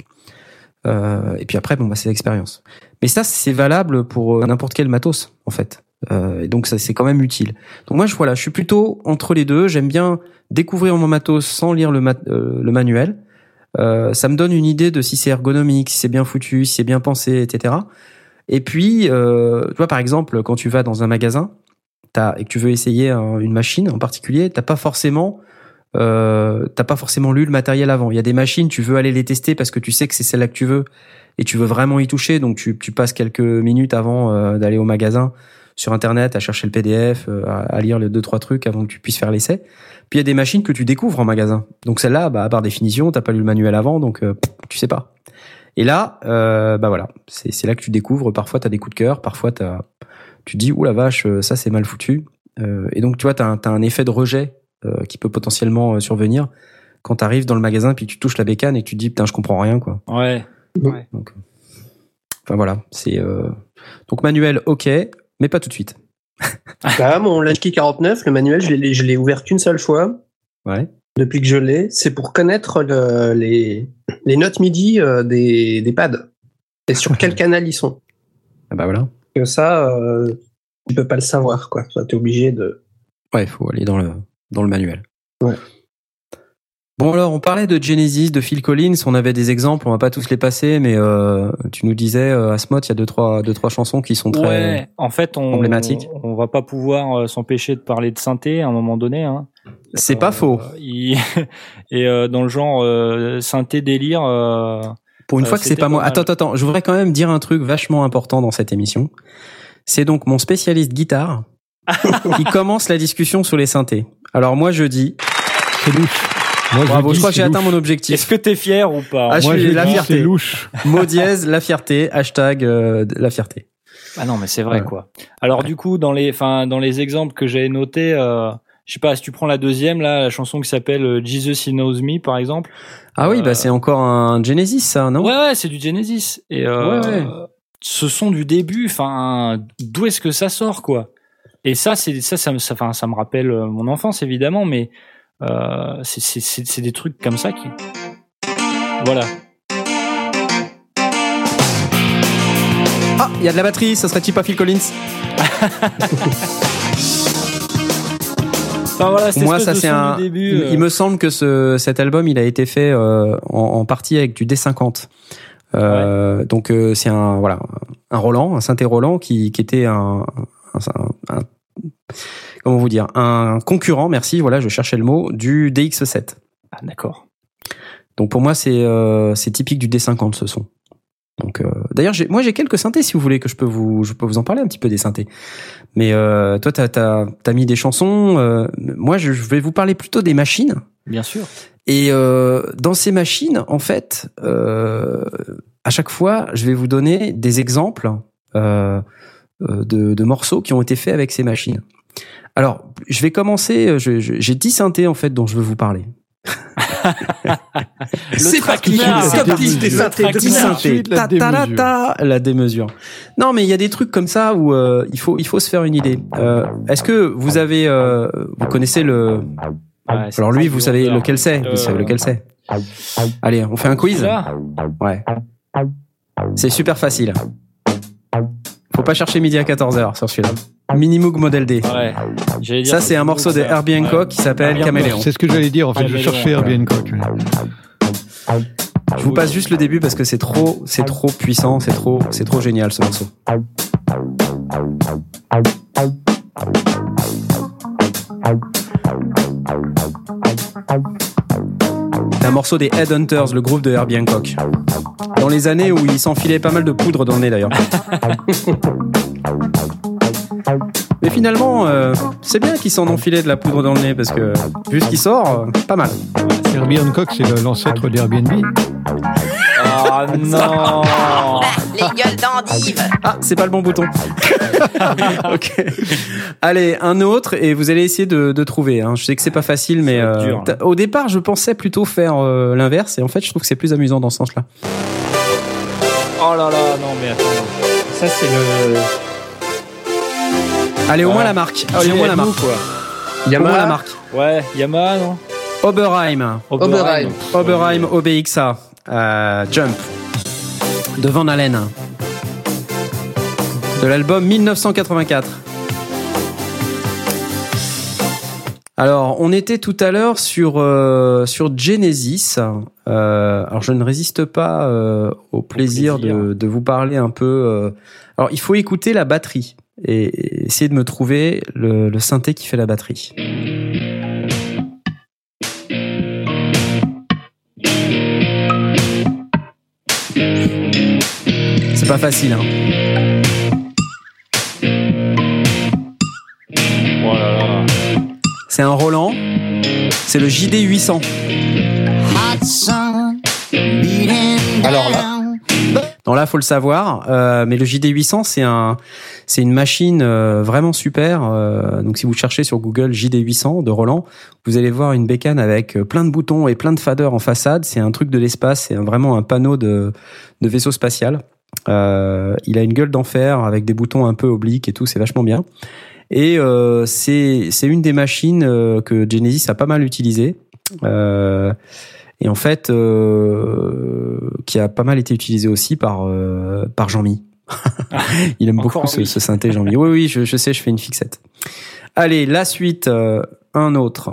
Euh, et puis après, bon, bah, c'est l'expérience. Mais ça, c'est valable pour euh, n'importe quel matos, en fait. Euh, et donc, ça, c'est quand même utile. Donc moi, je voilà, je suis plutôt entre les deux. J'aime bien découvrir mon matos sans lire le, euh, le manuel. Ça me donne une idée de si c'est ergonomique, si c'est bien foutu, si c'est bien pensé, etc. Et puis, euh, tu vois, par exemple, quand tu vas dans un magasin et que tu veux essayer un- une machine en particulier, t'as pas forcément euh, t'as pas forcément lu le matériel avant. Il y a des machines, tu veux aller les tester parce que tu sais que c'est celle-là que tu veux et tu veux vraiment y toucher, donc tu, passes quelques minutes avant euh, d'aller au magasin sur internet à chercher le PDF, euh, à, lire les deux trois trucs avant que tu puisses faire l'essai. Puis il y a des machines que tu découvres en magasin. Donc celle-là, bah, par définition, t'as pas lu le manuel avant, donc tu sais pas. Et là, euh, bah voilà, c'est c'est là que tu découvres. Parfois, t'as des coups de cœur, parfois t'as, tu dis, ouh la vache, euh, ça c'est mal foutu. Euh, et donc tu vois, t'as un, t'as un effet de rejet euh, qui peut potentiellement euh, survenir quand t'arrives dans le magasin puis tu touches la bécane et que tu te dis, putain, je comprends rien quoi. Ouais. ouais. Donc, enfin voilà, c'est euh... donc manuel, ok, mais pas tout de suite. Bah, [LAUGHS] mon Latchkey 49, le manuel, je l'ai, je l'ai ouvert qu'une seule fois. Ouais. Depuis que je l'ai, c'est pour connaître le- les, les notes MIDI euh, des, des pads. Et sur quel canal ils sont. Ah bah voilà. Que ça, euh, tu peux pas le savoir, quoi. Tu es obligé de. Ouais, il faut aller dans le dans le manuel. Ouais. Bon alors, on parlait de Genesis, de Phil Collins, on avait des exemples, on va pas tous les passer, mais euh, tu nous disais, euh, Asmot, il y a deux trois, deux, trois chansons qui sont très Ouais, en fait, on, emblématiques. on va pas pouvoir euh, s'empêcher de parler de synthé à un moment donné. Hein. C'est pas faux. Il- [LAUGHS] Et euh, dans le genre euh, synthé délire. euh, Pour une euh, fois que c'est pas moi. Attends, attends, attends, je voudrais quand même dire un truc vachement important dans cette émission. C'est donc mon spécialiste guitare [LAUGHS] qui commence la discussion sur les synthés. Alors moi je dis, C'est louche. Moi, bravo, dis, je crois que j'ai atteint mon objectif. Est-ce que t'es fier ou pas Ah, je Moi, suis je la fierté. c'est louche. [LAUGHS] Mot dièse, la fierté, hashtag euh, la fierté. Ah non, mais c'est vrai Ouais. quoi. Alors du coup, dans les, enfin, dans les exemples que j'avais notés, euh, je sais pas, si tu prends la deuxième là, la chanson qui s'appelle euh, Jesus He Knows Me par exemple. Ah oui, Euh, bah c'est encore un Genesis ça, non? Ouais, ouais, c'est du Genesis. Et euh, Ouais, ce son du début, enfin, d'où est-ce que ça sort quoi? Et ça, c'est ça, ça, me- ça, enfin, ça me rappelle euh, mon enfance évidemment, mais euh, c'est- c'est c'est- c'est des trucs comme ça qui, voilà. Ah, il y a de la batterie, ça serait-il pas Phil Collins [LAUGHS] Enfin, voilà, Moi, ça c'est un. début, il, euh, il me semble que ce, cet album, il a été fait euh, en, en partie avec du D50. Euh, Donc euh, c'est un voilà un Roland, un synthé Roland qui, qui était un, un- un- comment vous dire un concurrent. Merci, voilà, je cherchais le mot du DX7. Ah, d'accord. Donc pour moi, c'est euh, c'est typique du D50 ce son. Donc euh, d'ailleurs, j'ai- moi j'ai quelques synthés si vous voulez que je peux vous je peux vous en parler un petit peu des synthés. Mais euh, toi t'as t'as mis des chansons. euh, moi je vais vous parler plutôt des machines. Bien sûr. Et euh, dans ces machines, en fait, euh, à chaque fois, je vais vous donner des exemples de, de morceaux qui ont été faits avec ces machines. Alors, je vais commencer. J'ai 10 synthés en fait dont je veux vous parler. C'est parti, c'est parti. 10 des synthés de 10 synthés. Ensuite, la démesure. ta- la démesure. Non, mais il y a des trucs comme ça où euh, il faut il faut se faire une idée. Euh, Est-ce que vous avez euh, vous connaissez le Ouais, c'est alors lui, vous savez lequel c'est. Vous Euh, savez lequel c'est. Allez, on fait un quiz. Ouais. C'est super facile. Faut pas chercher midi à 14h sur celui-là. Minimoog Model D. Ouais. Dire Ça, c'est un morceau de. Herbie Hancock qui s'appelle Caméléon. C'est ce que j'allais dire. En fait, je cherchais Herbie Hancock. Je vous passe juste le début parce que c'est trop, c'est trop puissant, c'est trop, c'est trop génial ce morceau. C'est un morceau des Headhunters, le groupe de Herbie Hancock. Dans les années où il s'enfilait pas mal de poudre dans le nez d'ailleurs. [LAUGHS] Mais finalement, euh, c'est bien qu'il s'en enfilait de la poudre dans le nez parce que vu ce qui sort, euh, pas mal. Hancock, c'est l'ancêtre d'Airbnb. Ah [LAUGHS] non Les gueules d'endive. Ah, c'est pas le bon bouton. [LAUGHS] ok. Allez, un autre et vous allez essayer de, de trouver. Hein. Je sais que c'est pas facile, mais euh, dur, au départ, je pensais plutôt faire euh, l'inverse et en fait, je trouve que c'est plus amusant dans ce sens-là. Oh là là, non mais attends. Ça, c'est le Allez, au Ouais. moins la marque. Allez, au moins la marque. quoi. Au moins la Yamaha. marque. Ouais, Yamaha, non Oberheim. Oberheim. Oberheim OBXA. Euh, Jump. De Van Halen. De l'album 1984. Alors, on était tout à l'heure sur euh, sur Genesis. Euh, alors, je ne résiste pas euh, au plaisir, plaisir. De, de vous parler un peu. euh, alors, il faut écouter la batterie et, essayer de me trouver le, synthé qui fait la batterie. C'est pas facile, hein. C'est un Roland. C'est le JD 800. Alors là, Non là, faut le savoir. Euh, mais le JD 800, c'est un, c'est une machine euh, vraiment super. Euh, donc si vous cherchez sur Google JD 800 de Roland, vous allez voir une bécane avec euh, plein de boutons et plein de faders en façade. C'est un truc de l'espace. C'est vraiment un panneau de, vaisseau spatial. Il a une gueule d'enfer avec des boutons un peu obliques et tout. C'est vachement bien. Et c'est une des machines que Genesis a pas mal utilisées. Euh, et en fait, qui a pas mal été utilisé aussi par par Jean-Mi. [LAUGHS] Il aime Encore beaucoup ce, synthé Jean-Mi. Oui, oui, je, je sais, je fais une fixette. Allez, la suite, euh, un autre.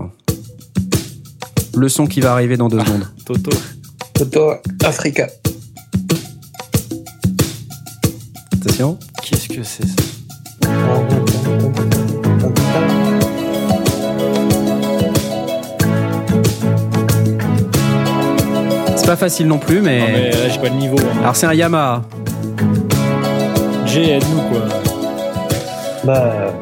Le son qui va arriver dans deux secondes. [LAUGHS] Toto. Toto Africa. Attention. Qu'est-ce que c'est ça? C'est pas facile non plus, mais. Non mais là j'ai pas le niveau. hein. Alors c'est un Yamaha. G, aide-nous quoi. Bah,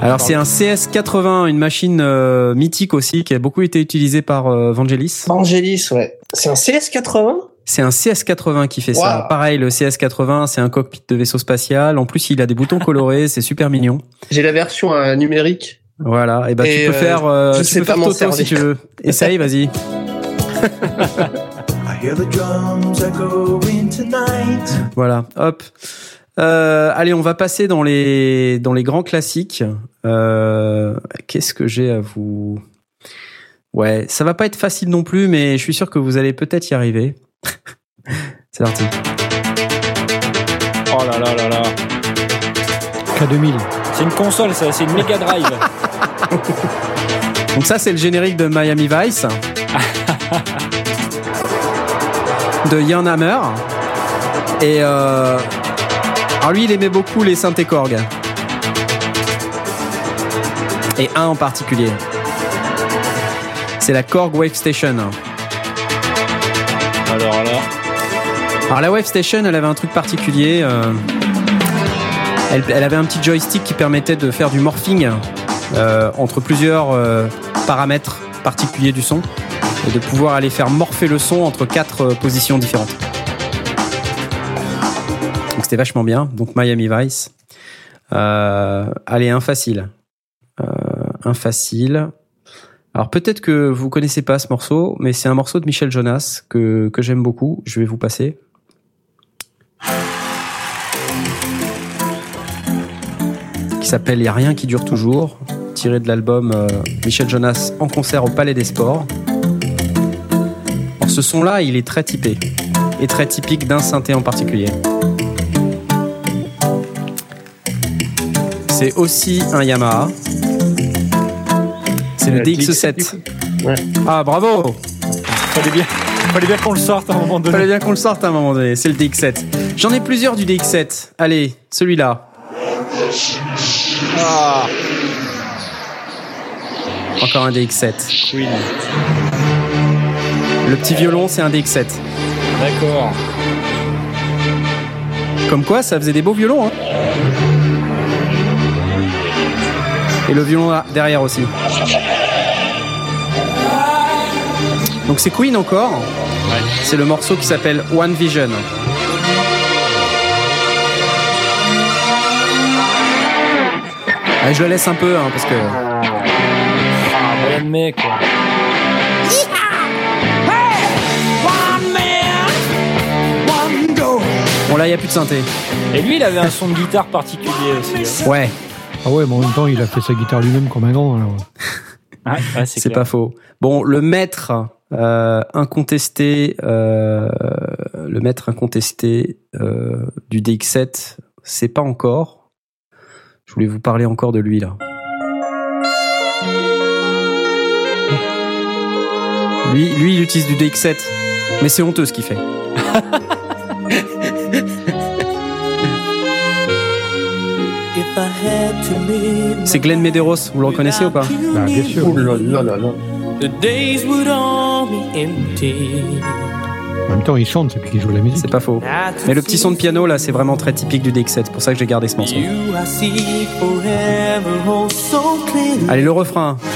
Alors c'est un CS80, une machine euh, mythique aussi, qui a beaucoup été utilisée par euh, Vangelis. Vangelis, ouais. C'est un CS80 C'est un CS80 qui fait ça. Pareil, le CS80, c'est un cockpit de vaisseau spatial. En plus, il a des boutons [LAUGHS] colorés, c'est super mignon. J'ai la version euh, numérique. Voilà. Et bah Et, tu peux euh, faire, euh, je tu sais peux pas faire m'en Toto servir. si tu veux. Essaye, vas-y. [LAUGHS] Voilà. Hop. Euh, allez, on va passer dans les dans les grands classiques. Euh, Qu'est-ce que j'ai à vous? Ouais, ça va pas être facile non plus, mais je suis sûr que vous allez peut-être y arriver. [LAUGHS] C'est parti. Oh là là là là. K2000. C'est une console, ça, c'est une Mega Drive. [LAUGHS] Donc ça, c'est le générique de Miami Vice. [LAUGHS] de Jan Hammer. Et euh... alors lui, il aimait beaucoup les synthés Korg. Et un en particulier. C'est la Korg Wave Station. Alors là. Alors la Wave Station, elle avait un truc particulier. euh, Elle, elle avait un petit joystick qui permettait de faire du morphing euh, entre plusieurs paramètres particuliers du son et de pouvoir aller faire morpher le son entre quatre euh, positions différentes. Donc c'était vachement bien. Donc Miami Vice. Euh, allez, un facile. Euh, un facile. Alors peut-être que vous connaissez pas ce morceau, mais c'est un morceau de Michel Jonas que, que j'aime beaucoup. Je vais vous passer. Qui s'appelle Y a rien qui dure toujours, tiré de l'album euh, Michel Jonas en concert au Palais des Sports. Alors ce son-là, il est très typé et très typique d'un synthé en particulier. C'est aussi un Yamaha. C'est le Euh, DX7. Ouais. Ah bravo Fallait bien, fallait bien qu'on le sorte à un moment donné. Fallait bien qu'on le sorte à un moment donné. C'est le DX7. J'en ai plusieurs du DX7. Allez, celui-là. Ah. Encore un DX7. Queen. Le petit violon, c'est un DX7. D'accord. Comme quoi, ça faisait des beaux violons. Hein. Et le violon là, derrière aussi. Donc c'est Queen encore. C'est le morceau qui s'appelle One Vision. Ah, je le laisse un peu hein, parce que Ah, quoi. Là il y a plus de synthé. Et lui, il avait un son de guitare particulier aussi. hein. Ouais, Ah ouais, mais en même temps, il a fait sa guitare lui-même comme un grand. alors. Ouais, ouais, c'est pas faux. Bon, le maître euh, incontesté, euh, le maître incontesté euh, du DX7, c'est pas encore. Je voulais vous parler encore de lui là. Lui, lui, il utilise du DX7, mais c'est honteux ce qu'il fait. [LAUGHS] C'est Glenn Medeiros, vous le reconnaissez ou pas Bah, bien sûr. Ouh là là là là. En même temps, il chante, c'est lui qui joue la musique. C'est pas faux. Mais le petit son de piano là, c'est vraiment très typique du DX7. C'est pour ça que j'ai gardé ce morceau. Allez, le refrain. [LAUGHS]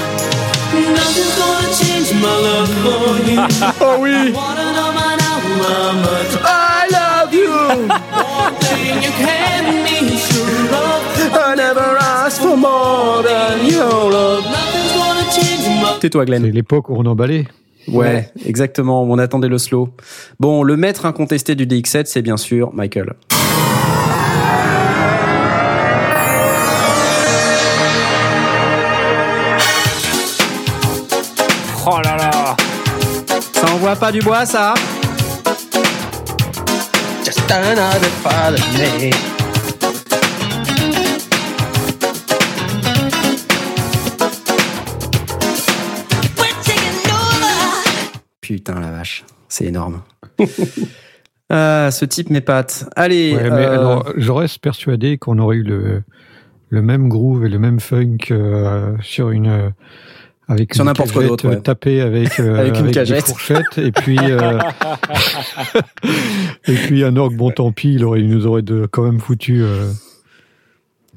oh oui I love you I never asked for more than your love Tais-toi, C'est Glenn. l'époque où on emballait. Ouais, exactement. On attendait le slow. Bon, le maître incontesté du DX7, c'est bien sûr Michael. Oh là là. Ça envoie pas du bois, ça Just another Putain, la vache. C'est énorme. [LAUGHS] ah, ce type m'épate. Allez. Ouais, mais euh, alors, je reste persuadé qu'on aurait eu le, le même groove et le même funk euh, sur une. euh, avec Sur n'importe quoi cagette, d'autre, ouais. tapée avec, [LAUGHS] euh, Avec une des cagette. fourchettes et puis euh, [LAUGHS] et puis un orgue bon tant pis il aurait il nous aurait de, quand même foutu euh,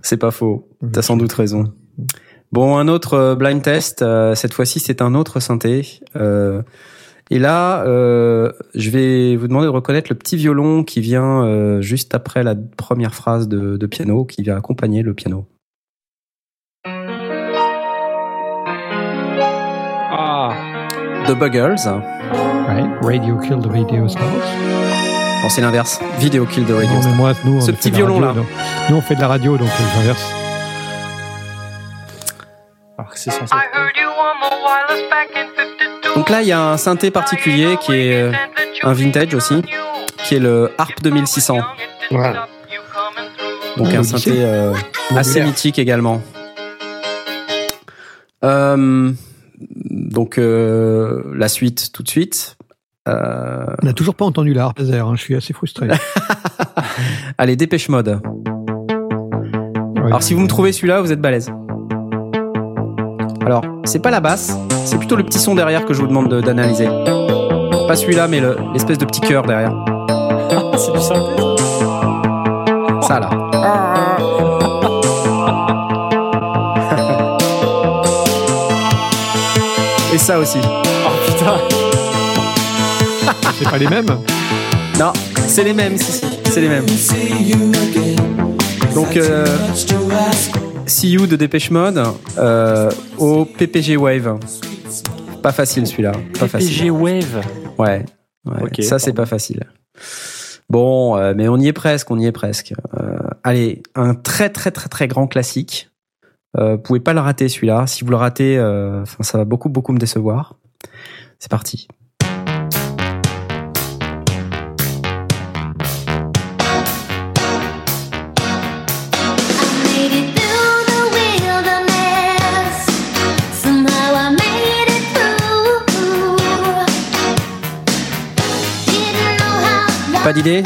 C'est pas faux. T'as sans doute raison. Bon, un autre blind test. cette fois-ci, c'est un autre synthé. Et là, euh, je vais vous demander de reconnaître le petit violon qui vient euh, juste après la première phrase de, de piano, qui vient accompagner le piano. Ah. The Buggles. Radio Kill the Radio Stars. Non, c'est l'inverse. Video Kill the Radio. Non, mais moi, nous, on Ce petit de la violon, radio, là. donc- nous on fait de la radio donc euh, j'inverse. Alors que c'est censé. Donc là, il y a un synthé particulier qui est euh, un vintage aussi, qui est le Harp 2600. Voilà. Donc un synthé euh, assez mythique également. Euh, donc euh, la suite tout de suite. Euh, On n'a toujours pas entendu la harpe laser, hein, je suis assez frustré. [LAUGHS] allez, dépêche mode. Alors si vous me trouvez celui-là, vous êtes balèze. Alors, c'est pas la basse, c'est plutôt le petit son derrière que je vous demande de- d'analyser. Pas celui-là, mais le- l'espèce de petit cœur derrière. [LAUGHS] c'est du synthé. Ça là. [LAUGHS] Et ça aussi. Oh putain. C'est pas les mêmes Non, c'est les mêmes, si, si, c'est les mêmes. Donc, euh, See You de Dépêche Mode euh, au PPG Wave. Pas facile celui-là. Pas facile. PPG Wave. Ouais. ouais, Ok, ça, c'est pas facile. Bon, euh, mais on y est presque, on y est presque. Euh, allez, un très très très très grand classique. Vous pouvez pas le rater celui-là. Si vous le ratez, ça va beaucoup beaucoup me décevoir. C'est parti. Pas d'idée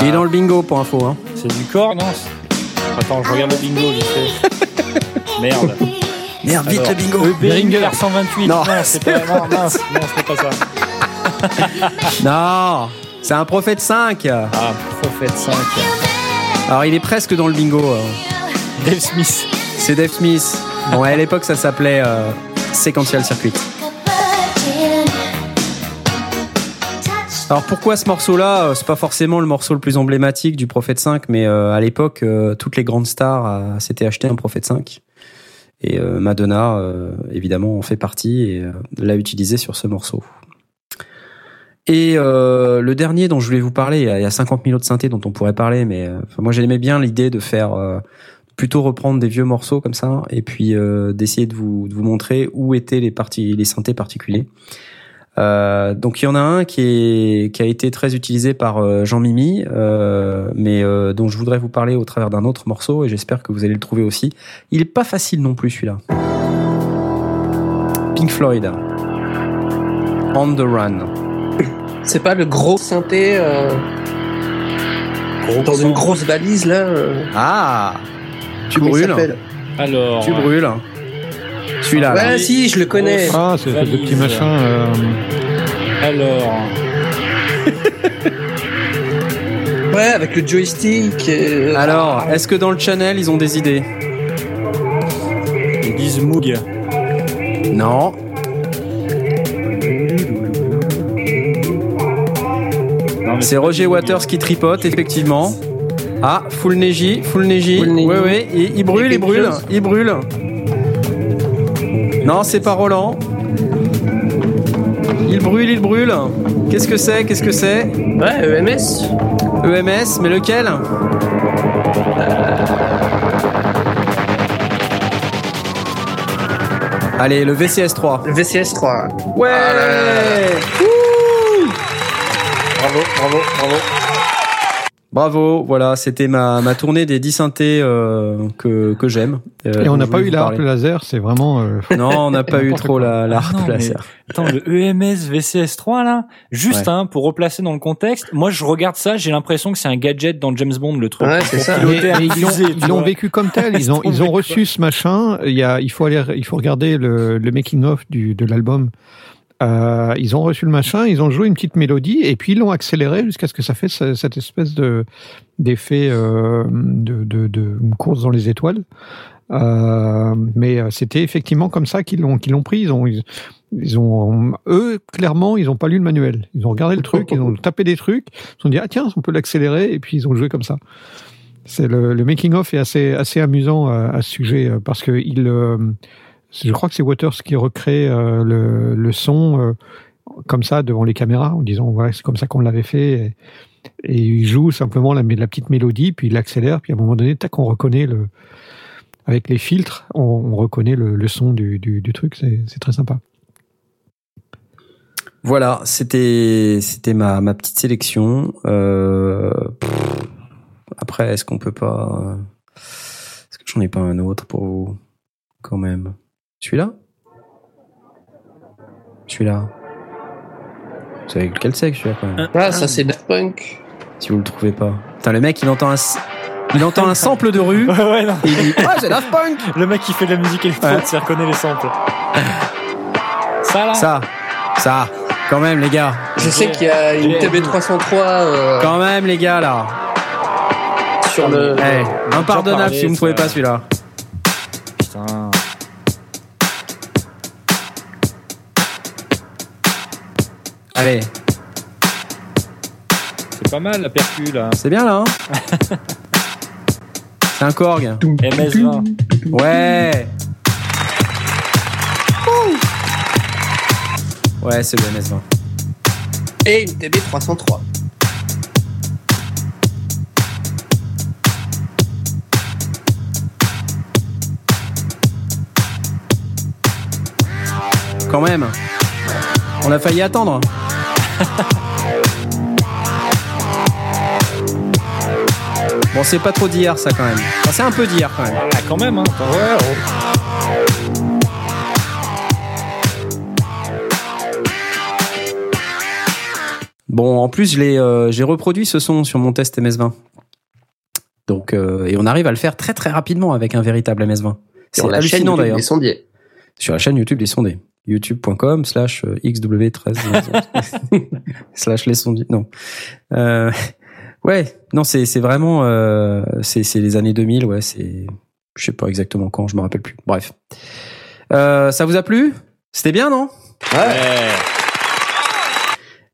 Il est dans le bingo pour info. Hein. C'est du corps, non Attends, je regarde le bingo vite fait. [LAUGHS] Merde. Merde, vite Alors, le bingo. E Beringer 128. Non. Non, c'est pas. Non, [LAUGHS] mince. Non, c'était pas ça. [LAUGHS] Non, c'est un prophète 5. Ah, Prophète 5. Alors il est presque dans le bingo. euh. Dave Smith. C'est Dave Smith. Bon, à l'époque ça s'appelait euh, Sequential Circuit. Alors pourquoi ce morceau-là? Euh, C'est pas forcément le morceau le plus emblématique du Prophète 5, mais euh, à l'époque, euh, toutes les grandes stars euh, s'étaient acheté un Prophète 5. Et euh, Madonna, évidemment, en fait partie et l'a utilisé sur ce morceau. Et le dernier dont je voulais vous parler, il y a- il y a 50 000 autres synthés dont on pourrait parler, mais moi j'aimais bien l'idée de faire plutôt reprendre des vieux morceaux comme ça et puis d'essayer de vous, de vous montrer où étaient les parties, les synthés particuliers. Euh, donc il y en a un qui, est, qui a été très utilisé par euh, Jean Mimi, euh, mais euh, dont je voudrais vous parler au travers d'un autre morceau et j'espère que vous allez le trouver aussi. Il est pas facile non plus celui-là. Pink Floyd. On the Run. C'est pas le gros synthé euh, dans une grosse valise là. Ah Tu comment brûles Alors. Tu brûles. Celui-là. là. Ouais, si, je le connais. Ah, c'est le petit machin. euh, Alors. [LAUGHS] Ouais, avec le joystick. et- Alors, est-ce que dans le channel ils ont des idées? Ils disent Moog. Non. C'est Roger Waters qui tripote, effectivement. Ah, full neji, full neji. Full neji. Oui, oui, il, il brûle, il brûle, il brûle. Non, c'est pas Roland. Il brûle, il brûle. Qu'est-ce que c'est Qu'est-ce que c'est Ouais, E EMS. EMS, mais lequel Allez, le VCS 3. Le VCS 3. Ouais Bravo, bravo, bravo. Bravo, voilà, c'était ma, ma tournée des 10 synthés euh, que, que j'aime. euh, Et on n'a pas eu la harpe laser, c'est vraiment. euh, [LAUGHS] Non, on n'a pas eu trop quoi. la, la harpe non, mais- laser. Attends, le EMS VCS3 là, juste Ouais. hein, pour replacer dans le contexte, moi je regarde ça, j'ai l'impression que c'est un gadget dans James Bond le truc. Ouais, c'est ça. Mais- ils l'ont vécu comme tel. Ils [LAUGHS] ont, ils ont reçu ce machin. Il y a, il faut aller, il faut regarder le, le making of du, de l'album. Euh, ils ont reçu le machin, ils ont joué une petite mélodie et puis ils l'ont accéléré jusqu'à ce que ça fait ce- cette espèce de d'effet euh, de, de, course dans les étoiles. Euh, mais euh, c'était effectivement comme ça qu'ils l'ont qu'ils l'ont pris. Ils ont ils, ils ont eux clairement ils ont pas lu le manuel. Ils ont regardé le truc, ils ont tapé des trucs, ils se sont dit ah tiens on peut l'accélérer et puis ils ont joué comme ça. C'est le, making of est assez assez amusant euh, à ce sujet euh, parce que il euh, je crois que c'est Waters qui recrée euh, le, son euh, comme ça devant les caméras en disant voilà c'est comme ça qu'on l'avait fait et, il joue simplement la, petite mélodie puis il accélère puis à un moment donné tac on reconnaît le avec les filtres on, on reconnaît le, son du, truc c'est très sympa Voilà, c'était c'était ma, ma petite sélection. Euh, après, est-ce qu'on peut pas... Est-ce que j'en ai pas un autre pour vous? Quand même. Celui-là? Celui-là Vous savez lequel c'est que celui-là quand même Ah, ça c'est Daft Punk. Si vous le trouvez pas. Putain, le mec, il entend un... s- Il entend un sample de rue [LAUGHS] ouais, non. et il dit Ah, c'est Daft Punk [LAUGHS] Le mec qui fait de la musique électronique, il reconnaît les samples. [LAUGHS] Ça là Ça, ça, quand même les gars. Je sais qu'il y a une TB303 euh, Quand même les gars là. sur le. Eh, impardonnable si vous ne trouvez pas celui-là. Allez, C'est pas mal la percu là. c'est bien là. Hein [LAUGHS] c'est un Korg. MS20. Ouais. Ouais, c'est le MS20. Et une TB303. Quand même. On a failli attendre. [LAUGHS] bon, c'est pas trop d'hier ça quand même. Enfin, c'est un peu d'hier quand même. Ah, quand même, hein. Ouais. Bon, en plus, euh, j'ai reproduit ce son sur mon test MS20. Donc, euh, et on arrive à le faire très très rapidement avec un véritable MS20. C'est Sur la chaîne hallucinant YouTube d'ailleurs. des sondiers. Sur la chaîne YouTube des sondés. youtube.com slash euh, xw13 [LAUGHS] slash les sondiers. Non. Euh, ouais, non, c'est c'est vraiment euh, c'est c'est les années 2000. Ouais, c'est je sais pas exactement quand, je me rappelle plus. Bref, euh, ça vous a plu? C'était bien, non?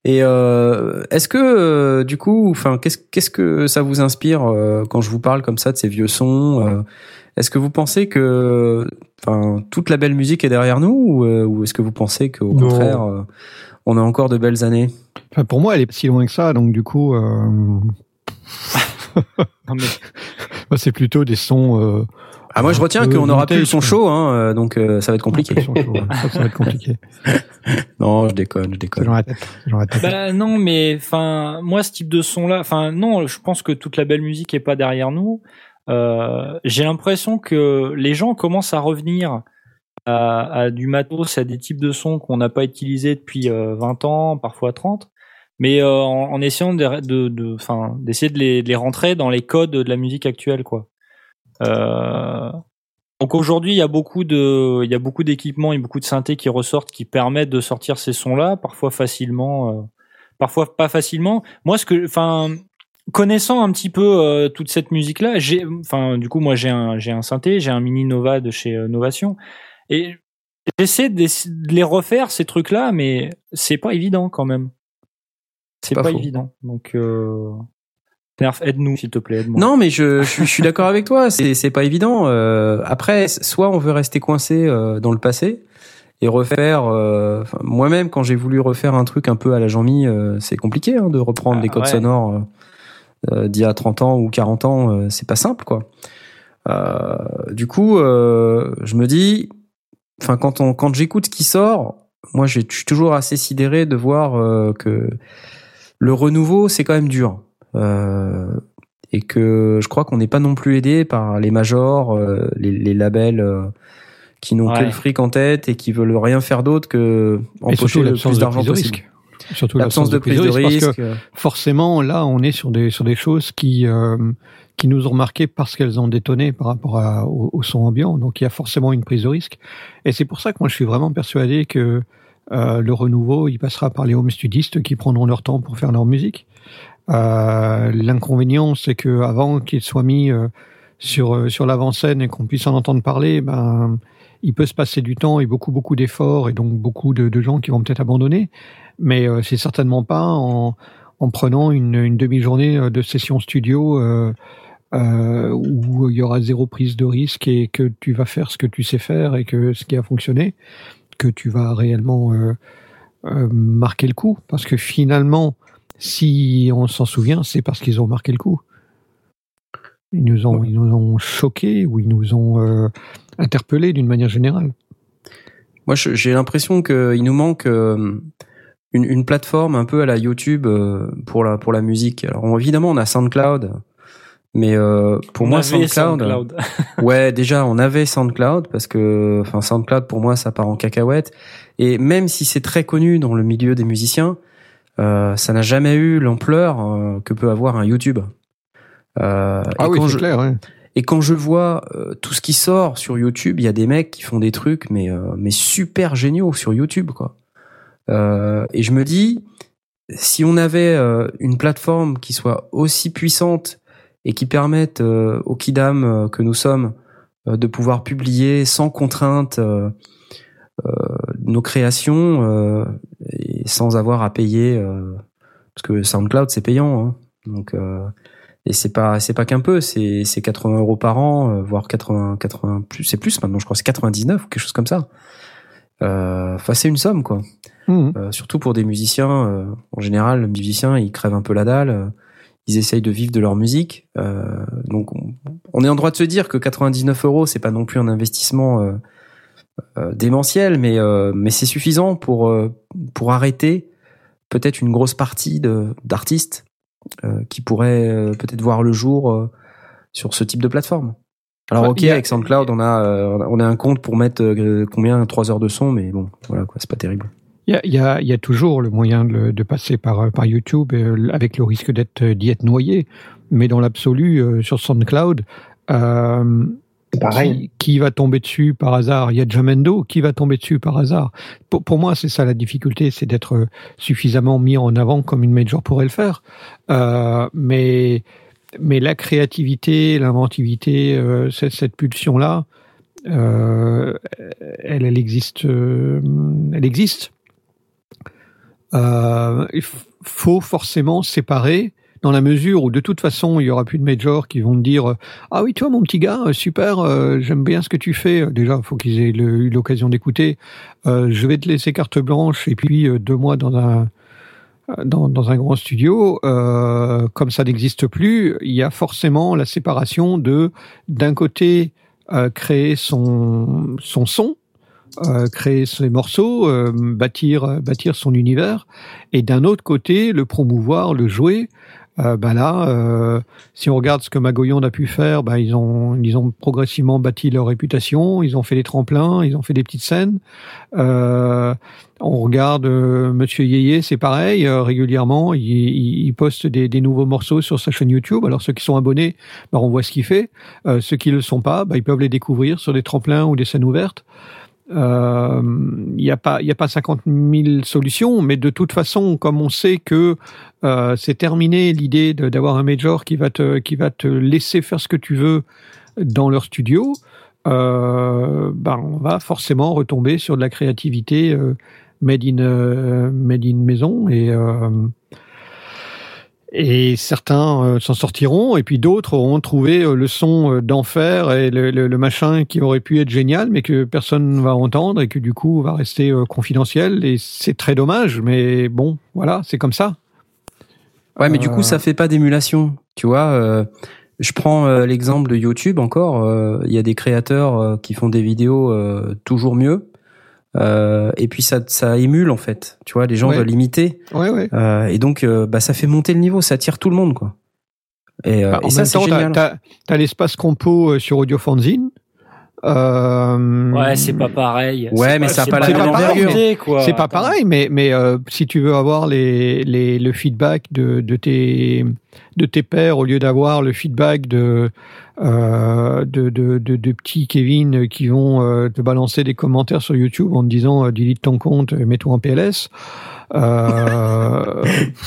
Et euh, est-ce que euh, du coup, enfin, qu'est-ce qu'est-ce que ça vous inspire euh, quand je vous parle comme ça de ces vieux sons euh, Est-ce que vous pensez que, enfin, toute la belle musique est derrière nous, ou, euh, ou est-ce que vous pensez qu'au Non. contraire, euh, on a encore de belles années? Enfin, pour moi, elle est pas si loin que ça, donc du coup, euh, [LAUGHS] Non, mais [LAUGHS] bah, c'est plutôt des sons. euh, Ah, moi, je retiens qu'on aura plus le son chaud, hein, donc euh, ça va être compliqué. Ouais. Ça, ça va être compliqué. [LAUGHS] non, je déconne, je C'est déconne. dans la tête. c'est dans la tête. Bah non, mais enfin moi ce type de son là, enfin non, je pense que toute la belle musique est pas derrière nous. Euh, J'ai l'impression que les gens commencent à revenir à, du matos, à des types de sons qu'on n'a pas utilisés depuis euh, 20 ans, parfois 30, mais euh, en, essayant de, de, d'essayer de les, de les rentrer dans les codes de la musique actuelle, quoi. Euh, donc aujourd'hui, il y a beaucoup de, il y a beaucoup d'équipements et beaucoup de synthés qui ressortent, qui permettent de sortir ces sons-là, parfois facilement, euh, parfois pas facilement. Moi, ce que, enfin, connaissant un petit peu euh, toute cette musique-là, j'ai, enfin, du coup, moi, j'ai un, j'ai un synthé, j'ai un mini Nova de chez euh, Novation, et j'essaie de, de les refaire ces trucs-là, mais c'est pas évident quand même. C'est Pas pas, évident. Donc, euh... Nerf, aide-nous, s'il te plaît, aide-moi. Non, mais je, je, suis- je suis d'accord avec toi. C'est, c'est pas évident. Euh, après, soit on veut rester coincé dans le passé et refaire. euh, moi-même, quand j'ai voulu refaire un truc un peu à la Jean-Mi, euh, c'est compliqué hein, de reprendre Ah, des codes ouais. sonores d'il y a 30 ans ou 40 ans. euh, c'est pas simple, quoi. Euh, du coup, euh, je me dis, enfin, quand on, quand j'écoute ce qui sort, moi, je suis toujours assez sidéré de voir euh, que le renouveau, c'est quand même dur. Euh, et que je crois qu'on n'est pas non plus aidé par les majors, euh, les, les labels euh, qui n'ont que le fric en tête et qui veulent rien faire d'autre que empocher le plus d'argent possible. risque. Surtout L'absence de prise de parce risque. que euh, forcément, là, on est sur des sur des choses qui euh, qui nous ont marqué parce qu'elles ont détonné par rapport à, au, au son ambiant. Donc, il y a forcément une prise de risque. Et c'est pour ça que moi, je suis vraiment persuadé que euh, le renouveau, il passera par les home studistes qui prendront leur temps pour faire leur musique. Euh, L'inconvénient, c'est que avant qu'il soit mis euh, sur euh, sur l'avant-scène et qu'on puisse en entendre parler, ben il peut se passer du temps et beaucoup beaucoup d'efforts et donc beaucoup de, de gens qui vont peut-être abandonner. Mais euh, c'est certainement pas en en prenant une, demi-journée euh, de session studio euh, où il y aura zéro prise de risque et que tu vas faire ce que tu sais faire et que ce qui a fonctionné, que tu vas réellement marquer le coup. Parce que finalement, si on s'en souvient, c'est parce qu'ils ont marqué le coup. Ils nous ont, ils nous ont choqués ou ils nous ont interpellés d'une manière générale. Moi, j'ai l'impression qu'il nous manque une, une plateforme un peu à la YouTube euh, pour la pour la musique. Alors évidemment, on a SoundCloud, Mais euh, pour On moi, avait SoundCloud, SoundCloud. [LAUGHS] ouais, déjà, on avait SoundCloud parce que, enfin, SoundCloud pour moi, ça part en cacahuète. Et même si c'est très connu dans le milieu des musiciens, euh, ça n'a jamais eu l'ampleur euh, que peut avoir un YouTube. Euh, Ah et oui, quand c'est je- clair. ouais. Et quand je vois euh, tout ce qui sort sur YouTube, il y a des mecs qui font des trucs mais euh, mais super géniaux sur YouTube quoi. Euh, et je me dis si on avait euh, une plateforme qui soit aussi puissante et qui permette euh, aux kidam que nous sommes de pouvoir publier sans contrainte nos créations et sans avoir à payer parce que SoundCloud c'est payant hein. donc euh, et c'est pas c'est pas qu'un peu c'est c'est 80 euros par an voire 80 80 plus c'est plus maintenant je crois c'est 99 ou quelque chose comme ça euh, enfin c'est une somme quoi Mhm. Euh, surtout pour des musiciens euh, en général les musiciens ils crèvent un peu la dalle euh, ils essayent de vivre de leur musique euh, donc on, on est en droit de se dire que 99 euros c'est pas non plus un investissement euh, euh, démentiel mais euh, mais c'est suffisant pour euh, pour arrêter peut-être une grosse partie d'artistes euh, qui pourraient euh, peut-être voir le jour euh, sur ce type de plateforme. Alors ok, avec SoundCloud, on a euh, on a un compte pour mettre euh, combien trois heures de son, mais bon, voilà quoi, c'est pas terrible. Il y y, y a toujours le moyen de, de passer par, euh, par YouTube euh, avec le risque d'être euh, d'y être noyé. Mais dans l'absolu, euh, sur SoundCloud, euh, pareil. Qui, qui va tomber dessus par hasard? Il y a Jamendo, qui va tomber dessus par hasard pour, pour moi, c'est ça la difficulté, c'est d'être suffisamment mis en avant comme une major pourrait le faire. Euh, mais, mais la créativité, l'inventivité, euh, cette, cette pulsion-là, euh, elle, elle existe, elle existe. Euh, il faut forcément séparer dans la mesure où de toute façon il y aura plus de majors qui vont te dire ah oui toi mon petit gars super euh, j'aime bien ce que tu fais déjà faut qu'ils aient eu l'occasion d'écouter. Euh, je vais te laisser carte blanche et puis euh, deux mois dans un dans, un grand studio, comme ça n'existe plus, il y a forcément la séparation de d'un côté créer son son son, euh, créer ses morceaux, euh, bâtir bâtir son univers, et d'un autre côté le promouvoir, le jouer. Euh, ben là, euh, si on regarde ce que Magoyonde a pu faire, ben ils ont ils ont progressivement bâti leur réputation, ils ont fait des tremplins, ils ont fait des petites scènes. Euh, on regarde euh, Monsieur Yeye, c'est pareil, euh, régulièrement, il, il, poste des, des nouveaux morceaux sur sa chaîne YouTube. Alors ceux qui sont abonnés, ben, on voit ce qu'il fait. Euh, ceux qui le sont pas, ben, ils peuvent les découvrir sur des tremplins ou des scènes ouvertes. Euh, Il n'y a pas, il y a pas 50 000 solutions, mais de toute façon, comme on sait que euh, c'est terminé l'idée d'avoir un major qui va te, laisser faire ce que tu veux dans leur studio, euh, ben on va forcément retomber sur de la créativité euh, made in euh, made in maison euh, et certains euh, s'en sortiront et puis d'autres auront trouvé euh, le son euh, d'enfer et le, le, le machin qui aurait pu être génial mais que personne ne va entendre et que du coup va rester confidentiel et c'est très dommage mais bon voilà c'est comme ça Ouais, mais du coup, ça fait pas d'émulation. Tu vois, je prends l'exemple de YouTube encore. Il y a des créateurs qui font des vidéos toujours mieux. Euh, et puis ça, ça émule en fait. Tu vois, les gens Ouais. veulent imiter. ouais ouais Euh, et donc, euh, bah, ça fait monter le niveau, ça attire tout le monde, quoi. Et, Bah, et en ça, même c'est temps, t'as- génial. t'as as, l'espace compo sur Audio Fanzine. Euh, Ouais, c'est pas pareil. Ouais, mais ça a c'est pas la même pas envergure. C'est pas pareil, mais mais euh, si tu veux avoir les, les le feedback de, de tes de tes pairs au lieu d'avoir le feedback de euh, de, de, de de petits Kevin qui vont euh, te balancer des commentaires sur YouTube en te disant euh, delete ton compte, euh, mets-toi en PLS. Euh,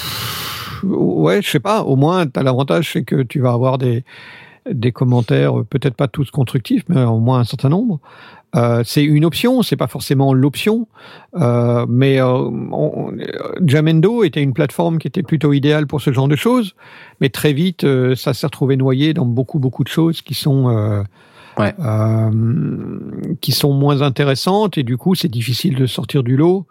[LAUGHS] ouais, je sais pas. Au moins, t'as l'avantage, c'est que tu vas avoir des des commentaires, euh, peut-être pas tous constructifs, mais au moins un certain nombre. Euh, c'est une option, c'est pas forcément l'option, euh, mais euh, on- Jamendo était une plateforme qui était plutôt idéale pour ce genre de choses, mais très vite, euh, ça s'est retrouvé noyé dans beaucoup beaucoup de choses qui sont euh, Ouais. euh, qui sont moins intéressantes et du coup, c'est difficile de sortir du lot.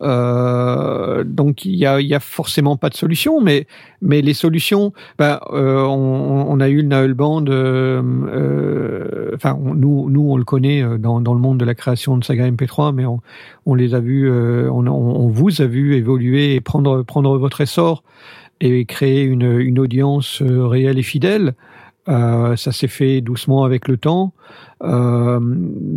Euh, donc il y a, y a forcément pas de solution, mais mais les solutions, ben, euh, on, on a eu le Naël Band, euh, euh, enfin nous nous on le connaît euh, dans, dans le monde de la création de saga MP3, mais on, on les a vus, on, on, vous a vu évoluer et prendre prendre votre essor et créer une, une audience réelle et fidèle. Euh, ça s'est fait doucement avec le temps. Euh,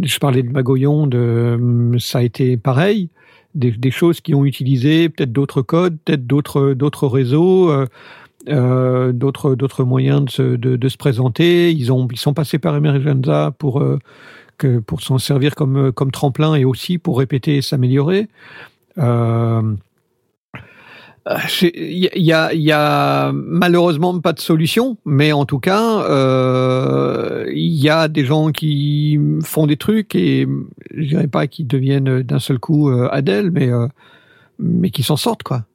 je parlais de Magoyon, de, ça a été pareil. Des, choses qui ont utilisé peut-être d'autres codes, peut-être d'autres d'autres réseaux, euh, euh, d'autres d'autres moyens de se, de, se présenter. Ils ont ils sont passés par Emergenza pour euh, que pour s'en servir comme comme tremplin et aussi pour répéter et s'améliorer. Il y a, y a malheureusement pas de solution, mais en tout cas, il y a des gens qui font des trucs et je dirais pas qu'ils deviennent d'un seul coup euh, Adèle, mais euh, mais qui s'en sortent quoi.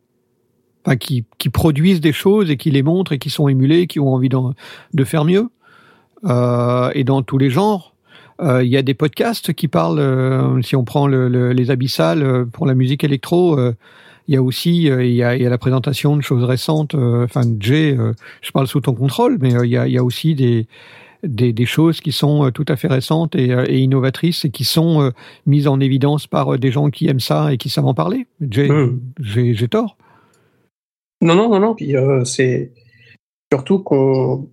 Enfin, qui, qui produisent des choses et qui les montrent et qui sont émulés, qui ont envie de faire mieux. Euh, et dans tous les genres, euh, il y a des podcasts qui parlent. euh, si on prend le, le- les abyssales euh, pour la musique électro. euh, il y a aussi euh, il, y la présentation de choses récentes. euh, Enfin, Jay, euh, je parle sous ton contrôle, mais euh, il y a, y a aussi des, des, des choses qui sont euh, tout à fait récentes et, euh, et innovatrices et qui sont euh, mises en évidence par des gens qui aiment ça et qui savent en parler. J'ai j'ai tort. Non, non, non, non. Puis euh, c'est surtout qu'on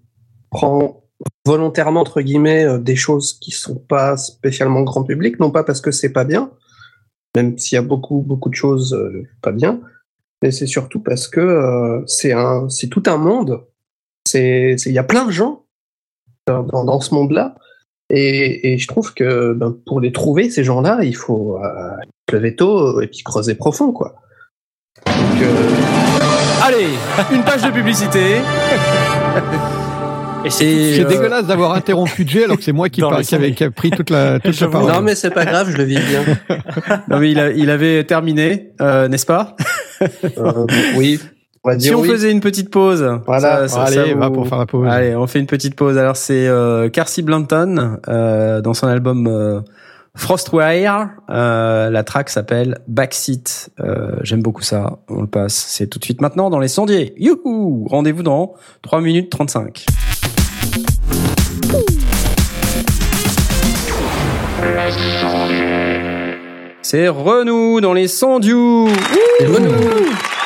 prend volontairement entre guillemets euh, des choses qui sont pas spécialement grand public, non pas parce que c'est pas bien, même s'il y a beaucoup beaucoup de choses euh, pas bien, mais c'est surtout parce que c'est un c'est tout un monde. C'est- il y a plein de gens dans, dans, ce monde-là. Et, et je trouve que ben, pour les trouver, ces gens-là, il faut euh, se lever tôt et puis creuser profond, quoi. Donc, euh, Allez, une page de publicité. [LAUGHS] C'est euh, dégueulasse d'avoir interrompu Jay alors que c'est moi qui, [LAUGHS] par- qui, avait, qui a pris toute la, [LAUGHS] toute la parole. Non, mais c'est pas grave, je le vis bien. Non mais il, a- il avait terminé, euh, n'est-ce pas? Euh, oui. On va dire Si on oui. faisait une petite pause, Voilà. Allez, va pour faire la pause. Allez, on fait une petite pause. Alors c'est euh, Carcy Blanton euh, dans son album euh, Frostwire. Euh, la track s'appelle Backseat. Euh, J'aime beaucoup ça. On le passe. C'est tout de suite maintenant dans les sondiers. Youhou Rendez-vous dans 3 minutes 35. C'est Renou dans les sondious. Tatata,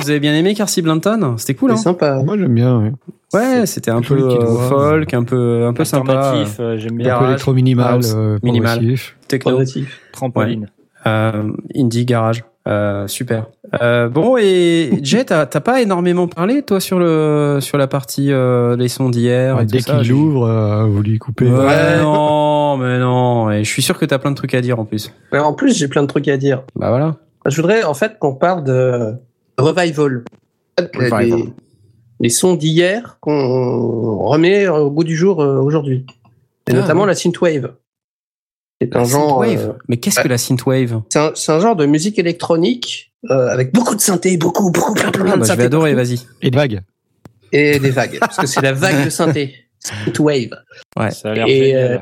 Vous avez bien aimé Carcy Blanton C'était cool, hein? C'est sympa. Moi j'aime bien. Ouais. Ouais, c'était un peu euh, folk, un peu un peu sympa. Alternatif, euh, j'aime bien. Un peu électro minimal, house, euh, minimal, progressif. techno, Progressif. Trampoline. euh, indie, garage. Euh, super. Euh, bon et Jet, t'as t'as pas énormément parlé toi sur le sur la partie euh, les sons d'hier. Ouais, et dès tout ça, qu'il j'ai- l'ouvre, euh, vous lui coupez. Ouais, non, mais non. Et je suis sûr que t'as plein de trucs à dire en plus. Mais en plus, j'ai plein de trucs à dire. Bah voilà. Je voudrais en fait qu'on parle de revival. Revival. Les, les sons d'hier qu'on remet au bout du jour euh, aujourd'hui. Et Ah, notamment ouais. la synthwave. C'est un genre. synthwave. euh, Mais qu'est-ce que la synthwave? c'est un, c'est un genre de musique électronique euh, avec beaucoup de synthé, beaucoup, beaucoup, plein, plein, Ah, de bah, Je synthé vais adorer. Vas-y. Et de vagues. Et des vagues, parce que c'est la vague de synthé. [LAUGHS] Synthwave. Ouais. Ça a l'air Et euh,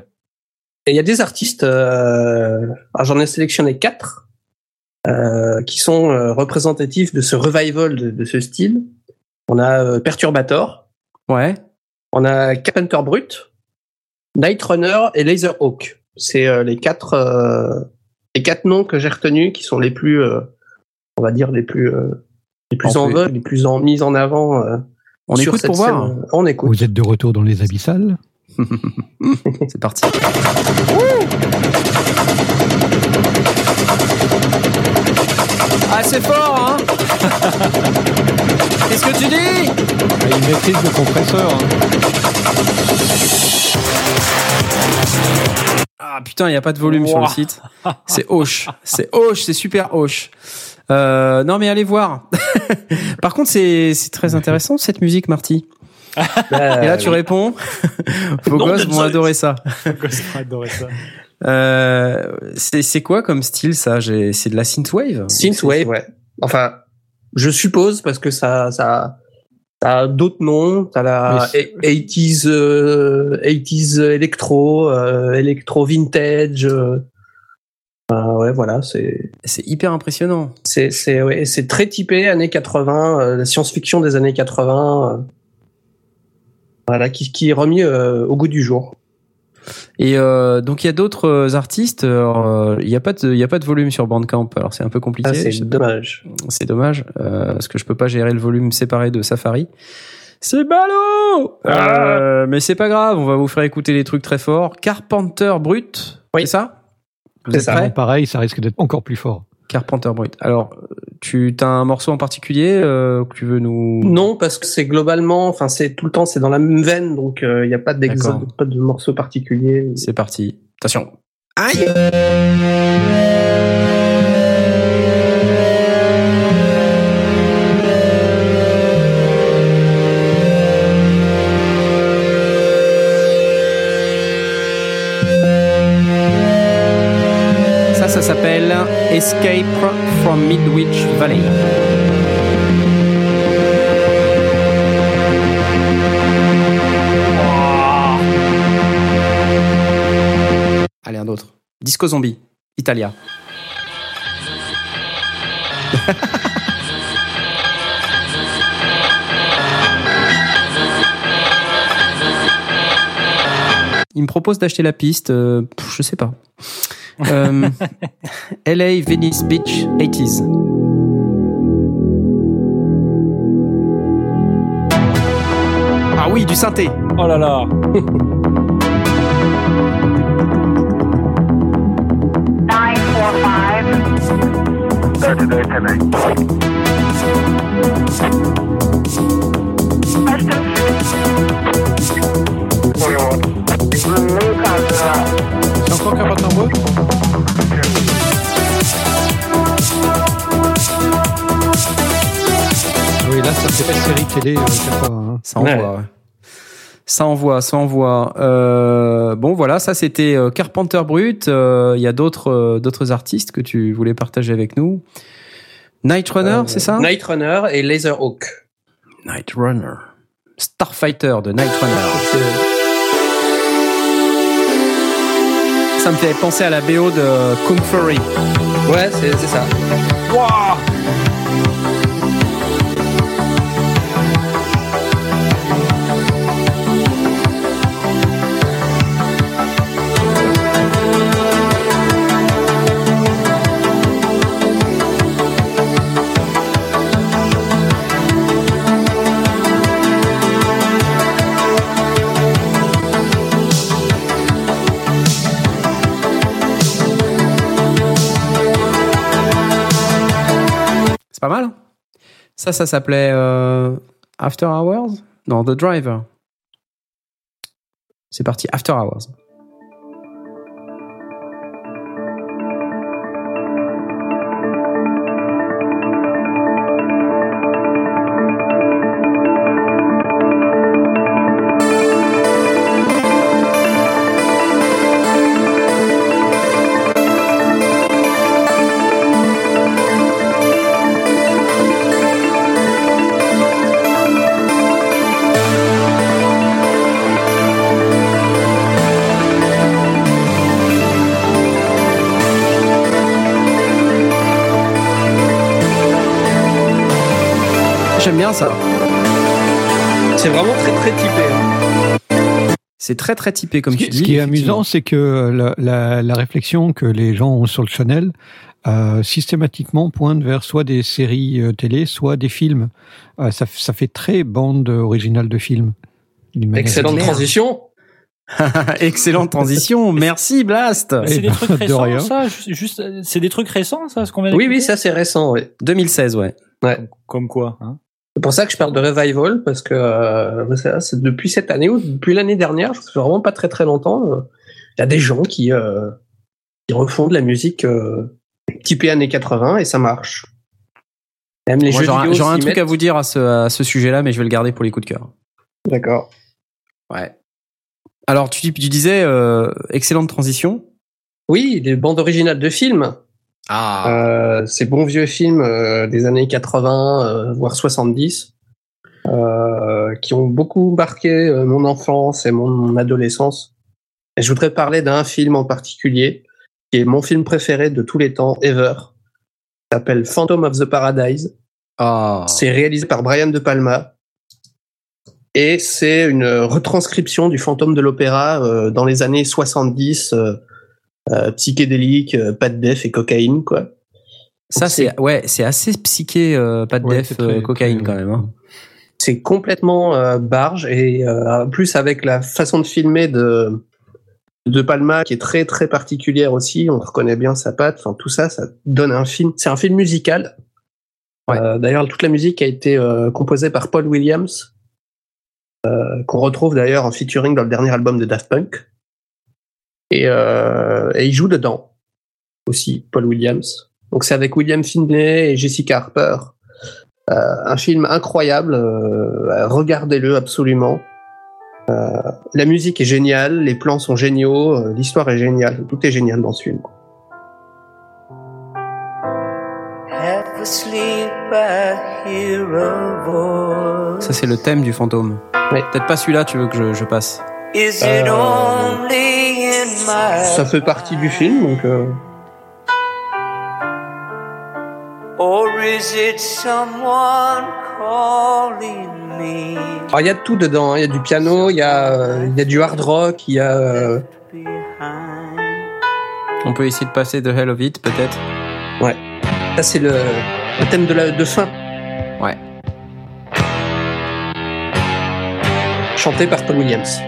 il y a des artistes, euh, alors j'en ai sélectionné quatre, euh, qui sont euh, représentatifs de ce revival de, de ce style. On a euh, Perturbator, Ouais. on a Carpenter Brut, Night Runner et Laserhawk. C'est euh, les quatre euh, les quatre noms que j'ai retenus qui sont les plus, euh, on va dire les plus euh, les plus en fait- vogue, les plus en mise en avant. euh, On sur écoute cette pour voir. scène. On écoute. Vous êtes de retour dans les abyssales? [LAUGHS] C'est parti. Ah, c'est fort, hein Qu'est-ce que tu dis? Ah, Il maîtrise le compresseur. hein. Ah putain, il n'y a pas de volume sur le site. C'est hoche. C'est hoche, c'est super hoche. Euh, non mais allez voir. [LAUGHS] Par contre, c'est très intéressant cette musique, Marty. Et là, tu réponds. [LAUGHS] Vos gosses vont adorer ça. J'ai adoré ça. Euh, c'est c'est quoi comme style ça? C'est de la synthwave? Synthwave, ouais. Enfin, je suppose parce que ça, ça, ça a d'autres noms. T'as la Mais 80s, euh, 80s électro, euh, électro vintage. euh. Euh, ouais, voilà, c'est, C'est hyper impressionnant. c'est, c'est, ouais, c'est très typé années 80, euh, la science-fiction des années 80. euh. Voilà, qui, qui est remis euh, au goût du jour. Et euh, donc il y a d'autres euh, artistes. euh, Il n'y a pas de il y a pas de volume sur Bandcamp. Alors c'est un peu compliqué. Ah, c'est dommage. C'est dommage euh, parce que je peux pas gérer le volume séparé de Safari. C'est ballot Euh, Mais c'est pas grave, on va vous faire écouter les trucs très forts. Carpenter Brut, c'est ça? Vous C'est ça. Pareil, ça risque d'être encore plus fort. Carpenter Brut. Alors, tu as un morceau en particulier euh, que tu veux nous... Non, parce que c'est globalement, enfin c'est tout le temps, c'est dans la même veine, donc il n'y a pas d'exode, pas de morceau particulier. C'est parti. Attention. Aïe Midwich Valley. Allez, un autre. Disco Zombie, Italia. [LAUGHS] Il me propose d'acheter la piste, euh, je sais pas. Euh, LA Venice Beach 80s. Ah oui, du synthé. Oh là là. C'est encore ça fait pas série télé euh, hein. Ça envoie, ouais. Ça envoie, ça envoie. Euh, bon, voilà, ça c'était euh, Carpenter Brut. Euh, Il y a d'autres euh, d'autres artistes que tu voulais partager avec nous. Night Runner, Euh, c'est ça? Night Runner et Laserhawk. Night Runner. Starfighter de Night Runner. Ça me fait penser à la BO de Kung Fury. Ouais, c'est c'est ça. Pas mal. hein Ça, ça s'appelait euh, After Hours? Non, The Driver. C'est parti, After Hours. J'aime bien ça. C'est vraiment très très typé. hein. C'est très très typé comme Ce qui, tu dis. ce qui est amusant, c'est que la, la- la réflexion que les gens ont sur le channel euh, systématiquement pointe vers soit des séries euh, télé, soit des films. Euh, ça, fait très bande originale de films. Excellente transition. [LAUGHS] Excellente transition. Merci Blast. C'est des trucs de récents, ça juste, C'est des trucs récents, ça, ce qu'on vient Oui, oui, ça c'est récent. Oui. 2016, ouais. Comme quoi, hein C'est pour ça que je parle de revival parce que euh, c'est depuis cette année ou depuis l'année dernière, ça fait vraiment pas très très longtemps. euh, Il y a des gens qui euh, qui refont de la musique euh, typée années 80 et ça marche. Même les Moi, jeux j'aurais un truc mettent. à vous dire à ce, à ce sujet-là, mais je vais le garder pour les coups de cœur. D'accord. Ouais. Alors, tu, tu disais euh, excellente transition. Oui, des bandes originales de films. Ah. Euh, ces bons vieux films euh, des années 80, euh, voire 70, euh, qui ont beaucoup marqué mon enfance et mon adolescence. Et je voudrais parler d'un film en particulier, qui est mon film préféré de tous les temps, ever. Il s'appelle Phantom of the Paradise. Ah. C'est réalisé par Brian De Palma. Et c'est une retranscription du fantôme de l'opéra euh, dans les années 70, euh, euh, psychédélique, euh, pas de def et cocaïne, quoi. Ça, c'est ouais, c'est assez psyché, euh, pas de Ouais, def, très- euh, cocaïne très- quand même. hein. c'est complètement euh, barge et euh, en plus avec la façon de filmer de de Palma qui est très très particulière aussi, on reconnaît bien sa patte. Enfin tout ça, ça donne un film. C'est un film musical. Euh, D'ailleurs, toute la musique a été euh, composée par Paul Williams, euh, qu'on retrouve d'ailleurs en featuring dans le dernier album de Daft Punk. Et, euh, et il joue dedans aussi, Paul Williams. Donc c'est avec William Finlay et Jessica Harper. Euh, un film incroyable, euh, regardez-le absolument. Euh, la musique est géniale, les plans sont géniaux, l'histoire est géniale, tout est génial dans ce film. Half asleep, I hear a voice. Ça, c'est le thème du fantôme. Peut-être pas celui-là, tu veux que je, je passe? Is it Euh, only in my Ça fait partie du film, donc euh, or is it someone calling me? alors, il y a de tout dedans. hein. Il y a du piano, il y a, euh, y a du hard rock, il y a. euh, On peut essayer de passer The Hell of It, peut-être. Ouais. Ça c'est le, le thème de la de fin. Ouais. Chanté par Paul Williams.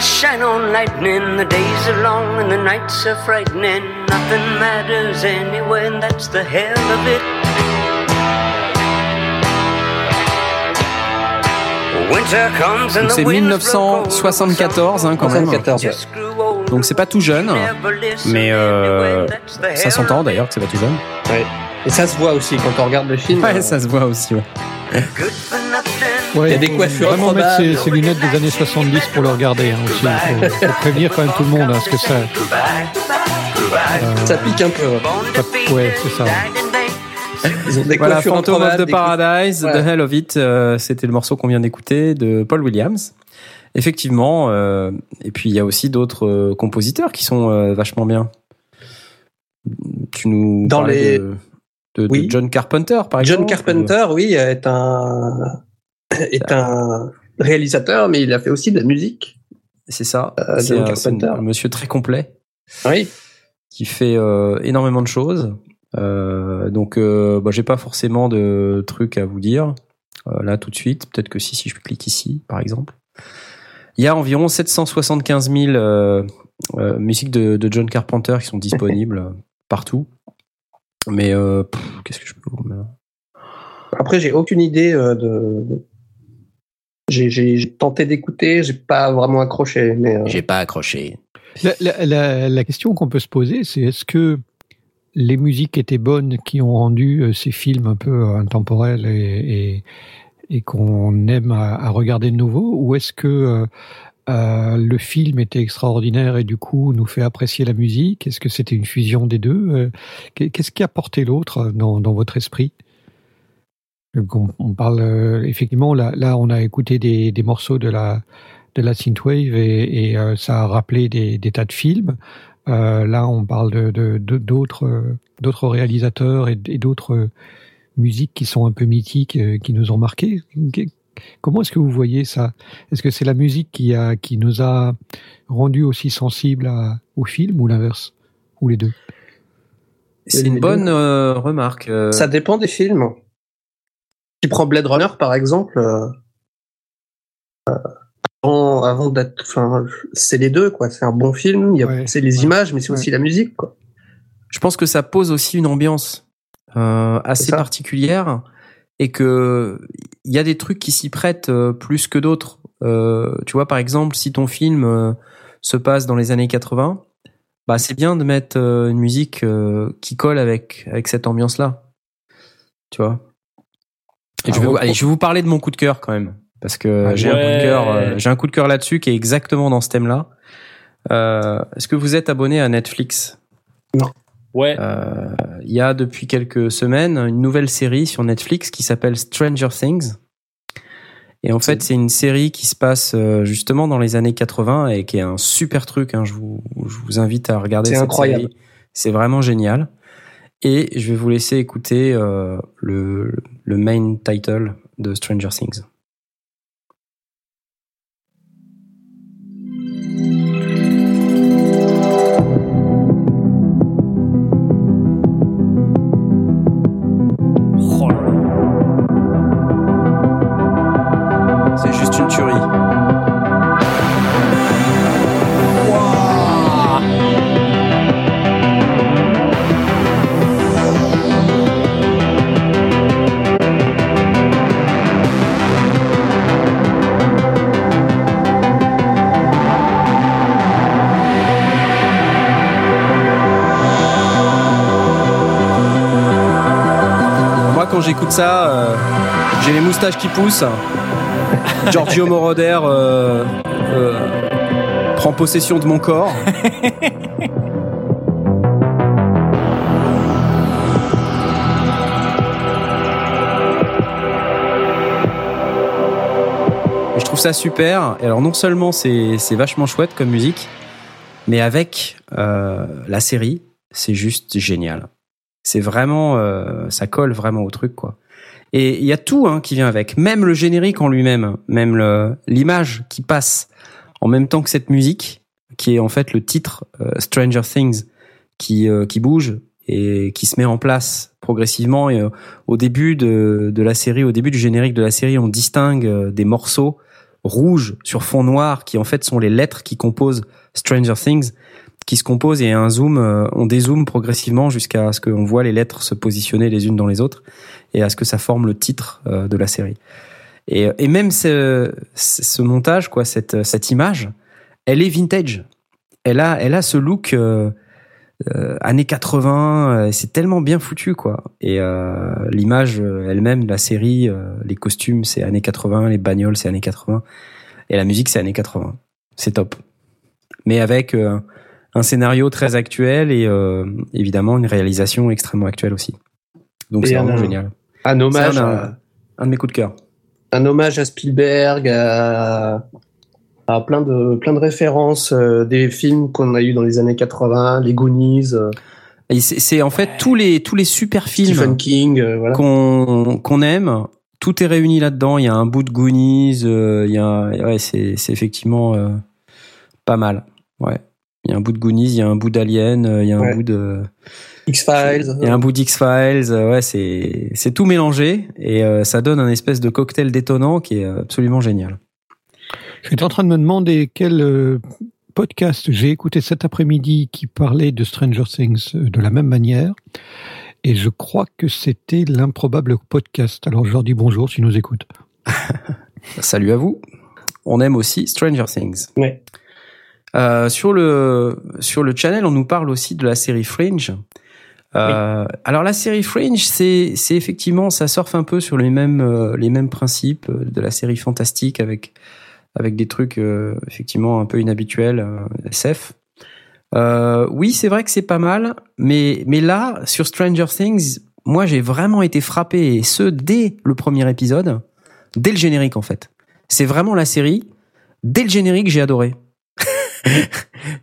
Shine on lightning. The days are long and the nights are frightening. Nothing matters anyway, and that's the hell of it. Winter comes and Donc the c'est winds blow cold. 1974 hein, quand même. 74, ouais. Donc c'est pas tout jeune, mais euh, ça s'entend d'ailleurs que c'est pas tout jeune. Ouais. Et ça se voit aussi quand on regarde le film. Ouais, ça se voit aussi. Ouais. Ouais, Il y a des faut coiffures Vraiment mettre ses, ses lunettes des années 70 pour le regarder hein, aussi. Il faut, faut prévenir quand même tout le monde, hein, parce que ça. Ça pique un peu. ouais. ça- ouais, c'est ça. Des Voilà, Phantom of the Paradise, Ouais. The Hell of It, euh, c'était le morceau qu'on vient d'écouter de Paul Williams. Effectivement, euh, et puis il y a aussi d'autres euh, compositeurs qui sont euh, vachement bien. Tu nous Dans parlais les- de, de- de Oui. John Carpenter, par John exemple. Carpenter, oui, est un [COUGHS] est un réalisateur, mais il a fait aussi de la musique. C'est ça. Euh, c'est un, monsieur très complet. Oui. Qui fait euh, énormément de choses. Euh, donc, euh, bah, j'ai pas forcément de trucs à vous dire là tout de suite. Peut-être que si, si je clique ici, par exemple. Il y a environ 775 000 euh, euh, musiques de, de John Carpenter qui sont disponibles [LAUGHS] partout. Mais qu'est-ce que je peux vous Après, j'ai aucune idée de. J'ai- tenté d'écouter, j'ai pas vraiment accroché, mais. euh, J'ai pas accroché. La, la- la- la question qu'on peut se poser, c'est est-ce que les musiques étaient bonnes qui ont rendu euh, ces films un peu intemporels et, et, et qu'on aime à, à regarder de nouveau, ou est-ce que euh, euh, le film était extraordinaire et du coup nous fait apprécier la musique? Est-ce que c'était une fusion des deux? Qu'est- Qu'est-ce qui a porté l'autre dans, dans votre esprit? On, on parle euh, effectivement là, là on a écouté des, des morceaux de la de la synthwave et, et euh, ça a rappelé des, des tas de films. Euh, là, on parle de de- de- d'autres d'autres réalisateurs et, et d'autres musiques qui sont un peu mythiques, euh, qui nous ont marqués. Comment est-ce que vous voyez ça? Est-ce que c'est la musique qui a qui nous a rendu aussi sensibles à- au film ou l'inverse? Ou les deux? C'est une bonne euh, remarque. euh, Ça dépend des films. Tu prends Blade Runner par exemple. euh, euh, avant, avant d'être, enfin, c'est les deux quoi. C'est un bon film. Ouais, c'est les ouais, images, mais c'est ouais. aussi la musique quoi. je pense que ça pose aussi une ambiance euh, assez particulière et que il y a des trucs qui s'y prêtent euh, plus que d'autres. Euh, tu vois, par exemple, si ton film euh, se passe dans les années 80, bah c'est bien de mettre euh, une musique euh, qui colle avec avec cette ambiance-là. Tu vois? Et je vais, vous- allez, je vais vous parler de mon coup de cœur quand même, parce que Ah, j'ai un coup ouais. de cœur, euh, j'ai un coup de cœur là-dessus qui est exactement dans ce thème-là. Euh, Est-ce que vous êtes abonné à Netflix? Ouais. euh, il y a depuis quelques semaines une nouvelle série sur Netflix qui s'appelle Stranger Things. Et en fait, c'est une série qui se passe justement dans les années 80 et qui est un super truc. Hein. Je, vous, je vous invite à regarder C'est cette incroyable. série. C'est vraiment génial. Et je vais vous laisser écouter euh, le, le main title de Stranger Things. J'écoute ça, euh, j'ai les moustaches qui poussent. [LAUGHS] Giorgio Moroder euh, euh, prend possession de mon corps. [LAUGHS] Je trouve ça super. Et alors non seulement c'est vachement chouette comme musique, mais avec la série, c'est juste génial. C'est vraiment, euh, ça colle vraiment au truc quoi. Et il y a tout hein, qui vient avec, même le générique en lui-même, même le- l'image qui passe en même temps que cette musique, qui est en fait le titre euh, Stranger Things, qui euh, qui bouge et qui se met en place progressivement. Et euh, au début de, de la série, au début du générique de la série, on distingue euh, des morceaux rouges sur fond noir qui en fait sont les lettres qui composent Stranger Things qui se composent et un zoom, euh, on dézoome progressivement jusqu'à ce qu'on voit les lettres se positionner les unes dans les autres et à ce que ça forme le titre euh, de la série. Et, et même ce, montage, quoi, cette, cette image, elle est vintage. Elle a, elle a ce look euh, euh, années 80. euh, C'est tellement bien foutu, quoi. Et euh, l'image euh, elle-même, la série, euh, les costumes, c'est années 80, les bagnoles, c'est années 80, et la musique, c'est années 80. C'est top. Mais avec euh, un scénario très actuel et euh, évidemment une réalisation extrêmement actuelle aussi. Donc c'est un- vraiment génial. Un hommage, un, à, un de mes coups de cœur. un hommage à Spielberg, à, à plein de plein de références euh, des films qu'on a eu dans les années 80, les Goonies, euh, c'est en fait tous les tous les super films Stephen King, voilà. qu'on qu'on aime. Tout est réuni là-dedans. Il y a un bout de Goonies. il y a ouais, c'est effectivement pas mal. Ouais. Il y a un bout de Goonies. Il y a un bout d'Alien. euh, Il y a un Ouais. bout de X-Files. il y a un bout d'X-Files. euh, Ouais, c'est c'est tout mélangé et euh, ça donne un espèce de cocktail détonnant qui est absolument génial. J'étais en train de me demander quel euh, podcast j'ai écouté cet après-midi qui parlait de Stranger Things euh, de la même manière. Et je crois que c'était l'improbable podcast. Alors je leur dis bonjour s'ils nous écoutent. [LAUGHS] Salut à vous. On aime aussi Stranger Things. Ouais. Euh, sur le sur le channel, on nous parle aussi de la série Fringe. Euh, Alors la série Fringe, c'est c'est effectivement ça surfe un peu sur les mêmes euh, les mêmes principes euh, de la série fantastique avec avec des trucs euh, effectivement un peu inhabituels euh, SF. Euh, oui, c'est vrai que c'est pas mal, mais mais là sur Stranger Things, moi j'ai vraiment été frappé et ce dès le premier épisode, dès le générique en fait. C'est vraiment la série. Dès le générique, j'ai adoré.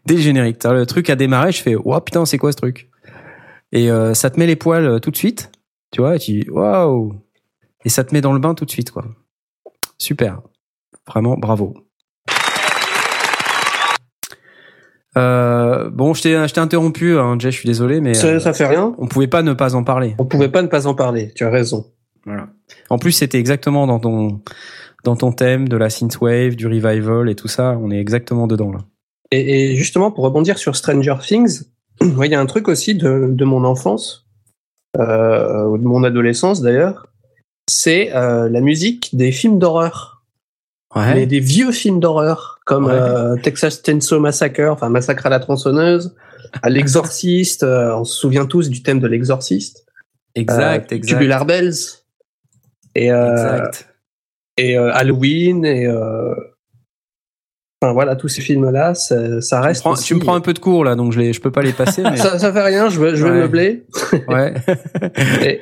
Dès le générique, le truc a démarré, je fais oh putain c'est quoi ce truc? Et euh, ça te met les poils euh, tout de suite, tu vois, et tu dis waouh Et ça te met dans le bain tout de suite quoi. Super, vraiment bravo. Euh, bon, je t'ai je t'ai interrompu, hein, Jay, je suis désolé, mais Ça, euh, ça fait rien. on pouvait pas ne pas en parler. On pouvait pas ne pas en parler. Tu as raison. Voilà. En plus, c'était exactement dans ton dans ton thème de la synthwave, du revival et tout ça. On est exactement dedans là. Et, et justement, pour rebondir sur Stranger Things, [CLEARS THROAT] ouais, il y a un truc aussi de, de mon enfance, euh, ou de mon adolescence d'ailleurs, c'est euh, la musique des films d'horreur. Mais des vieux films d'horreur, comme Ouais. euh, Texas Chainsaw Massacre, enfin Massacre à la tronçonneuse, à L'Exorciste, euh, on se souvient tous du thème de L'Exorciste. Exact, Euh, exact. Tubular Bells. Et, euh, Exact. et euh, Halloween, et... Euh, Enfin voilà, tous ces films-là, ça, ça reste. Prends- aussi- tu me prends un peu de cours là, donc je les, je peux pas les passer. [LAUGHS] Mais... ça, ça fait rien, je vais, je vais Ouais. meubler. [LAUGHS] ouais. Et-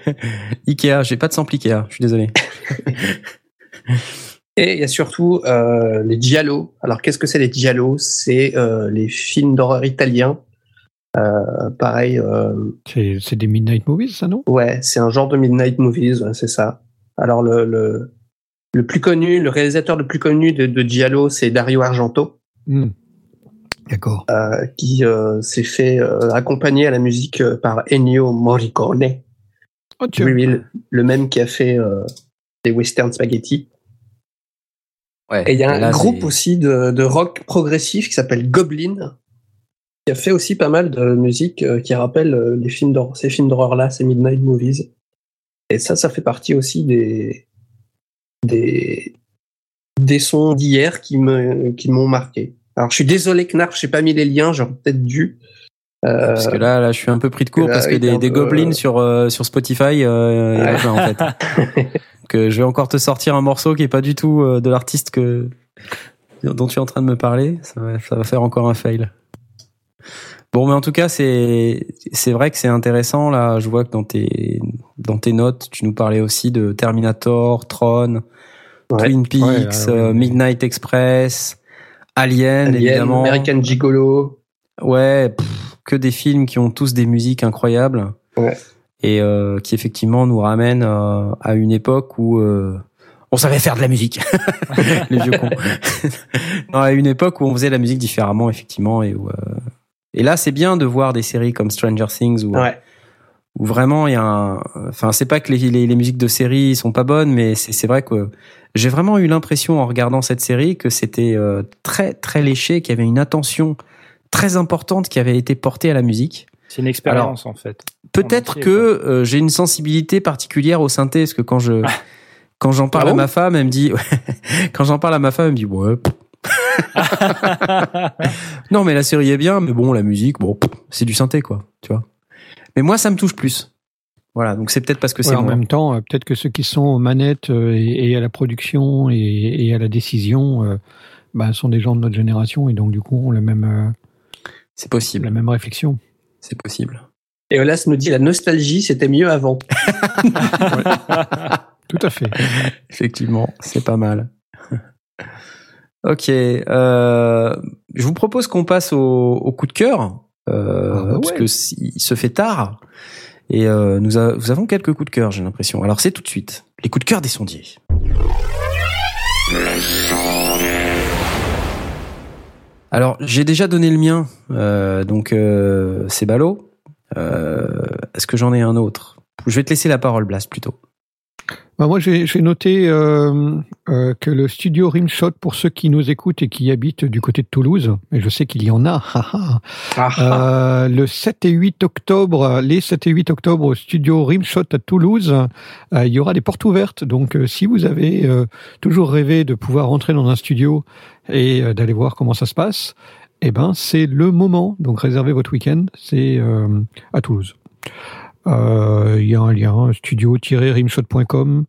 [LAUGHS] Ikea, j'ai pas de sample Ikea. Je suis désolé. Et il y a surtout euh, les giallo. Alors qu'est-ce que c'est les giallo C'est euh, les films d'horreur italiens. Euh, pareil, euh, C'est c'est des Midnight Movies, ça, non? Ouais, c'est un genre de midnight movies, ouais, c'est ça. Alors le, le le plus connu, le réalisateur le plus connu de, de giallo, c'est Dario Argento, Hmm. D'accord. euh, qui euh, s'est fait euh, accompagner à la musique euh, par Ennio Morricone, Oh. Oui, oui, le, le même qui a fait euh, les western spaghetti. Ouais. Et il y a là, un groupe aussi de, de rock progressif qui s'appelle Goblin, qui a fait aussi pas mal de musique euh, qui rappelle euh, les films d'horreur, ces films d'horreur-là, ces Midnight Movies. Et ça, ça fait partie aussi des, des, des sons d'hier qui me, qui m'ont marqué. Alors, je suis désolé, Knarf, j'ai pas mis les liens, j'aurais peut-être dû. Euh, Parce que là, là, je suis un peu pris de court là, parce que des, des peu, gobelins euh, sur euh, sur Spotify, euh, en a Ouais. plein, en fait. [LAUGHS] Euh, je vais encore te sortir un morceau qui est pas du tout euh, de l'artiste que dont tu es en train de me parler. Ça va, ça va faire encore un fail. Bon, mais en tout cas, c'est c'est vrai que c'est intéressant. Là, je vois que dans tes dans tes notes, tu nous parlais aussi de Terminator, Tron, Twin Peaks, Ouais, ouais, ouais. euh, Midnight Express, Alien, Alien, évidemment. American Gigolo. Ouais, pff, que des films qui ont tous des musiques incroyables. Et euh, qui effectivement nous ramènent euh, à une époque où on savait faire de la musique. [LAUGHS] Les vieux cons. [LAUGHS] non, à une époque où on faisait la musique différemment, effectivement. Et, où, et là, c'est bien de voir des séries comme Stranger Things Ouais. où vraiment il y a un. Enfin, c'est pas que les, les, les musiques de série sont pas bonnes, mais c'est vrai que j'ai vraiment eu l'impression en regardant cette série que c'était euh, très très léché, qu'il y avait une attention très importante qui avait été portée à la musique. C'est une expérience en fait. Peut-être que euh, j'ai une sensibilité particulière au synthé, parce que quand je quand j'en parle Ah à bon ma femme, elle me dit [LAUGHS] quand j'en parle à ma femme, elle me dit ouais. [LAUGHS] non mais la série est bien, mais bon la musique, bon c'est du synthé quoi, tu vois. Mais moi ça me touche plus. Voilà, donc c'est peut-être parce que Ouais, c'est en même temps, euh, peut-être que ceux qui sont aux manettes euh, et, et à la production et, et à la décision euh, bah, sont des gens de notre génération et donc du coup ont la même, euh, c'est possible, la même réflexion. C'est possible. Et Olas nous dit la nostalgie, c'était mieux avant. [LAUGHS] Tout à fait. Effectivement, c'est pas mal. ok, euh, je vous propose qu'on passe au, au coup de cœur, euh, Ah bah parce ouais. que il se fait tard et euh, nous, avons quelques coups de cœur, j'ai l'impression. Alors c'est tout de suite les coups de cœur des sondiers. Alors j'ai déjà donné le mien, euh, donc euh, c'est ballot. Est-ce que j'en ai un autre? Je vais te laisser la parole, Blast, plutôt. Bah, moi, j'ai noté euh, euh, que le studio Rimshot, pour ceux qui nous écoutent et qui habitent du côté de Toulouse, et je sais qu'il y en a, [LAUGHS] haha, euh, le 7 et 8 octobre, les 7 et 8 octobre au studio Rimshot à Toulouse, euh, il y aura des portes ouvertes. Donc, euh, si vous avez euh, toujours rêvé de pouvoir rentrer dans un studio et d'aller voir comment ça se passe, eh ben, c'est le moment. Donc, réservez votre week-end. C'est euh, à Toulouse. Euh, Il y a un lien studio-rimshot.com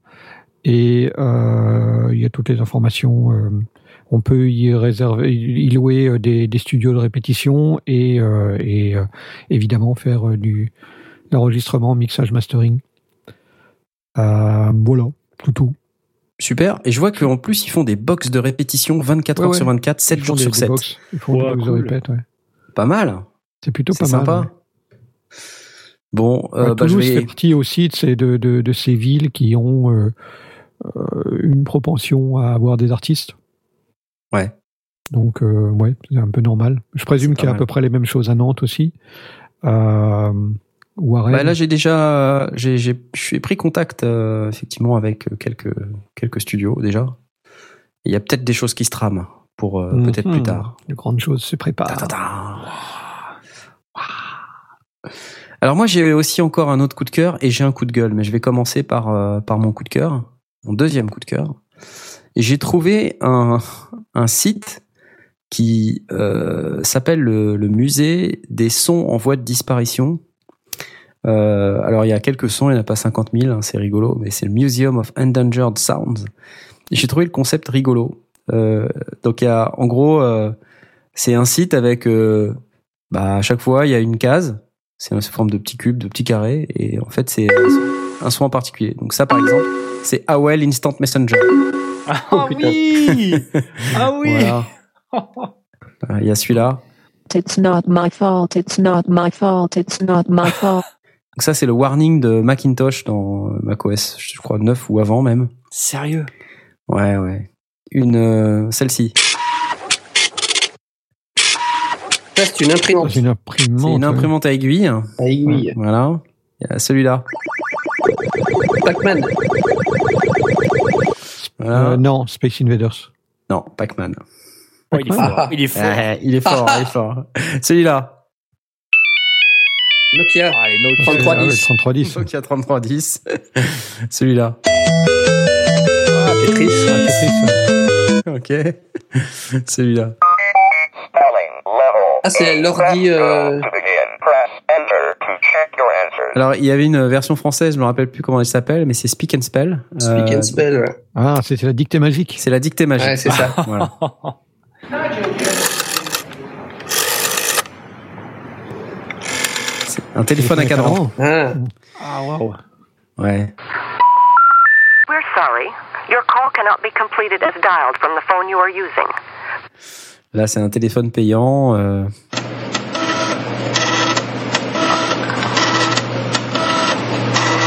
et euh, il y a toutes les informations. euh, on peut y réserver, y louer des, des studios de répétition et, euh, et euh, évidemment faire du l'enregistrement, mixage, mastering. Euh, voilà, tout tout. Super. Et je vois qu'en plus, ils font des box de répétition 24 Ouais, heures ouais. sur 24, 7 Ils font jours sur des 7. box. Ils font des box de répète, ouais. Pas mal. C'est plutôt C'est pas sympa. mal. Bon, euh, Ouais, bah, je vais. fait partie aussi de ces, de, de, de ces villes qui ont euh, euh, une propension à avoir des artistes. Ouais. Donc, euh, ouais, c'est un peu normal. Je présume qu'il y a à peu près les mêmes choses à Nantes aussi. Euh, ou à Rennes. Bah, là, j'ai déjà, j'ai, j'ai, j'ai pris contact euh, effectivement avec quelques quelques studios déjà. Il y a peut-être des choses qui se trament pour euh, peut-être plus Mhm. tard. De grandes choses se préparent. Alors moi, j'ai aussi encore un autre coup de cœur et j'ai un coup de gueule, mais je vais commencer par euh, par mon coup de cœur, mon deuxième coup de cœur. J'ai trouvé un un site qui euh, s'appelle le, le musée des sons en voie de disparition. Euh, alors il y a quelques sons, il n'y en a pas 50 000, hein, c'est rigolo, mais c'est le Museum of Endangered Sounds. J'ai trouvé le concept rigolo. Euh, donc il y a, en gros, euh, c'est un site avec, euh, bah, à chaque fois il y a une case, c'est une forme de petit cube, de petit carré, et en fait c'est un son- en particulier. Donc ça par exemple, c'est AOL Instant Messenger. Ah oui Ah [LAUGHS] oui Voilà. Euh, [LAUGHS] Il y a celui-là. It's not my fault, it's not my fault, it's not my fault. Donc ça, c'est le warning de Macintosh dans euh, macOS, je crois 9 ou avant même. Sérieux? Ouais, ouais. Une, euh, celle-ci. Ça, c'est une imprimante. C'est une imprimante. C'est une ouais. imprimante à aiguille. À aiguille. Voilà. Il y a celui-là. Pac-Man. Voilà. Euh, non, Space Invaders. Non, Pac-Man. Oh, il est fort. Il est fort. Il est fort, il est fort. Celui-là. Nokia. Allez, Nokia. 3310. 3310. Nokia 3310. [LAUGHS] Celui-là. Ah, Tetris. Ok. [LAUGHS] Celui-là. Ah, c'est l'ordi. euh, Alors, il y avait une version française, je me rappelle plus comment elle s'appelle, mais c'est Speak and Spell. Speak Euh, and Spell. ouais. Ah, c'était la dictée magique. C'est la dictée magique. Ouais, c'est ça. [LAUGHS] Voilà. C'est un téléphone à cadran. Ah. Ah, waouh. Ouais. We're sorry. Your call cannot be completed as dialed from the phone you are using. Là, c'est un téléphone payant. euh,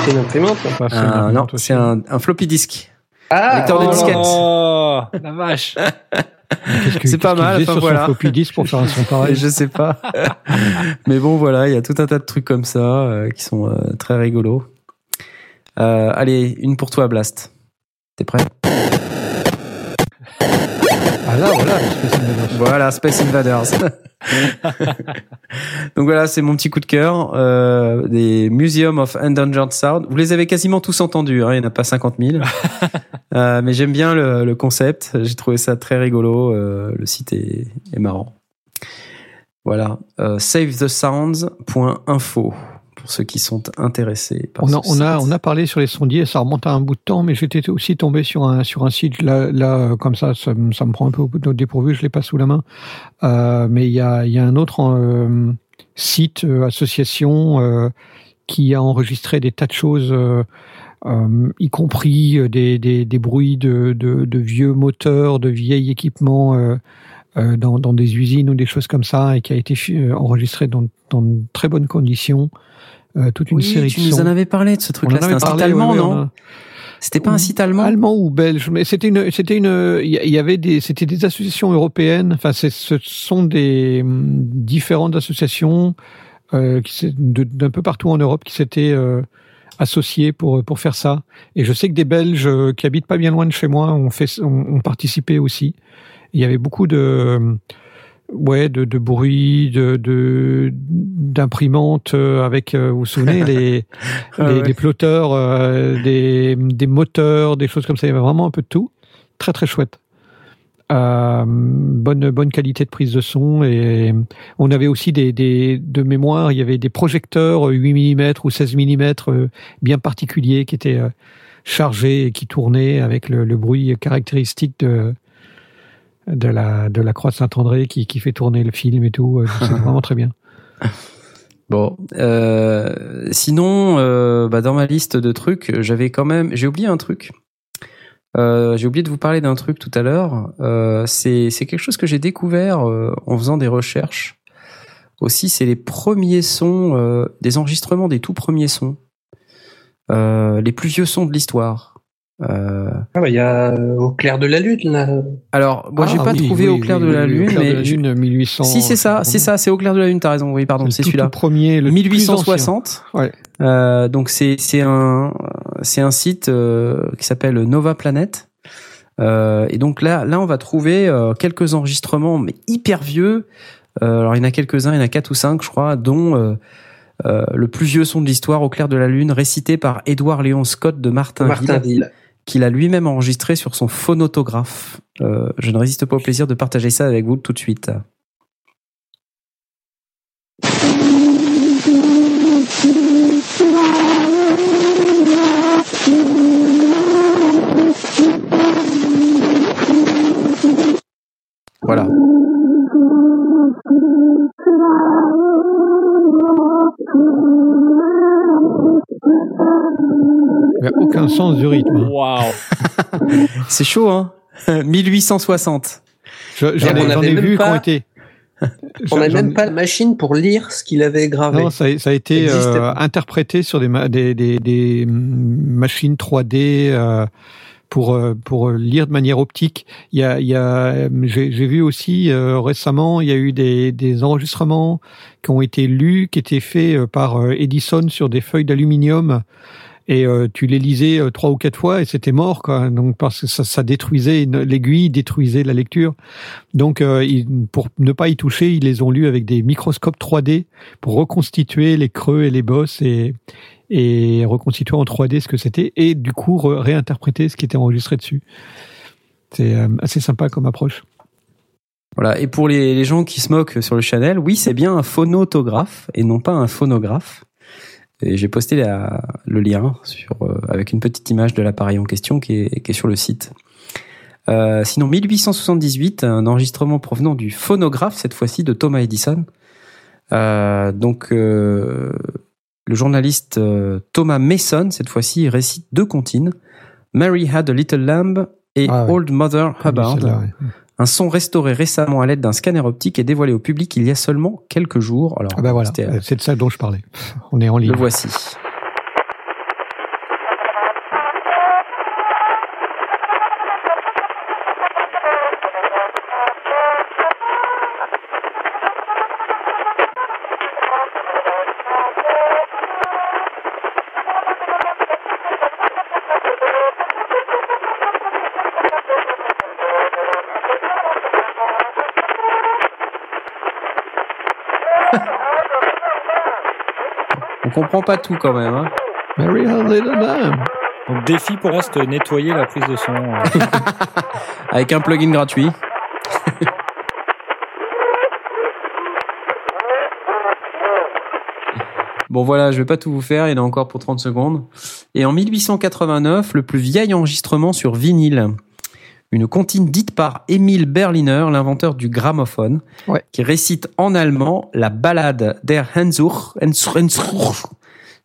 C'est une imprimante. C'est une un- non, c'est un, un floppy disk. Ah, Lecteur de Oh, disquette. la vache. C'est pas qu'est-ce qu'il mal, enfin, sur voilà. son floppy disk pour faire un son pareil. [LAUGHS] Je sais pas. [LAUGHS] Mais bon, voilà, il y a tout un tas de trucs comme ça euh, qui sont euh, très rigolos. Euh, allez, une pour toi, Blast. T'es prêt? Ah là, voilà, Space Invaders. Voilà, Space Invaders. [LAUGHS] Donc voilà, c'est mon petit coup de cœur. Euh, des Museum of Endangered Sound. Vous les avez quasiment tous entendus, hein, il n'y en a pas 50 000. [LAUGHS] Euh, mais j'aime bien le, le concept. J'ai trouvé ça très rigolo. Euh, le site est, est marrant. Voilà. Euh, SaveTheSounds.info pour ceux qui sont intéressés par On a, on, a, site. on a parlé sur les sondiers, ça remonte à un bout de temps, mais j'étais aussi tombé sur un, sur un site, là, là comme ça, ça, me- ça me prend un peu au dépourvu, je l'ai pas sous la main. Euh, mais il y a, y a un autre euh, site, euh, association, qui a enregistré des tas de choses, euh, y compris des, des, des bruits de, de, de vieux moteurs, de vieils équipements euh, euh, dans, dans des usines ou des choses comme ça, et qui a été enregistré dans, dans de très bonnes conditions. Euh, toute une Oui, série tu de nous sons. en avais parlé de ce truc-là. C'était un site allemand, non a- C'était pas un site allemand allemand ou belge, mais c'était une, c'était une, il y- avait des, c'était des associations européennes. Enfin, ce sont des hum, différentes associations euh, d'un peu partout en Europe qui s'étaient euh, associées pour pour faire ça. Et je sais que des Belges euh, qui habitent pas bien loin de chez moi ont fait, ont, ont participé aussi. Il y avait beaucoup de Ouais, de, de bruit, de de- d'imprimantes euh, avec, euh, vous vous souvenez, les [LAUGHS] Ah les, ouais. les plotteurs, euh, des des moteurs, des choses comme ça. Il y avait vraiment un peu de tout. Très très chouette. Euh, bonne bonne qualité de prise de son et on avait aussi des des de mémoire. Il y avait des projecteurs 8 mm ou 16 mm euh, bien particuliers qui étaient euh, chargés et qui tournaient avec le, le bruit caractéristique de de la de la croix de Saint-André qui, qui fait tourner le film et tout. Euh, C'est [LAUGHS] vraiment très bien. Bon, euh, sinon, euh, bah, dans ma liste de trucs, j'avais quand même, j'ai oublié un truc. Euh, j'ai oublié de vous parler d'un truc tout à l'heure. C'est c'est quelque chose que j'ai découvert en faisant des recherches. Aussi, c'est les premiers sons, des enregistrements des tout premiers sons, les plus vieux sons de l'histoire. Euh, Ah, bah, il y a euh, Au clair de la lune, là. alors, moi, j'ai Ah pas oui, trouvé oui, au clair oui, de la oui, lune, Au clair de mais la lune, 1800. si c'est ça, c'est ça, c'est au clair de la lune. T'as raison. Oui, pardon, Le c'est celui-là. premier, le plus 1860. ancien. Ouais. Euh, donc c'est c'est un c'est un site euh, qui s'appelle Nova Planet. Euh, et donc là là on va trouver euh, quelques enregistrements mais hyper vieux. Euh, alors il y en a quelques uns, il y en a quatre ou cinq je crois, dont euh, euh, le plus vieux son de l'histoire au clair de la lune, récité par Édouard Léon Scott de Martinville, Martinville. Qu'il a lui-même enregistré sur son phonotographe. Euh, je ne résiste pas au plaisir de partager ça avec vous tout de suite. Voilà. Il n'y a aucun sens du rythme. hein. Waouh. [LAUGHS] C'est chaud, hein 1860. Je- J'en on ai, vu qui pas- ont été. [LAUGHS] On n'a même pas la machine pour lire ce qu'il avait gravé. Non, ça, a- ça a été euh, interprété sur des, ma- des, des, des mm, machines 3D euh, pour, euh, pour lire de manière optique. Il y a, il y a, euh, j'ai j'ai vu aussi euh, récemment, il y a eu des, des enregistrements qui ont été lus, qui étaient faits euh, par euh, Edison sur des feuilles d'aluminium et euh, tu les lisais euh, trois ou quatre fois et c'était mort quoi. Donc parce que ça, ça détruisait l'aiguille, détruisait la lecture. Donc euh, ils- pour ne pas y toucher, ils les ont lus avec des microscopes 3D pour reconstituer les creux et les bosses et et reconstituer en 3D ce que c'était et du coup réinterpréter ce qui était enregistré dessus. C'est euh, assez sympa comme approche. Voilà. Et pour les, gens qui se moquent sur le channel, oui, c'est bien un phonotographe et non pas un phonographe. Et j'ai posté le lien euh, avec une petite image de l'appareil en question qui est, sur le site. Euh, sinon, 1878, un enregistrement provenant du phonographe, cette fois-ci de Thomas Edison. Donc, le journaliste euh, Thomas Mason, cette fois-ci, récite deux comptines. Mary had a little lamb et Ah ouais. Old Mother Hubbard. celle-là, ouais. Un son restauré récemment à l'aide d'un scanner optique et dévoilé au public il y a seulement quelques jours. Alors, Ah bah voilà, euh, c'est de ça dont je parlais. [LAUGHS] On est en ligne. le voici. Comprend pas tout quand même. Hein. Mary had a little lamb. Donc défi pour reste nettoyer la prise de son. euh. [LAUGHS] Avec un plugin gratuit. Bon voilà, je vais pas tout vous faire, il y en a encore pour 30 secondes. Et en 1889, le plus vieil enregistrement sur vinyle, une comptine dite par Emil Berliner, l'inventeur du gramophone, Ouais. qui récite en allemand la ballade der Hensur, Hensur.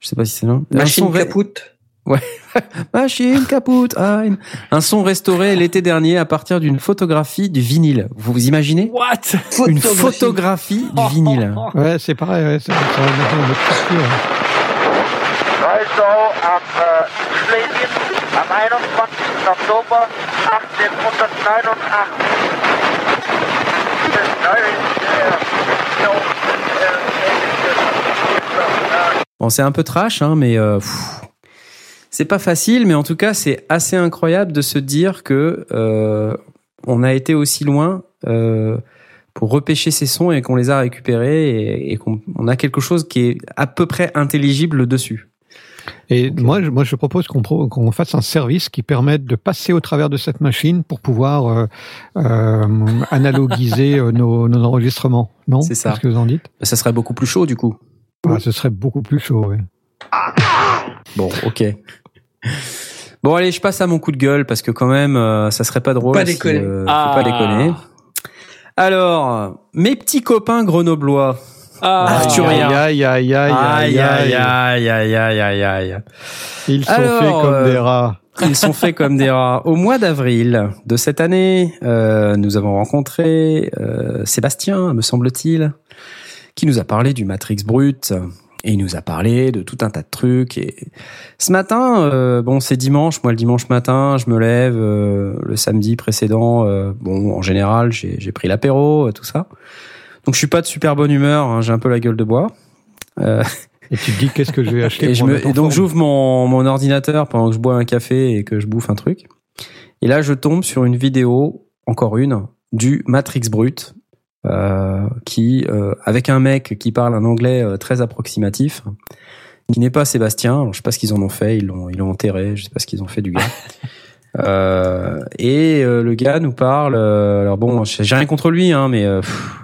je sais pas si c'est là. Un Machine capoute. Ouais. [LAUGHS] Machine kaputt. ein. Un son restauré l'été dernier à partir d'une photographie du vinyle. Vous vous imaginez? What? Une photographie du vinyle. Ouais, c'est pareil, ouais, structure. Also am äh, Schlesien am 21. Oktober 1889. Das neue, äh, so, äh, Bon, c'est un peu trash, hein, mais euh, c'est pas facile. Mais en tout cas, c'est assez incroyable de se dire que euh, on a été aussi loin euh, pour repêcher ces sons et qu'on les a récupérés et, qu'on on a quelque chose qui est à peu près intelligible dessus. Et moi, je, moi, je propose qu'on fasse un service qui permette de passer au travers de cette machine pour pouvoir euh, euh, analogiser euh, nos, nos enregistrements. Non? C'est ça. Qu'est-ce que vous en dites? Ça serait beaucoup plus chaud du coup. Ah, Ce serait beaucoup plus chaud. ouais. Bon, ok. Bon, allez, je passe à mon coup de gueule parce que quand même, euh, ça serait pas drôle. Pas si, déconner. euh, faut Ah. pas déconner. Alors, mes petits copains grenoblois. Ah, Arthurien. Aïe, aïe, aïe, aïe, Aïe, aïe, aïe, aïe, aïe, aïe, aïe. Ils sont Alors, faits comme euh, des rats. Ils sont faits comme des rats. Au mois d'avril de cette année, euh, nous avons rencontré euh, Sébastien, me semble-t-il, qui nous a parlé du Matrix Brut. Et il nous a parlé de tout un tas de trucs. Et ce matin, euh, bon, c'est dimanche. Moi, le dimanche matin, je me lève. euh, le samedi précédent, euh, bon, en général, j'ai j'ai pris l'apéro, euh, tout ça. Donc, je suis pas de super bonne humeur. hein, j'ai un peu la gueule de bois. Euh, Et tu te dis qu'est-ce que je vais [LAUGHS] acheter et, je pour me, en et donc j'ouvre mon, mon ordinateur pendant que je bois un café et que je bouffe un truc. Et là, je tombe sur une vidéo, encore une, du Matrix Brut, euh, qui, euh, avec un mec qui parle un anglais euh, très approximatif, qui n'est pas Sébastien. Alors, je sais pas ce qu'ils en ont fait. Ils l'ont, ils l'ont enterré. Je sais pas ce qu'ils ont fait du gars. [LAUGHS] Euh, et euh, le gars nous parle. euh, alors bon, j'ai rien contre lui, hein, mais euh, pff,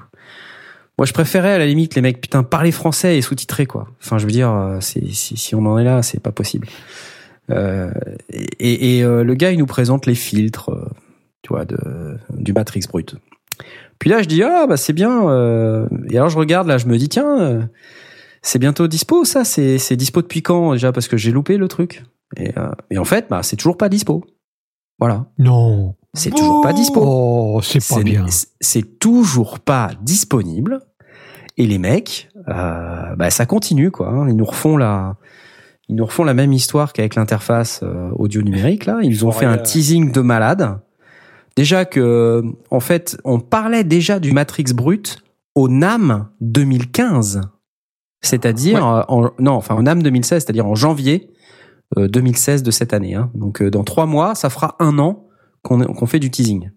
moi, je préférais à la limite les mecs, putain, parler français et sous-titrer quoi. Enfin, je veux dire, euh, c'est, si, si on en est là, c'est pas possible. Euh, et et euh, le gars, il nous présente les filtres, euh, tu vois, de, du Matrix brut. Puis là, je dis ah bah c'est bien. et alors je regarde là, je me dis tiens, c'est bientôt dispo ça. C'est c'est dispo depuis quand déjà parce que j'ai loupé le truc. Et, et en fait, bah c'est toujours pas dispo. Voilà. Non. C'est toujours pas dispo. Oh, c'est pas bien. C'est toujours pas disponible. Et les mecs, euh, bah, ça continue quoi. hein. Ils nous refont la, ils nous refont la même histoire qu'avec l'interface euh, audio numérique là. Ils ont fait un teasing de malade. Déjà que, en fait, on parlait déjà du Matrix brut au NAM 2015. C'est-à-dire, euh, en, non, enfin, au NAM 2016, c'est-à-dire en janvier euh, 2016 de cette année. Hein. Donc dans trois mois, ça fera un an qu'on qu'on fait du teasing.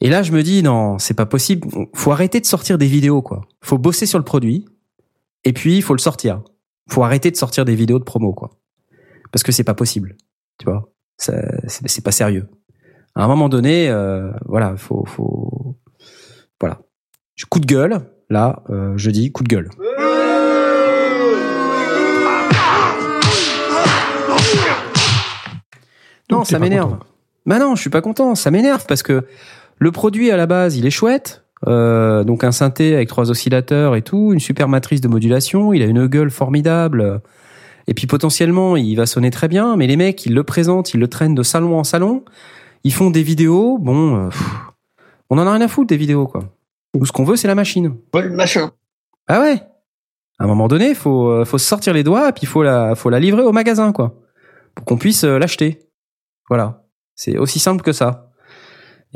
Et là, je me dis non, c'est pas possible. Faut arrêter de sortir des vidéos, quoi. Faut bosser sur le produit, et puis il faut le sortir. Faut arrêter de sortir des vidéos de promo, quoi. Parce que c'est pas possible, tu vois? C'est pas sérieux. À un moment donné, euh, voilà, faut, faut, voilà. Coup de gueule. Là, euh, je dis coup de gueule. Non, Donc, ça m'énerve. Bah non, je suis pas content. Ça m'énerve parce que le produit à la base, il est chouette. Euh, donc un synthé avec trois oscillateurs et tout, une super matrice de modulation. Il a une gueule formidable. Et puis potentiellement, il va sonner très bien. Mais les mecs, ils le présentent, ils le traînent de salon en salon. Ils font des vidéos. Bon, euh, pff, on en a rien à foutre des vidéos, quoi. Nous, ce qu'on veut, c'est la machine. le machin. Ah ouais. À un moment donné, faut euh, faut se sortir les doigts, puis faut la faut la livrer au magasin, quoi, pour qu'on puisse euh, l'acheter. Voilà. C'est aussi simple que ça.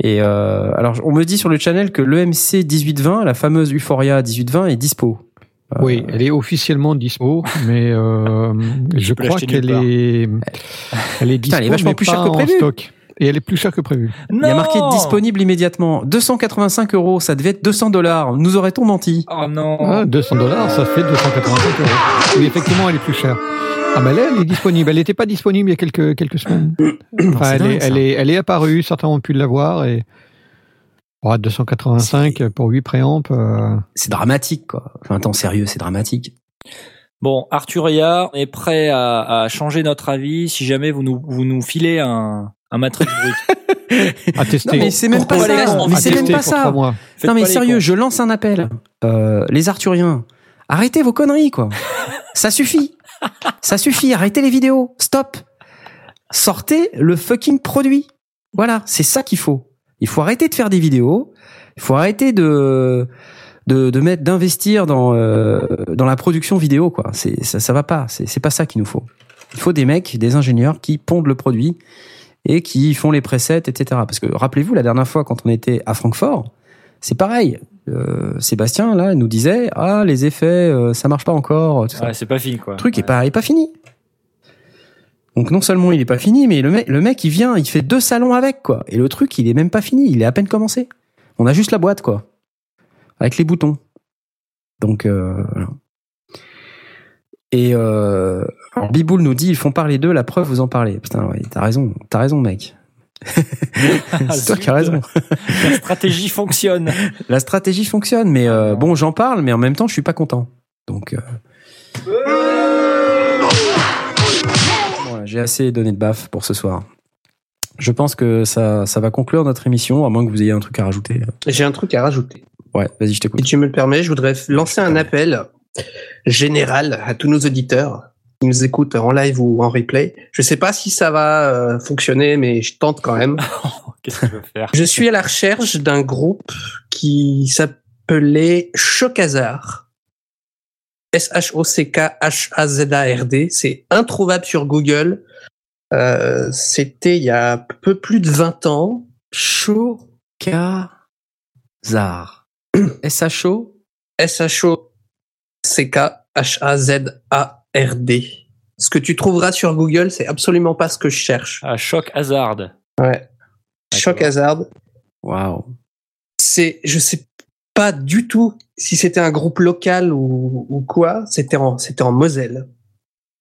Et euh, alors, on me dit sur le channel que l'EMC 1820, la fameuse Euphoria 1820, est dispo. Oui, elle est officiellement dispo, [LAUGHS] mais euh, je crois qu'elle est, elle est [LAUGHS] Putain, dispo, elle est vachement mais plus pas chère que en prévu. stock. Et elle est plus chère que prévu. Il y a marqué disponible immédiatement. 285 euros, ça devait être 200 dollars. Nous aurait-on menti? Oh non. Ah, 200 dollars, ça fait 285 euros. Oui, effectivement, elle est plus chère. Ah, mais là, elle est disponible. Elle n'était pas disponible il y a quelques, quelques semaines. Enfin, elle, dingue, est, elle, est, elle est apparue, certains ont pu l'avoir et. Oh, 285 pour 8 préamps. euh, C'est dramatique, quoi. Enfin, attends, sérieux, c'est dramatique. Bon, Arturia est prêt à, à changer notre avis si jamais vous nous, vous nous filez un, un Matrix brut. [LAUGHS] à tester. Non, mais c'est même pas ça. Mais c'est même pas ça. Non mais sérieux, je lance un appel. Euh, les Arthuriens, arrêtez vos conneries quoi. [LAUGHS] ça suffit. Ça suffit. Arrêtez les vidéos. Stop. Sortez le fucking produit. Voilà, c'est ça qu'il faut. Il faut arrêter de faire des vidéos. Il faut arrêter de de, de mettre d'investir dans euh, dans la production vidéo quoi. C'est ça ça va pas. C'est c'est pas ça qu'il nous faut. Il faut des mecs, des ingénieurs qui pondent le produit et qui font les presets, etc. Parce que rappelez-vous la dernière fois quand on était à Francfort, c'est pareil. Euh, Sébastien là nous disait ah les effets euh, ça marche pas encore. Tout ça. Ouais, c'est pas fini quoi. Le truc est pas est pas fini. Donc non seulement il est pas fini, mais le mec le mec il vient, il fait deux salons avec quoi. Et le truc il est même pas fini, il est à peine commencé. On a juste la boîte quoi, avec les boutons. Donc euh, voilà. Et euh, Biboul nous dit ils font parler d'eux, la preuve vous en parlez. Putain ouais, t'as raison, t'as raison mec. [LAUGHS] C'est toi qui as raison. La stratégie fonctionne. La stratégie fonctionne, mais euh, bon j'en parle, mais en même temps je suis pas content. Donc euh, voilà, j'ai assez donné de baf pour ce soir. Je pense que ça, ça va conclure notre émission, à moins que vous ayez un truc à rajouter. J'ai un truc à rajouter. Ouais, vas-y, je t'écoute. Si tu me le permets, je voudrais lancer un appel général à tous nos auditeurs qui nous écoutent en live ou en replay. Je sais pas si ça va euh, fonctionner, mais je tente quand même. [LAUGHS] Qu'est-ce que tu veux faire? Je suis à la recherche d'un groupe qui s'appelait Chocazard. S-H-O-C-K-H-A-Z-A-R-D. C'est introuvable sur Google. Euh, C'était il y a un peu plus de 20 ans. Chocazard. [CLEARS THROAT] S-H-O S-H-O-C-K-H-A-Z-A-R-D. Ce que tu trouveras sur Google, c'est absolument pas ce que je cherche. Ah, choc hasard. Ouais. Choc Hazard. Waouh. C'est, je sais pas du tout si c'était un groupe local ou, ou quoi. C'était en, c'était en Moselle.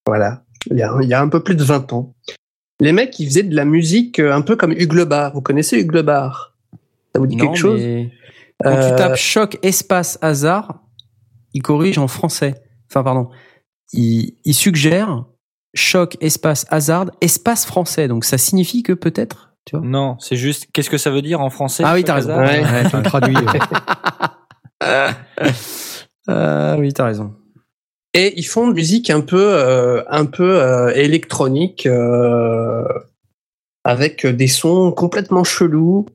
Voilà. Il y, a, il y a un peu plus de 20 ans. Les mecs, ils faisaient de la musique euh, un peu comme Hugues Bar. Vous connaissez Hugues Bar Ça vous dit Non, quelque chose? mais Quand Euh, tu tapes choc espace hasard, il corrige en français. Enfin, pardon. Il, il suggère choc espace hasard espace français. Donc ça signifie que peut-être, tu vois. Non, c'est juste. Qu'est-ce que ça veut dire en français Ah oui, t'as raison. Ouais, ouais, tu. [LAUGHS] Ah oui, t'as raison. Et ils font de musique un peu, euh, un peu euh, électronique, euh, avec des sons complètement chelous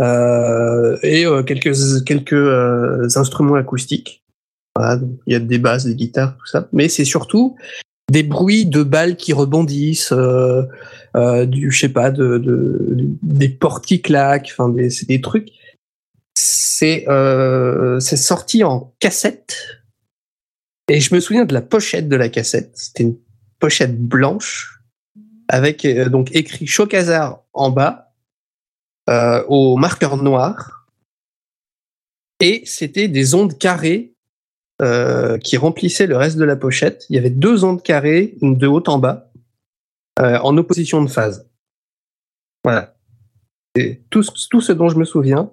euh, et euh, quelques quelques euh, instruments acoustiques. Il y a des basses, des guitares, tout ça. Mais c'est surtout des bruits de balles qui rebondissent, euh, euh, du je sais pas, de, de, des portes qui claquent. Enfin, des, c'est des trucs. C'est euh, c'est sorti en cassette. Et je me souviens de la pochette de la cassette. C'était une pochette blanche avec donc écrit Chocazar en bas au marqueur noir et c'était des ondes carrées euh, qui remplissaient le reste de la pochette. Il y avait deux ondes carrées de haut en bas euh, en opposition de phase. Voilà. C'est tout, ce- tout ce dont je me souviens.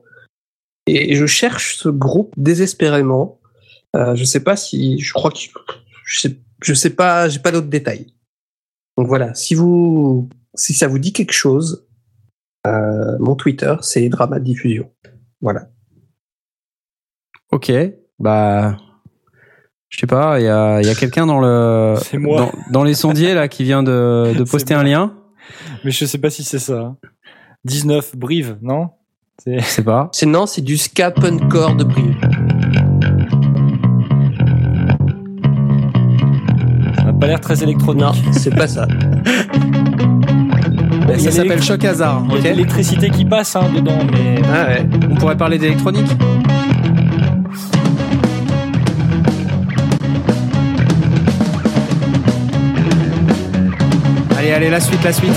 Et je cherche ce groupe désespérément. Euh, je sais pas si, je crois que je sais, je sais pas, j'ai pas d'autres détails. Donc voilà, si vous, si ça vous dit quelque chose, euh, mon Twitter c'est Drama Diffusion. Voilà. Ok, bah, je sais pas, il y a, il y a quelqu'un dans le, [LAUGHS] moi. Dans, dans les sondiers là qui vient de, [LAUGHS] de poster un lien. Mais je sais pas si c'est ça. 19 Brive, non? C'est- Je sais pas. [LAUGHS] C'est non, c'est du ska punkcore de Brive. Ça n'a pas l'air très électronique. Non, c'est pas ça. Ça s'appelle Choc Hazard. Il y a Ok. de l'électricité qui passe hein, dedans, mais Ah ouais. On pourrait parler d'électronique. Allez, allez, la suite, la suite.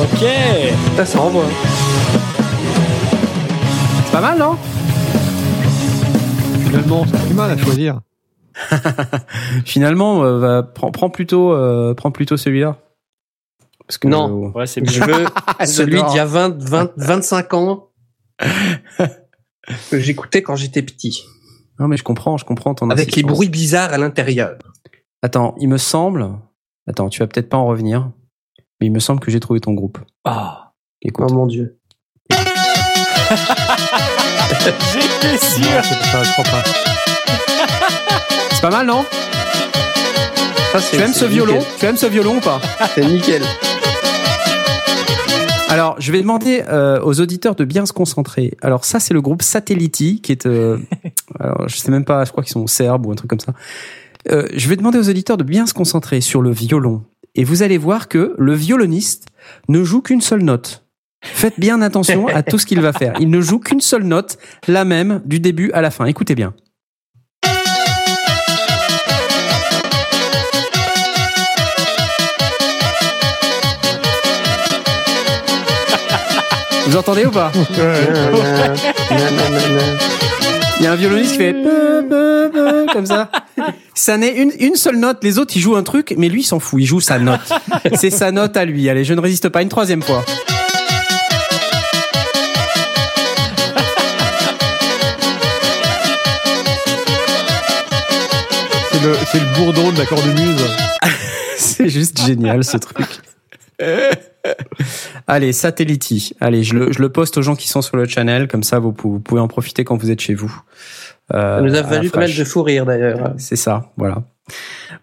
ok. Ça, ça envoie. C'est pas mal, non? Finalement, c'est plus mal à choisir. [LAUGHS] Finalement, euh, va- prends, prends plutôt, euh, prends plutôt celui-là. Parce que Non. Ouais, c'est [LAUGHS] Je veux celui d'il y a 20, 20, 25 ans [LAUGHS] que j'écoutais quand j'étais petit. Non, mais je comprends, je comprends ton Avec les bruits bizarres à l'intérieur. Attends, il me semble. Attends, tu vas peut-être pas en revenir, mais il me semble que j'ai trouvé ton groupe. Ah. Écoute. Oh mon dieu. J'étais sûr. C'est pas ça, je crois pas. C'est pas mal, non? Ça, c'est- Tu aimes c'est ce violon. Tu aimes ce violon ou pas? C'est nickel. Alors, je vais demander euh, aux auditeurs de bien se concentrer. Alors, ça, c'est le groupe Satelliti, qui est... euh, [LAUGHS] alors, je sais même pas, je crois qu'ils sont serbes ou un truc comme ça. Euh, je vais demander aux auditeurs de bien se concentrer sur le violon. Et vous allez voir que le violoniste ne joue qu'une seule note. Faites bien attention à tout ce qu'il va faire. Il ne joue qu'une seule note, la même, du début à la fin. Écoutez bien. Vous entendez ou pas [LAUGHS] Il y a un violoniste qui fait comme ça. Ça n'est une, une seule note. Les autres, ils jouent un truc, mais lui, il s'en fout. Il joue sa note. C'est sa note à lui. Allez, je ne résiste pas. Une troisième fois. C'est le, c'est le bourdon de la cornemuse. [LAUGHS] C'est juste génial, ce truc. [LAUGHS] Allez, Satelliti. Allez, je le, je le poste aux gens qui sont sur le channel. Comme ça, vous, pou- vous pouvez en profiter quand vous êtes chez vous. Euh, Ça nous a valu pas mal de fou rire d'ailleurs. C'est ça, voilà.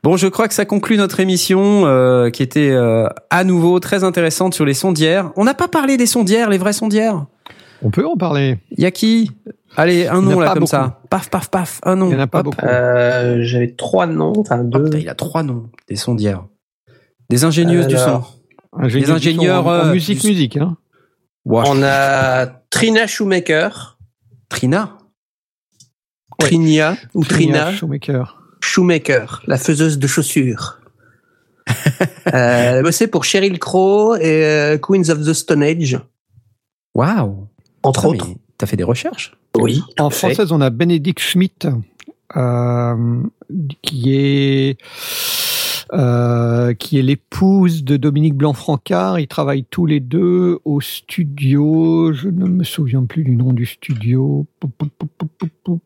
Bon, je crois que ça conclut notre émission euh, qui était euh, à nouveau très intéressante sur les sondières. On n'a pas parlé des sondières, les vraies sondières. On peut en parler. Y a qui? Allez, un nom là comme beaucoup. ça. Paf, paf, paf, un nom. Il y en a pas Hop. beaucoup. Euh, J'avais trois noms, enfin Oh, deux. putain, il a trois noms, des sondières. Des ingénieuses du son. Ingénieur Les ingénieurs, en, en euh, musique, du- musique. Hein. On a Trina Shoemaker, Trina? Trinia ou Trina? Shoemaker. Shoemaker, la faiseuse de chaussures. [LAUGHS] euh, a bossé pour Sheryl Crow et euh, Queens of the Stone Age, Waouh. entre Ah, autres. T'as fait des recherches? Oui. En fait. française, on a Bénédicte Schmitt, euh, qui est euh, qui est l'épouse de Dominique Blanc-Francard. Ils travaillent tous les deux au studio. Je ne me souviens plus du nom du studio.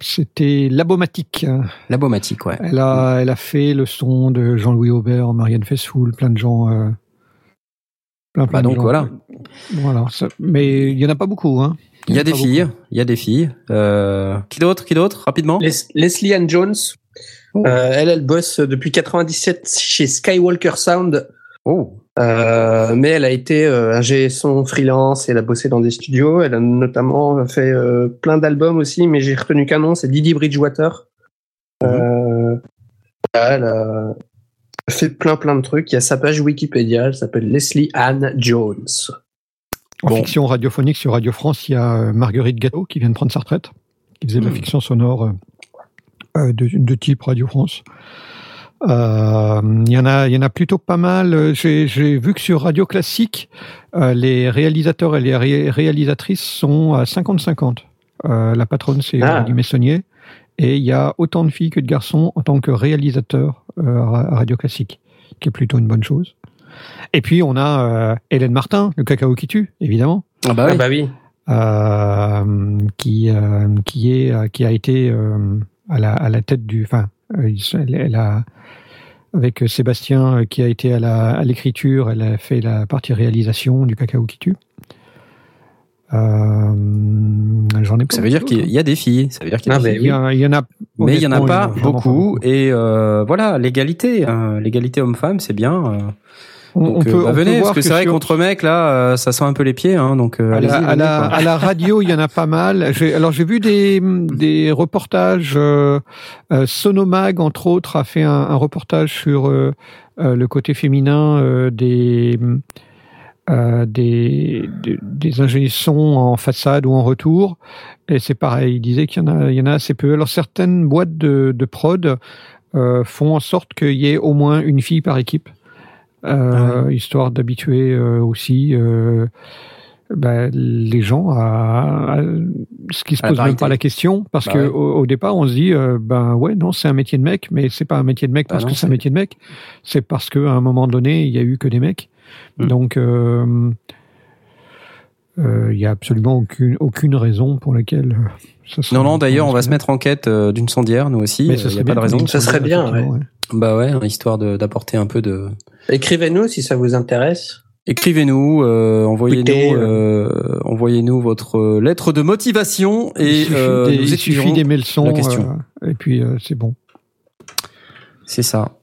C'était Labomatique. La Bomatique, ouais. Elle a, elle a fait le son de Jean-Louis Aubert, Marianne Faithfull, plein de gens. euh, plein, plein Bah de donc gens. voilà. Voilà. ça- mais il y en a pas beaucoup, hein. Il y a des filles, il y a des filles. Euh, qui d'autre Qui d'autre Rapidement? Les- Leslie Ann Jones, Oh. euh, elle, elle bosse depuis 97 chez Skywalker Sound. Oh. Euh, mais elle a été euh, ingé son freelance, elle a bossé dans des studios, elle a notamment fait euh, plein d'albums aussi, mais j'ai retenu qu'un nom, c'est Didi Bridgewater. Euh, elle a fait plein plein de trucs. Il y a sa page Wikipédia, elle s'appelle Leslie Ann Jones. En Bon. fiction radiophonique sur Radio France, il y a Marguerite Gâteau qui vient de prendre sa retraite, qui faisait de la Hmm. fiction sonore de, de type Radio France. Euh, Il y en a, il y en a plutôt pas mal. Euh, J'ai j'ai vu que sur Radio Classique, euh, les réalisateurs et les ré- réalisatrices sont à 50-50. Euh, la patronne, c'est Ah. Messonnier. Et il y a autant de filles que de garçons en tant que réalisateurs euh, à Radio Classique, qui est plutôt une bonne chose. Et puis, on a euh, Hélène Martin, le cacao qui tue, évidemment. Ah bah Ah oui. bah oui. Euh, qui euh, qui est euh, qui a été euh, à la à la tête du enfin euh, elle, a avec Sébastien euh, qui a été à l'écriture elle a fait la partie réalisation du cacao qui tue euh, j'en ai pas Ça veut dire qu'il y a des filles. Ça veut dire qu'il y a Ah, y, en a- il y en a Mais il y en a pas beaucoup. Et euh, voilà, l'égalité, hein, l'égalité homme-femme, c'est bien. euh. On, Donc, on euh, peut, bah, on peut venez, voir parce que c'est vrai sur- qu'entre mecs là, euh, ça sent un peu les pieds, hein, donc euh, à la, à, venez, la, quoi. à la radio, il y en a pas mal. J'ai- Alors j'ai vu des, des reportages. Euh, euh, Sonomag, entre autres, a fait un, un reportage sur euh, euh, le côté féminin euh, des, euh, des, des des ingénieurs son en façade ou en retour. Et c'est pareil, il disait qu'il y en a, il y en a assez peu. Alors certaines boîtes de, de prod euh, font en sorte qu'il y ait au moins une fille par équipe, euh, histoire d'habituer euh, aussi euh, bah, les gens à, à ce qui se À pose même pas la question, parce Bah que ouais. au, au départ on se dit euh, ben ouais non c'est un métier de mec, mais c'est pas un métier de mec Bah parce non, que c'est un métier de mec, c'est parce que à un moment donné il y a eu que des mecs, Mm. donc euh, euh, il y a absolument aucune aucune raison pour laquelle Non, non, d'ailleurs, on va se mettre en quête euh, d'une sondière, nous aussi. Mais Il ce n'y a serait pas de raison. Ça serait bien, ouais. Bah ouais, histoire de- d'apporter un peu de. Écrivez-nous si ça vous intéresse. Écrivez-nous, euh, envoyez-nous, euh, envoyez-nous votre euh, lettre de motivation et il suffit euh, des- nous il étudierons suffit d'aimer le son, la question. euh, et puis euh, c'est bon. C'est ça.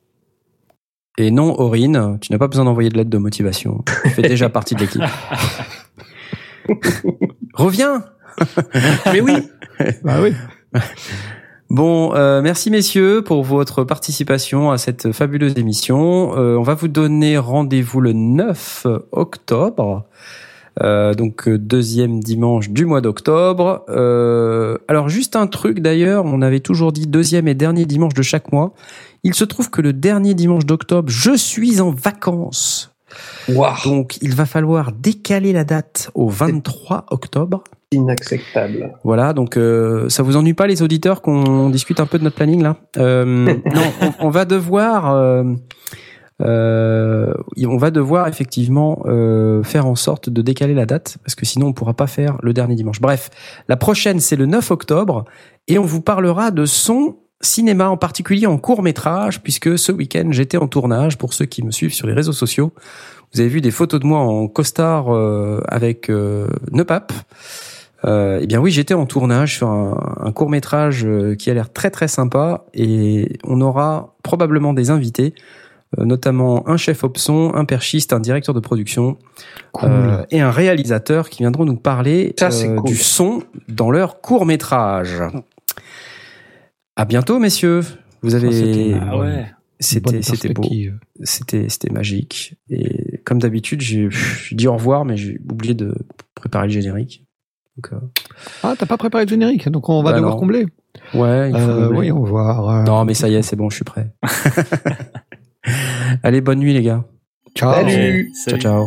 Et non, Aurine, tu n'as pas besoin d'envoyer de lettre de motivation. Tu fais déjà [LAUGHS] partie de l'équipe. Reviens [LAUGHS] Mais oui. Bah oui. Bon, euh, merci messieurs pour votre participation à cette fabuleuse émission. Euh, on va vous donner rendez-vous le 9 octobre. Euh, donc euh, deuxième dimanche du mois d'octobre. Euh, alors juste un truc d'ailleurs, on avait toujours dit deuxième et dernier dimanche de chaque mois. Il se trouve que le dernier dimanche d'octobre, je suis en vacances. Donc il va falloir décaler la date au 23 octobre. Inacceptable. Voilà, donc euh, ça vous ennuie pas les auditeurs qu'on discute un peu de notre planning là? Euh, [LAUGHS] Non, on, on va devoir, euh, euh, on va devoir effectivement euh, faire en sorte de décaler la date parce que sinon on pourra pas faire le dernier dimanche. Bref, la prochaine c'est le 9 octobre et on vous parlera de son cinéma en particulier en court métrage puisque ce week-end j'étais en tournage pour ceux qui me suivent sur les réseaux sociaux. Vous avez vu des photos de moi en costard euh, avec euh, Neupap. Euh, eh bien oui, j'étais en tournage sur un, un court métrage qui a l'air très très sympa et on aura probablement des invités, euh, notamment un chef opson, un perchiste, un directeur de production euh, et un réalisateur qui viendront nous parler Ça, euh, cool. du son dans leur court métrage. À bientôt, messieurs. Vous avez. Ah ouais. C'était c'était beau. C'était c'était magique. Et comme d'habitude, j'ai dit au revoir, mais j'ai oublié de préparer le générique. Donc, euh, Ah, t'as pas préparé le générique, donc on va Bah devoir non. combler. ouais, il faut Euh, combler. oui, on va voir. euh, Non, mais ça y est, c'est bon, je suis prêt. [LAUGHS] Allez, bonne nuit, les gars. Ciao. Salut. Ciao, ciao.